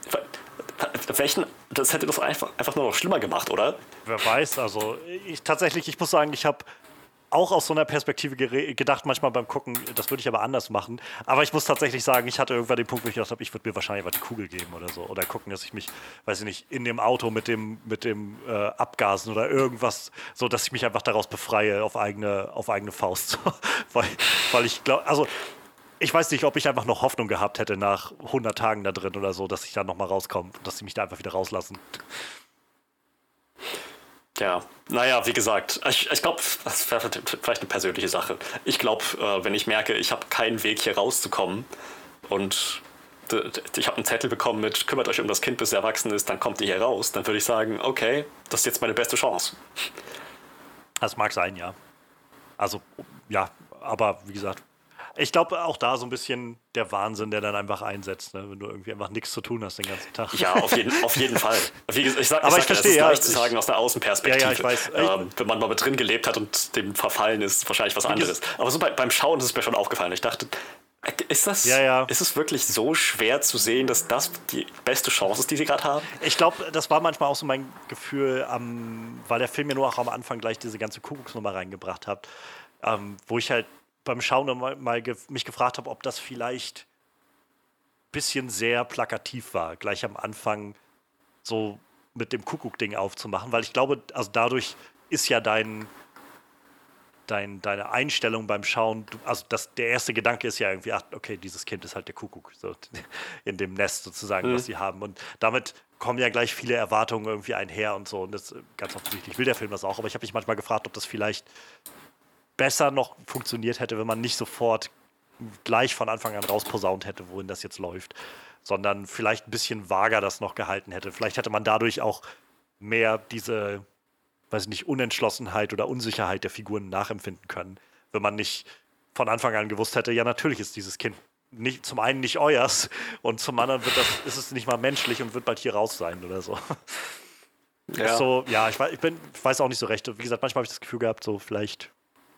Welchen, das hätte das einfach, einfach nur noch schlimmer gemacht, oder? Wer weiß, also ich tatsächlich, ich muss sagen, ich habe auch aus so einer Perspektive gedacht, manchmal beim Gucken, das würde ich aber anders machen. Aber ich muss tatsächlich sagen, ich hatte irgendwann den Punkt, wo ich gedacht habe, ich würde mir wahrscheinlich einfach die Kugel geben oder so. Oder gucken, dass ich mich, weiß ich nicht, in dem Auto mit dem, mit dem äh, Abgasen oder irgendwas, so dass ich mich einfach daraus befreie auf eigene, auf eigene Faust. [LAUGHS] weil, weil ich glaube, also ich weiß nicht, ob ich einfach noch Hoffnung gehabt hätte nach 100 Tagen da drin oder so, dass ich da nochmal rauskomme, dass sie mich da einfach wieder rauslassen. Ja, naja, wie gesagt, ich, ich glaube, das wäre vielleicht eine persönliche Sache. Ich glaube, äh, wenn ich merke, ich habe keinen Weg hier rauszukommen und ich habe einen Zettel bekommen mit, kümmert euch um das Kind, bis es erwachsen ist, dann kommt ihr hier raus, dann würde ich sagen, okay, das ist jetzt meine beste Chance. Das mag sein, ja. Also, ja, aber wie gesagt, ich glaube auch da so ein bisschen der Wahnsinn, der dann einfach einsetzt, ne? wenn du irgendwie einfach nichts zu tun hast den ganzen Tag. Ja, auf jeden, auf jeden Fall. Wie gesagt, ich sag, Aber ich, ich sag, verstehe, ja. zu sagen aus der Außenperspektive. Ja, ja, ich weiß. Ähm, wenn man mal mit drin gelebt hat und dem verfallen ist, wahrscheinlich was anderes. Aber so bei, beim Schauen ist es mir schon aufgefallen. Ich dachte, ist das, ja, ja. ist es wirklich so schwer zu sehen, dass das die beste Chance ist, die sie gerade haben? Ich glaube, das war manchmal auch so mein Gefühl, ähm, weil der Film ja nur auch am Anfang gleich diese ganze Kuckucksnummer reingebracht hat, ähm, wo ich halt beim Schauen mal, mal ge mich gefragt habe, ob das vielleicht ein bisschen sehr plakativ war, gleich am Anfang so mit dem Kuckuck-Ding aufzumachen, weil ich glaube, also dadurch ist ja dein, dein, deine Einstellung beim Schauen, du, also das, der erste Gedanke ist ja irgendwie, ach, okay, dieses Kind ist halt der Kuckuck, so [LAUGHS] in dem Nest sozusagen, mhm. was sie haben. Und damit kommen ja gleich viele Erwartungen irgendwie einher und so. Und das ganz offensichtlich will der Film das auch. Aber ich habe mich manchmal gefragt, ob das vielleicht besser noch funktioniert hätte, wenn man nicht sofort gleich von Anfang an rausposaunt hätte, wohin das jetzt läuft, sondern vielleicht ein bisschen vager das noch gehalten hätte. Vielleicht hätte man dadurch auch mehr diese weiß ich nicht, Unentschlossenheit oder Unsicherheit der Figuren nachempfinden können, wenn man nicht von Anfang an gewusst hätte, ja, natürlich ist dieses Kind nicht, zum einen nicht euers und zum anderen wird das, ist es nicht mal menschlich und wird bald hier raus sein oder so. Ja. So, ja, ich, ich, bin, ich weiß auch nicht so recht. Wie gesagt, manchmal habe ich das Gefühl gehabt, so vielleicht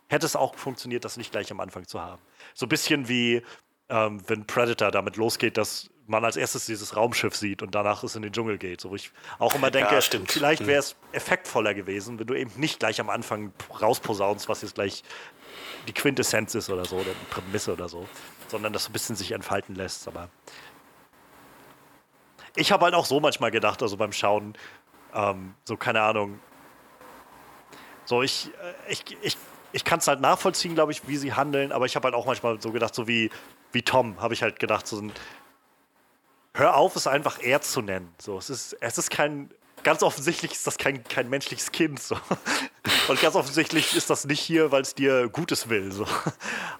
hätte es auch funktioniert, das nicht gleich am Anfang zu haben. So ein bisschen wie ähm, wenn Predator damit losgeht, dass man als erstes dieses Raumschiff sieht und danach es in den Dschungel geht. So, wo ich auch immer denke, ja, vielleicht mhm. wäre es effektvoller gewesen, wenn du eben nicht gleich am Anfang rausposaunst, was jetzt gleich die Quintessenz ist oder so, oder die Prämisse oder so, sondern das so ein bisschen sich entfalten lässt. Aber ich habe halt auch so manchmal gedacht, also beim Schauen, ähm, so keine Ahnung, so ich, äh, ich, ich, ich kann es halt nachvollziehen, glaube ich, wie sie handeln, aber ich habe halt auch manchmal so gedacht, so wie, wie Tom, habe ich halt gedacht, so ein, hör auf, es einfach er zu nennen. So, es ist, es ist kein, ganz offensichtlich ist das kein, kein menschliches Kind. So. [LAUGHS] Und ganz offensichtlich ist das nicht hier, weil es dir Gutes will. So.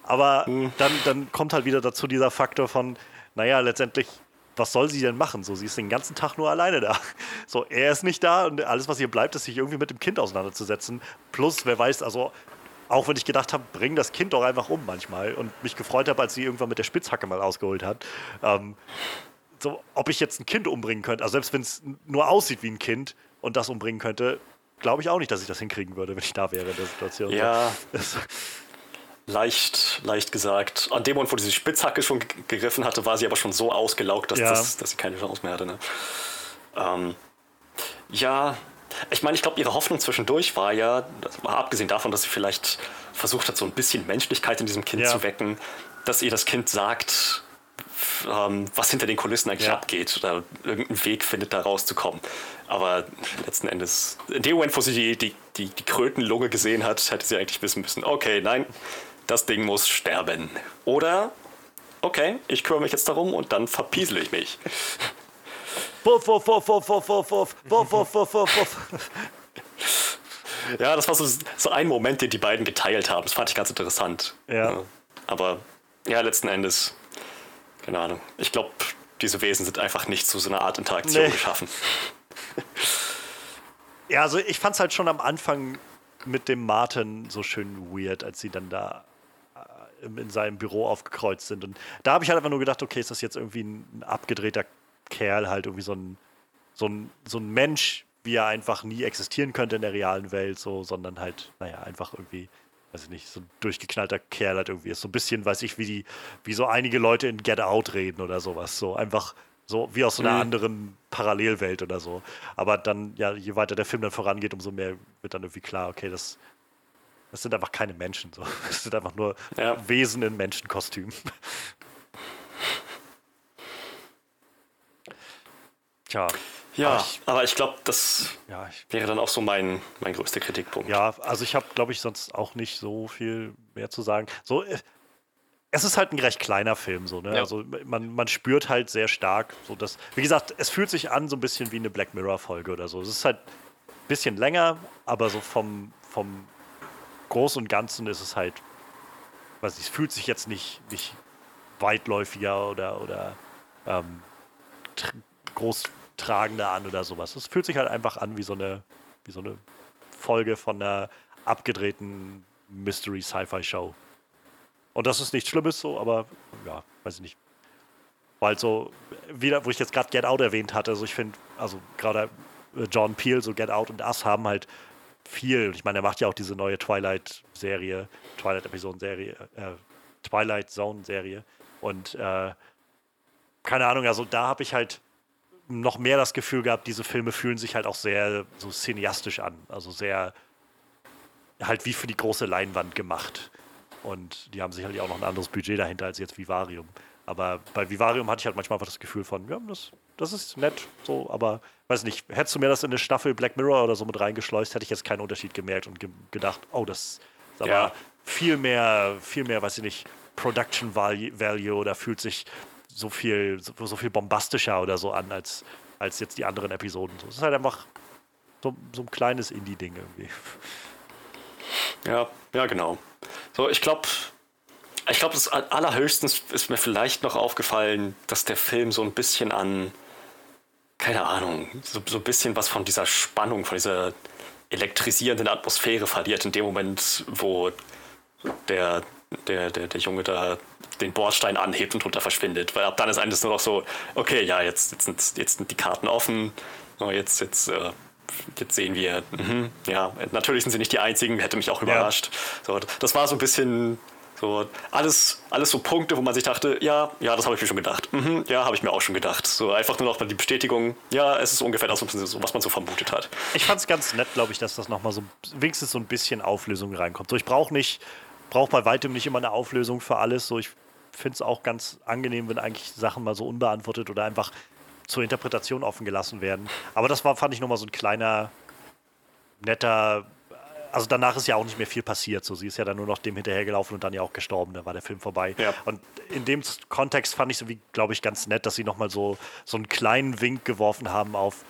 Aber mhm. dann, dann kommt halt wieder dazu dieser Faktor von, naja, letztendlich, was soll sie denn machen? So, sie ist den ganzen Tag nur alleine da. So, er ist nicht da und alles, was ihr bleibt, ist sich irgendwie mit dem Kind auseinanderzusetzen. Plus, wer weiß, also auch wenn ich gedacht habe, bring das Kind doch einfach um manchmal und mich gefreut habe, als sie irgendwann mit der Spitzhacke mal ausgeholt hat. Ähm, so, ob ich jetzt ein Kind umbringen könnte, also selbst wenn es nur aussieht wie ein Kind und das umbringen könnte, glaube ich auch nicht, dass ich das hinkriegen würde, wenn ich da wäre in der Situation. Ja. [LAUGHS] leicht, leicht gesagt. An dem Moment, wo diese Spitzhacke schon gegriffen hatte, war sie aber schon so ausgelaugt, dass, ja. das, dass sie keine Chance mehr hatte. Ne? Ähm, ja, ich meine, ich glaube, ihre Hoffnung zwischendurch war ja, abgesehen davon, dass sie vielleicht versucht hat, so ein bisschen Menschlichkeit in diesem Kind ja. zu wecken, dass ihr das Kind sagt, ähm, was hinter den Kulissen eigentlich ja. abgeht oder irgendeinen Weg findet, da rauszukommen. Aber letzten Endes, in dem Moment, wo sie die, die, die, die Krötenlunge gesehen hat, hätte sie eigentlich wissen müssen, okay, nein, das Ding muss sterben. Oder, okay, ich kümmere mich jetzt darum und dann verpiesel ich mich. Wuff, wuff, wuff, wuff, wuff, wuff, wuff, wuff, wuff, wuff, wuff. Ja, das war so, so ein Moment, den die beiden geteilt haben. Das fand ich ganz interessant. Ja. Aber ja, letzten Endes, keine Ahnung. Ich glaube, diese Wesen sind einfach nicht zu so einer Art Interaktion nee. geschaffen. Ja, also ich fand es halt schon am Anfang mit dem Martin so schön weird, als sie dann da äh, in seinem Büro aufgekreuzt sind. Und da habe ich halt einfach nur gedacht, okay, ist das jetzt irgendwie ein abgedrehter Kerl halt irgendwie so ein, so ein, so ein Mensch, wie er einfach nie existieren könnte in der realen Welt, so, sondern halt, naja, einfach irgendwie, weiß ich nicht, so ein durchgeknallter Kerl halt irgendwie ist. So ein bisschen, weiß ich, wie die, wie so einige Leute in Get Out reden oder sowas. So einfach so wie aus so einer mhm. anderen Parallelwelt oder so. Aber dann, ja, je weiter der Film dann vorangeht, umso mehr wird dann irgendwie klar, okay, das, das sind einfach keine Menschen. So. [LAUGHS] Das sind einfach nur ja. Wesen in Menschenkostümen. Tja. Ja, aber ich, aber ich glaube, das ja, ich, wäre dann auch so mein, mein größter Kritikpunkt. Ja, also ich habe, glaube ich, sonst auch nicht so viel mehr zu sagen. So, äh, es ist halt ein recht kleiner Film, so, ne? Ja. Also man, man spürt halt sehr stark, so dass, wie gesagt, es fühlt sich an so ein bisschen wie eine Black Mirror-Folge oder so. Es ist halt ein bisschen länger, aber so vom, vom Großen und Ganzen ist es halt, weiß ich, es fühlt sich jetzt nicht, nicht weitläufiger oder, oder ähm, großtragender an oder sowas. Es fühlt sich halt einfach an wie so eine, wie so eine Folge von einer abgedrehten Mystery-Sci-Fi-Show. Und das ist nichts Schlimmes so, aber ja, weiß ich nicht. Weil so, wieder, wo ich jetzt gerade Get Out erwähnt hatte, also ich finde, also gerade äh, John Peel, so Get Out und Us haben halt viel. Ich meine, er macht ja auch diese neue Twilight-Serie, Twilight-Episoden-Serie, äh, Twilight Zone-Serie. Und äh, keine Ahnung, also da habe ich halt noch mehr das Gefühl gehabt, diese Filme fühlen sich halt auch sehr so cineastisch an. Also sehr halt wie für die große Leinwand gemacht. Und die haben sicherlich auch noch ein anderes Budget dahinter als jetzt Vivarium. Aber bei Vivarium hatte ich halt manchmal einfach das Gefühl von, ja, das, das ist nett, so, aber weiß nicht, hättest du mir das in eine Staffel Black Mirror oder so mit reingeschleust, hätte ich jetzt keinen Unterschied gemerkt und ge gedacht, oh, das Aber ja. viel mehr, viel mehr, weiß ich nicht, Production Value oder fühlt sich so viel, so, so viel bombastischer oder so an als, als jetzt die anderen Episoden. Es ist halt einfach so, so ein kleines Indie-Ding irgendwie. [LAUGHS] Ja, ja, genau. So, ich glaube, ich glaube, das allerhöchstens ist mir vielleicht noch aufgefallen, dass der Film so ein bisschen an, keine Ahnung, so, so ein bisschen was von dieser Spannung, von dieser elektrisierenden Atmosphäre verliert, in dem Moment, wo der, der, der, der Junge da den Bordstein anhebt und drunter verschwindet. Weil ab dann ist eigentlich nur noch so, okay, ja, jetzt, jetzt, sind, jetzt sind die Karten offen, jetzt, jetzt, äh, jetzt sehen wir, mh, ja, natürlich sind sie nicht die einzigen, hätte mich auch überrascht. Ja. So, das war so ein bisschen so alles, alles so Punkte, wo man sich dachte, ja, ja, das habe ich mir schon gedacht. Mhm, ja, habe ich mir auch schon gedacht. So einfach nur noch mal die Bestätigung, ja, es ist ungefähr das, was man so vermutet hat. Ich fand es ganz nett, glaube ich, dass das nochmal so wenigstens so ein bisschen Auflösung reinkommt. So, ich brauche nicht, brauche bei weitem nicht immer eine Auflösung für alles. So, ich finde es auch ganz angenehm, wenn eigentlich Sachen mal so unbeantwortet oder einfach zur Interpretation offen gelassen werden. Aber das war, fand ich nochmal so ein kleiner, netter also danach ist ja auch nicht mehr viel passiert. So, sie ist ja dann nur noch dem hinterhergelaufen und dann ja auch gestorben. Da war der Film vorbei. Ja. Und in dem Kontext fand ich so wie, glaube ich, ganz nett, dass sie nochmal so, so einen kleinen Wink geworfen haben auf.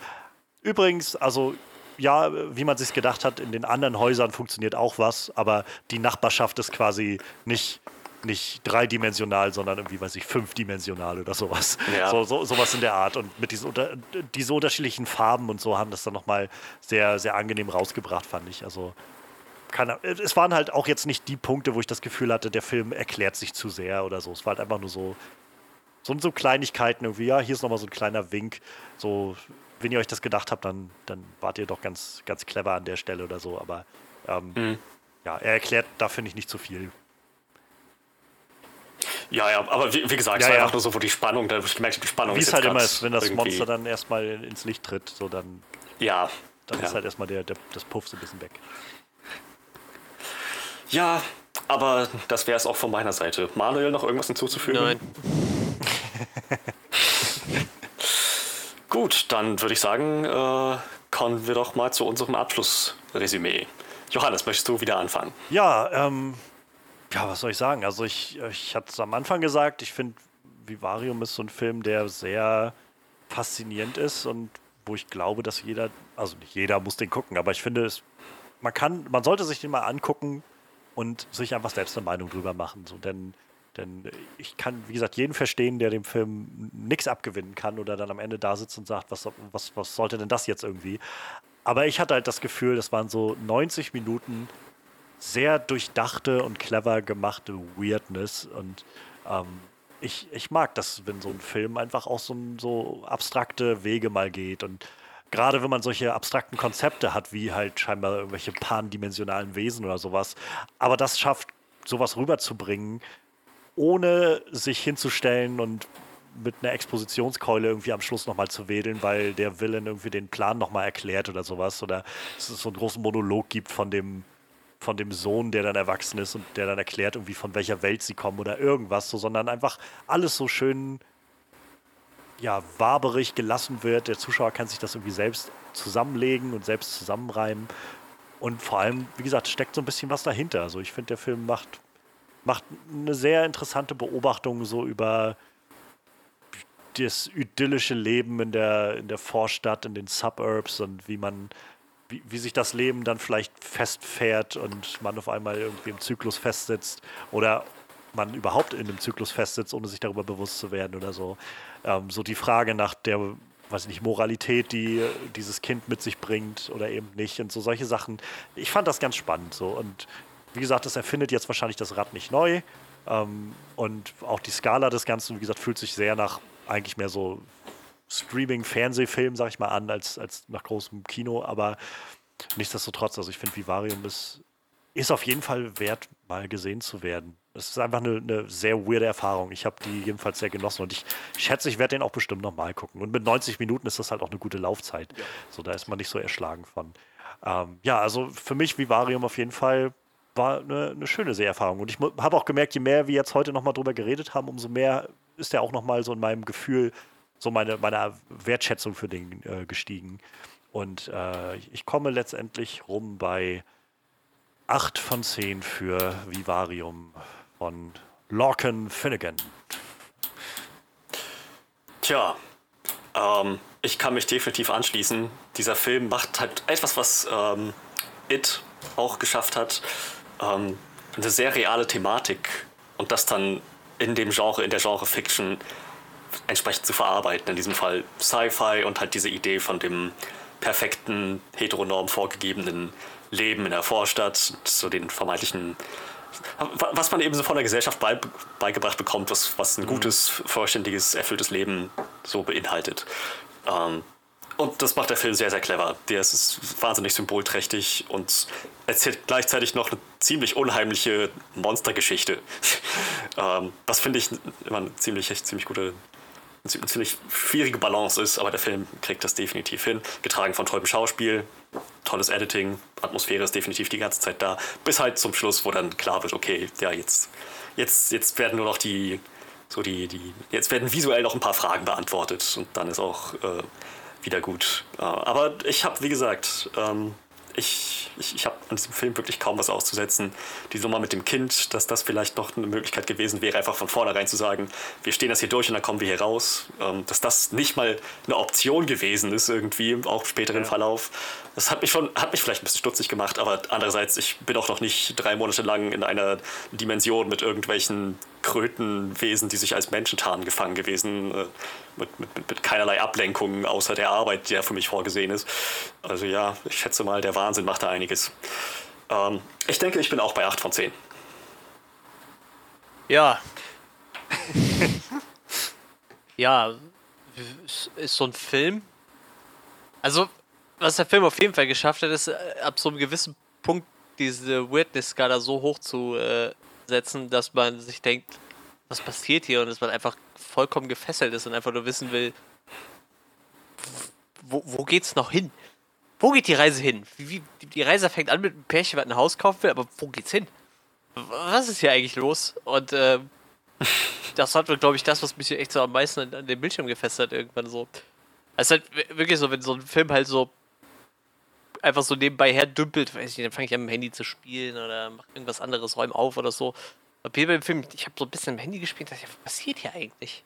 Übrigens, also ja, wie man sich gedacht hat, in den anderen Häusern funktioniert auch was, aber die Nachbarschaft ist quasi nicht nicht dreidimensional, sondern irgendwie, weiß ich, fünfdimensional oder sowas. Ja. So, so, sowas in der Art. Und mit diesen unter, diese unterschiedlichen Farben und so haben das dann nochmal sehr, sehr angenehm rausgebracht, fand ich. Also keine, es waren halt auch jetzt nicht die Punkte, wo ich das Gefühl hatte, der Film erklärt sich zu sehr oder so. Es war halt einfach nur so, so, so Kleinigkeiten irgendwie. Ja, hier ist nochmal so ein kleiner Wink. So, wenn ihr euch das gedacht habt, dann, dann wart ihr doch ganz, ganz clever an der Stelle oder so. Aber ähm, mhm. ja, er erklärt da, finde ich, nicht zu viel. Ja, ja, aber wie, wie gesagt, ja, es war ja. einfach nur so, wo die Spannung, da ich gemerkt die Spannung Wie es halt immer ist, wenn das irgendwie... Monster dann erstmal ins Licht tritt, so dann. Ja. Dann ja. ist halt erstmal der, der, das Puff so ein bisschen weg. Ja, aber das wäre es auch von meiner Seite. Manuel, noch irgendwas hinzuzufügen? Nein. [LAUGHS] Gut, dann würde ich sagen, äh, kommen wir doch mal zu unserem Abschlussresümee. Johannes, möchtest du wieder anfangen? Ja, ähm, ja, was soll ich sagen? Also ich, ich hatte es am Anfang gesagt, ich finde, Vivarium ist so ein Film, der sehr faszinierend ist und wo ich glaube, dass jeder, also nicht jeder muss den gucken, aber ich finde es, man kann, man sollte sich den mal angucken, und sich einfach selbst eine Meinung drüber machen. So, denn, denn ich kann, wie gesagt, jeden verstehen, der dem Film nichts abgewinnen kann oder dann am Ende da sitzt und sagt, was, was, was sollte denn das jetzt irgendwie? Aber ich hatte halt das Gefühl, das waren so 90 Minuten sehr durchdachte und clever gemachte Weirdness. Und ähm, ich, ich mag das, wenn so ein Film einfach auch so, so abstrakte Wege mal geht. Und gerade wenn man solche abstrakten Konzepte hat, wie halt scheinbar irgendwelche pandimensionalen Wesen oder sowas, aber das schafft, sowas rüberzubringen, ohne sich hinzustellen und mit einer Expositionskeule irgendwie am Schluss nochmal zu wedeln, weil der Villain irgendwie den Plan nochmal erklärt oder sowas. Oder es so einen großen Monolog gibt von dem, von dem Sohn, der dann erwachsen ist und der dann erklärt, irgendwie von welcher Welt sie kommen oder irgendwas, so, sondern einfach alles so schön ja, waberig gelassen wird. Der Zuschauer kann sich das irgendwie selbst zusammenlegen und selbst zusammenreimen. Und vor allem, wie gesagt, steckt so ein bisschen was dahinter. Also ich finde, der Film macht, macht eine sehr interessante Beobachtung so über das idyllische Leben in der, in der Vorstadt, in den Suburbs und wie man, wie, wie sich das Leben dann vielleicht festfährt und man auf einmal irgendwie im Zyklus festsitzt oder man überhaupt in einem Zyklus festsitzt, ohne sich darüber bewusst zu werden oder so. Ähm, so die Frage nach der, weiß ich nicht, Moralität, die dieses Kind mit sich bringt oder eben nicht und so solche Sachen. Ich fand das ganz spannend so und wie gesagt, das erfindet jetzt wahrscheinlich das Rad nicht neu ähm, und auch die Skala des Ganzen, wie gesagt, fühlt sich sehr nach eigentlich mehr so Streaming-Fernsehfilm, sag ich mal, an, als, als nach großem Kino, aber nichtsdestotrotz, also ich finde Vivarium ist, ist auf jeden Fall wert, mal gesehen zu werden. Es ist einfach eine, eine, sehr weirde Erfahrung. Ich habe die jedenfalls sehr genossen und ich schätze, ich werde den auch bestimmt nochmal gucken. Und mit 90 Minuten ist das halt auch eine gute Laufzeit. Ja. So, da ist man nicht so erschlagen von. Ähm, ja, also für mich Vivarium auf jeden Fall war eine, eine schöne Seherfahrung. Und ich habe auch gemerkt, je mehr wir jetzt heute nochmal drüber geredet haben, umso mehr ist der auch nochmal so in meinem Gefühl, so meine, meine Wertschätzung für den äh, gestiegen. Und äh, ich komme letztendlich rum bei 8 von 10 für Vivarium von Lorcan Finnegan. Tja, ähm, ich kann mich definitiv anschließen. Dieser Film macht halt etwas, was ähm, It auch geschafft hat. Ähm, eine sehr reale Thematik und das dann in dem Genre, in der Genre-Fiction entsprechend zu verarbeiten. In diesem Fall Sci-Fi und halt diese Idee von dem perfekten, heteronorm vorgegebenen Leben in der Vorstadt, so den vermeintlichen, was man eben so von der Gesellschaft bei, beigebracht bekommt, was, was ein mhm. gutes, vollständiges, erfülltes Leben so beinhaltet. Ähm, und das macht der Film sehr, sehr clever. Der ist wahnsinnig symbolträchtig und erzählt gleichzeitig noch eine ziemlich unheimliche Monstergeschichte. [LAUGHS] ähm, das finde ich immer eine ziemlich, ziemlich gute, eine ziemlich schwierige Balance ist, aber der Film kriegt das definitiv hin. Getragen von tollem Schauspiel, tolles Editing, Atmosphäre ist definitiv die ganze Zeit da, bis halt zum Schluss, wo dann klar wird, okay, ja, jetzt, jetzt, jetzt werden nur noch die, so die, die, jetzt werden visuell noch ein paar Fragen beantwortet und dann ist auch äh, wieder gut. Aber ich habe, wie gesagt, ähm, ich, ich, ich habe an diesem Film wirklich kaum was auszusetzen. Die Nummer mit dem Kind, dass das vielleicht noch eine Möglichkeit gewesen wäre, einfach von vornherein zu sagen, wir stehen das hier durch und dann kommen wir hier raus. Ähm, dass das nicht mal eine Option gewesen ist, irgendwie, auch im späteren ja. Verlauf. Das hat mich schon, hat mich vielleicht ein bisschen stutzig gemacht, aber andererseits, ich bin auch noch nicht drei Monate lang in einer Dimension mit irgendwelchen Krötenwesen, die sich als Menschen tarnen, gefangen gewesen. Äh, mit, mit, mit keinerlei Ablenkungen außer der Arbeit, die ja für mich vorgesehen ist. Also ja, ich schätze mal, der Wahnsinn macht da einiges. Ähm, ich denke, ich bin auch bei 8 von 10. Ja. [LAUGHS] ja, ist so ein Film. Also, was der Film auf jeden Fall geschafft hat, ist äh, ab so einem gewissen Punkt diese Weirdness-Skala so hoch zu äh, setzen, dass man sich denkt, was passiert hier und dass man einfach vollkommen gefesselt ist und einfach nur wissen will, wo, wo geht's noch hin? Wo geht die Reise hin? Wie, die Reise fängt an mit einem Pärchen, was ein Haus kaufen will, aber wo geht's hin? Was ist hier eigentlich los? Und äh, das hat, glaube ich, das, was mich echt so am meisten an, an den Bildschirm gefesselt irgendwann so. Es ist halt wirklich so, wenn so ein Film halt so einfach so nebenbei her dümpelt, weiß ich dann fange ich an, mit dem Handy zu spielen oder mach irgendwas anderes, räume auf oder so. Und bei dem Film, ich habe so ein bisschen im Handy gespielt, dachte was passiert hier eigentlich?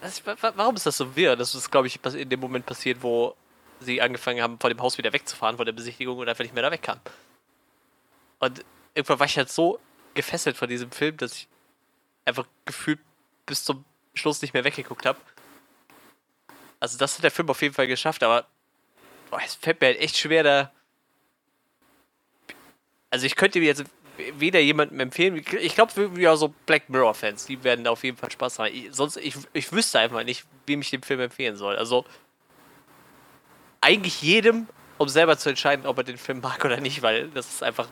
Was, warum ist das so wirr? Das ist, glaube ich, in dem Moment passiert, wo sie angefangen haben, vor dem Haus wieder wegzufahren, von der Besichtigung und einfach nicht mehr da wegkam. Und irgendwann war ich halt so gefesselt von diesem Film, dass ich einfach gefühlt bis zum Schluss nicht mehr weggeguckt habe. Also das hat der Film auf jeden Fall geschafft, aber boah, es fällt mir halt echt schwer, da. Also ich könnte mir jetzt weder jemandem empfehlen. Ich glaube, ja, so Black Mirror-Fans, die werden da auf jeden Fall Spaß haben. Ich, sonst, ich, ich wüsste einfach nicht, wem ich den Film empfehlen soll. Also eigentlich jedem, um selber zu entscheiden, ob er den Film mag oder nicht, weil das ist einfach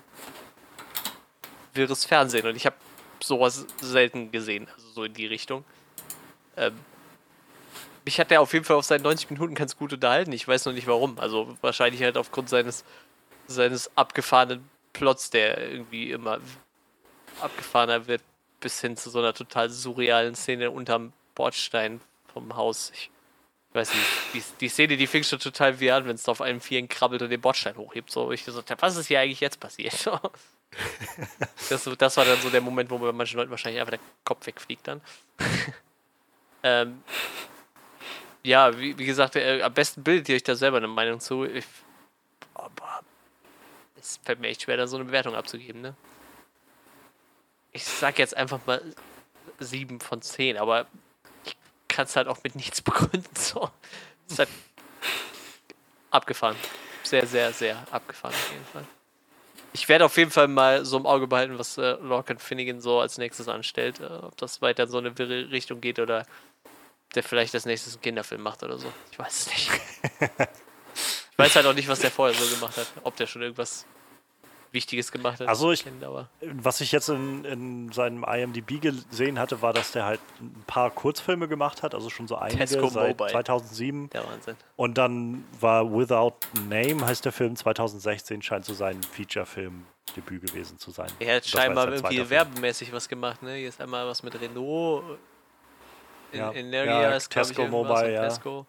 wirres Fernsehen und ich habe sowas selten gesehen, also so in die Richtung. Ähm, mich hat er auf jeden Fall auf seinen 90 Minuten ganz gut unterhalten. Ich weiß noch nicht warum. Also wahrscheinlich halt aufgrund seines, seines abgefahrenen Plots, der irgendwie immer abgefahrener wird, bis hin zu so einer total surrealen Szene unterm Bordstein vom Haus. Ich weiß nicht, die, die Szene, die fing schon total wie an, wenn es auf einem Vieren krabbelt und den Bordstein hochhebt. So, ich gesagt habe, was ist hier eigentlich jetzt passiert? [LAUGHS] das, das war dann so der Moment, wo bei manchen Leuten wahrscheinlich einfach der Kopf wegfliegt dann. [LAUGHS] ähm, ja, wie, wie gesagt, äh, am besten bildet ihr euch da selber eine Meinung zu. Ich, es fällt mir echt schwer, da so eine Bewertung abzugeben, ne? Ich sag jetzt einfach mal 7 von 10, aber ich kann es halt auch mit nichts [LAUGHS] begründen. So. Ist halt abgefahren. Sehr, sehr, sehr abgefahren auf jeden Fall. Ich werde auf jeden Fall mal so im Auge behalten, was äh, Lorcan Finnegan so als nächstes anstellt. Äh, ob das weiter in so eine wirre Richtung geht oder der vielleicht als nächstes einen Kinderfilm macht oder so. Ich weiß es nicht. [LAUGHS] ich weiß halt auch nicht, was der vorher so gemacht hat. Ob der schon irgendwas Wichtiges gemacht hat. Also ich, was ich jetzt in, in seinem IMDb gesehen hatte, war, dass der halt ein paar Kurzfilme gemacht hat, also schon so einige Tesco seit Mobile. 2007. Der Wahnsinn. Und dann war Without Name, heißt der Film, 2016 scheint so sein Feature-Film Debüt gewesen zu sein. Er hat scheinbar irgendwie werbemäßig was gemacht, ne? Hier ist einmal was mit Renault in, ja. Energia ja, ist, Tesco ich, Mobile, ja. Tesco.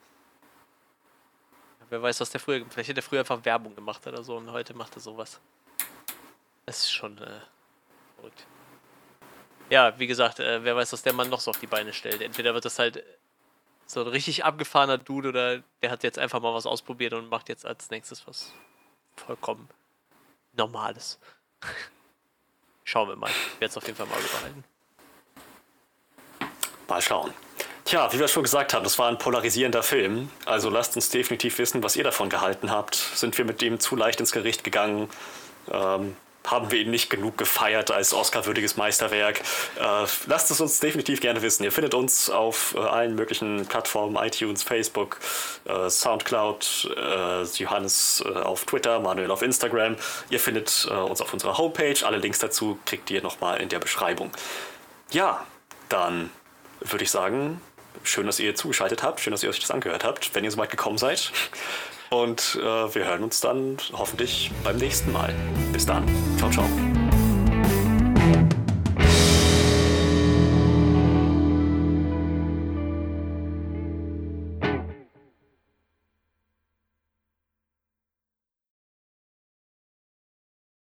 Wer weiß, was der früher. Vielleicht hätte er früher einfach Werbung gemacht oder so und heute macht er sowas. Das ist schon äh, verrückt. Ja, wie gesagt, äh, wer weiß, was der Mann noch so auf die Beine stellt. Entweder wird das halt so ein richtig abgefahrener Dude oder der hat jetzt einfach mal was ausprobiert und macht jetzt als nächstes was vollkommen Normales. [LAUGHS] Schauen wir mal. Ich werde es auf jeden Fall mal behalten. Mal schauen. Tja, wie wir schon gesagt haben, das war ein polarisierender Film. Also lasst uns definitiv wissen, was ihr davon gehalten habt. Sind wir mit dem zu leicht ins Gericht gegangen? Ähm, haben wir ihn nicht genug gefeiert als Oscar-würdiges Meisterwerk? Äh, lasst es uns definitiv gerne wissen. Ihr findet uns auf äh, allen möglichen Plattformen, iTunes, Facebook, äh, Soundcloud, äh, Johannes äh, auf Twitter, Manuel auf Instagram. Ihr findet äh, uns auf unserer Homepage. Alle Links dazu kriegt ihr nochmal in der Beschreibung. Ja, dann würde ich sagen, schön, dass ihr zugeschaltet habt, schön, dass ihr euch das angehört habt, wenn ihr so weit gekommen seid. Und äh, wir hören uns dann hoffentlich beim nächsten Mal. Bis dann. Ciao, ciao.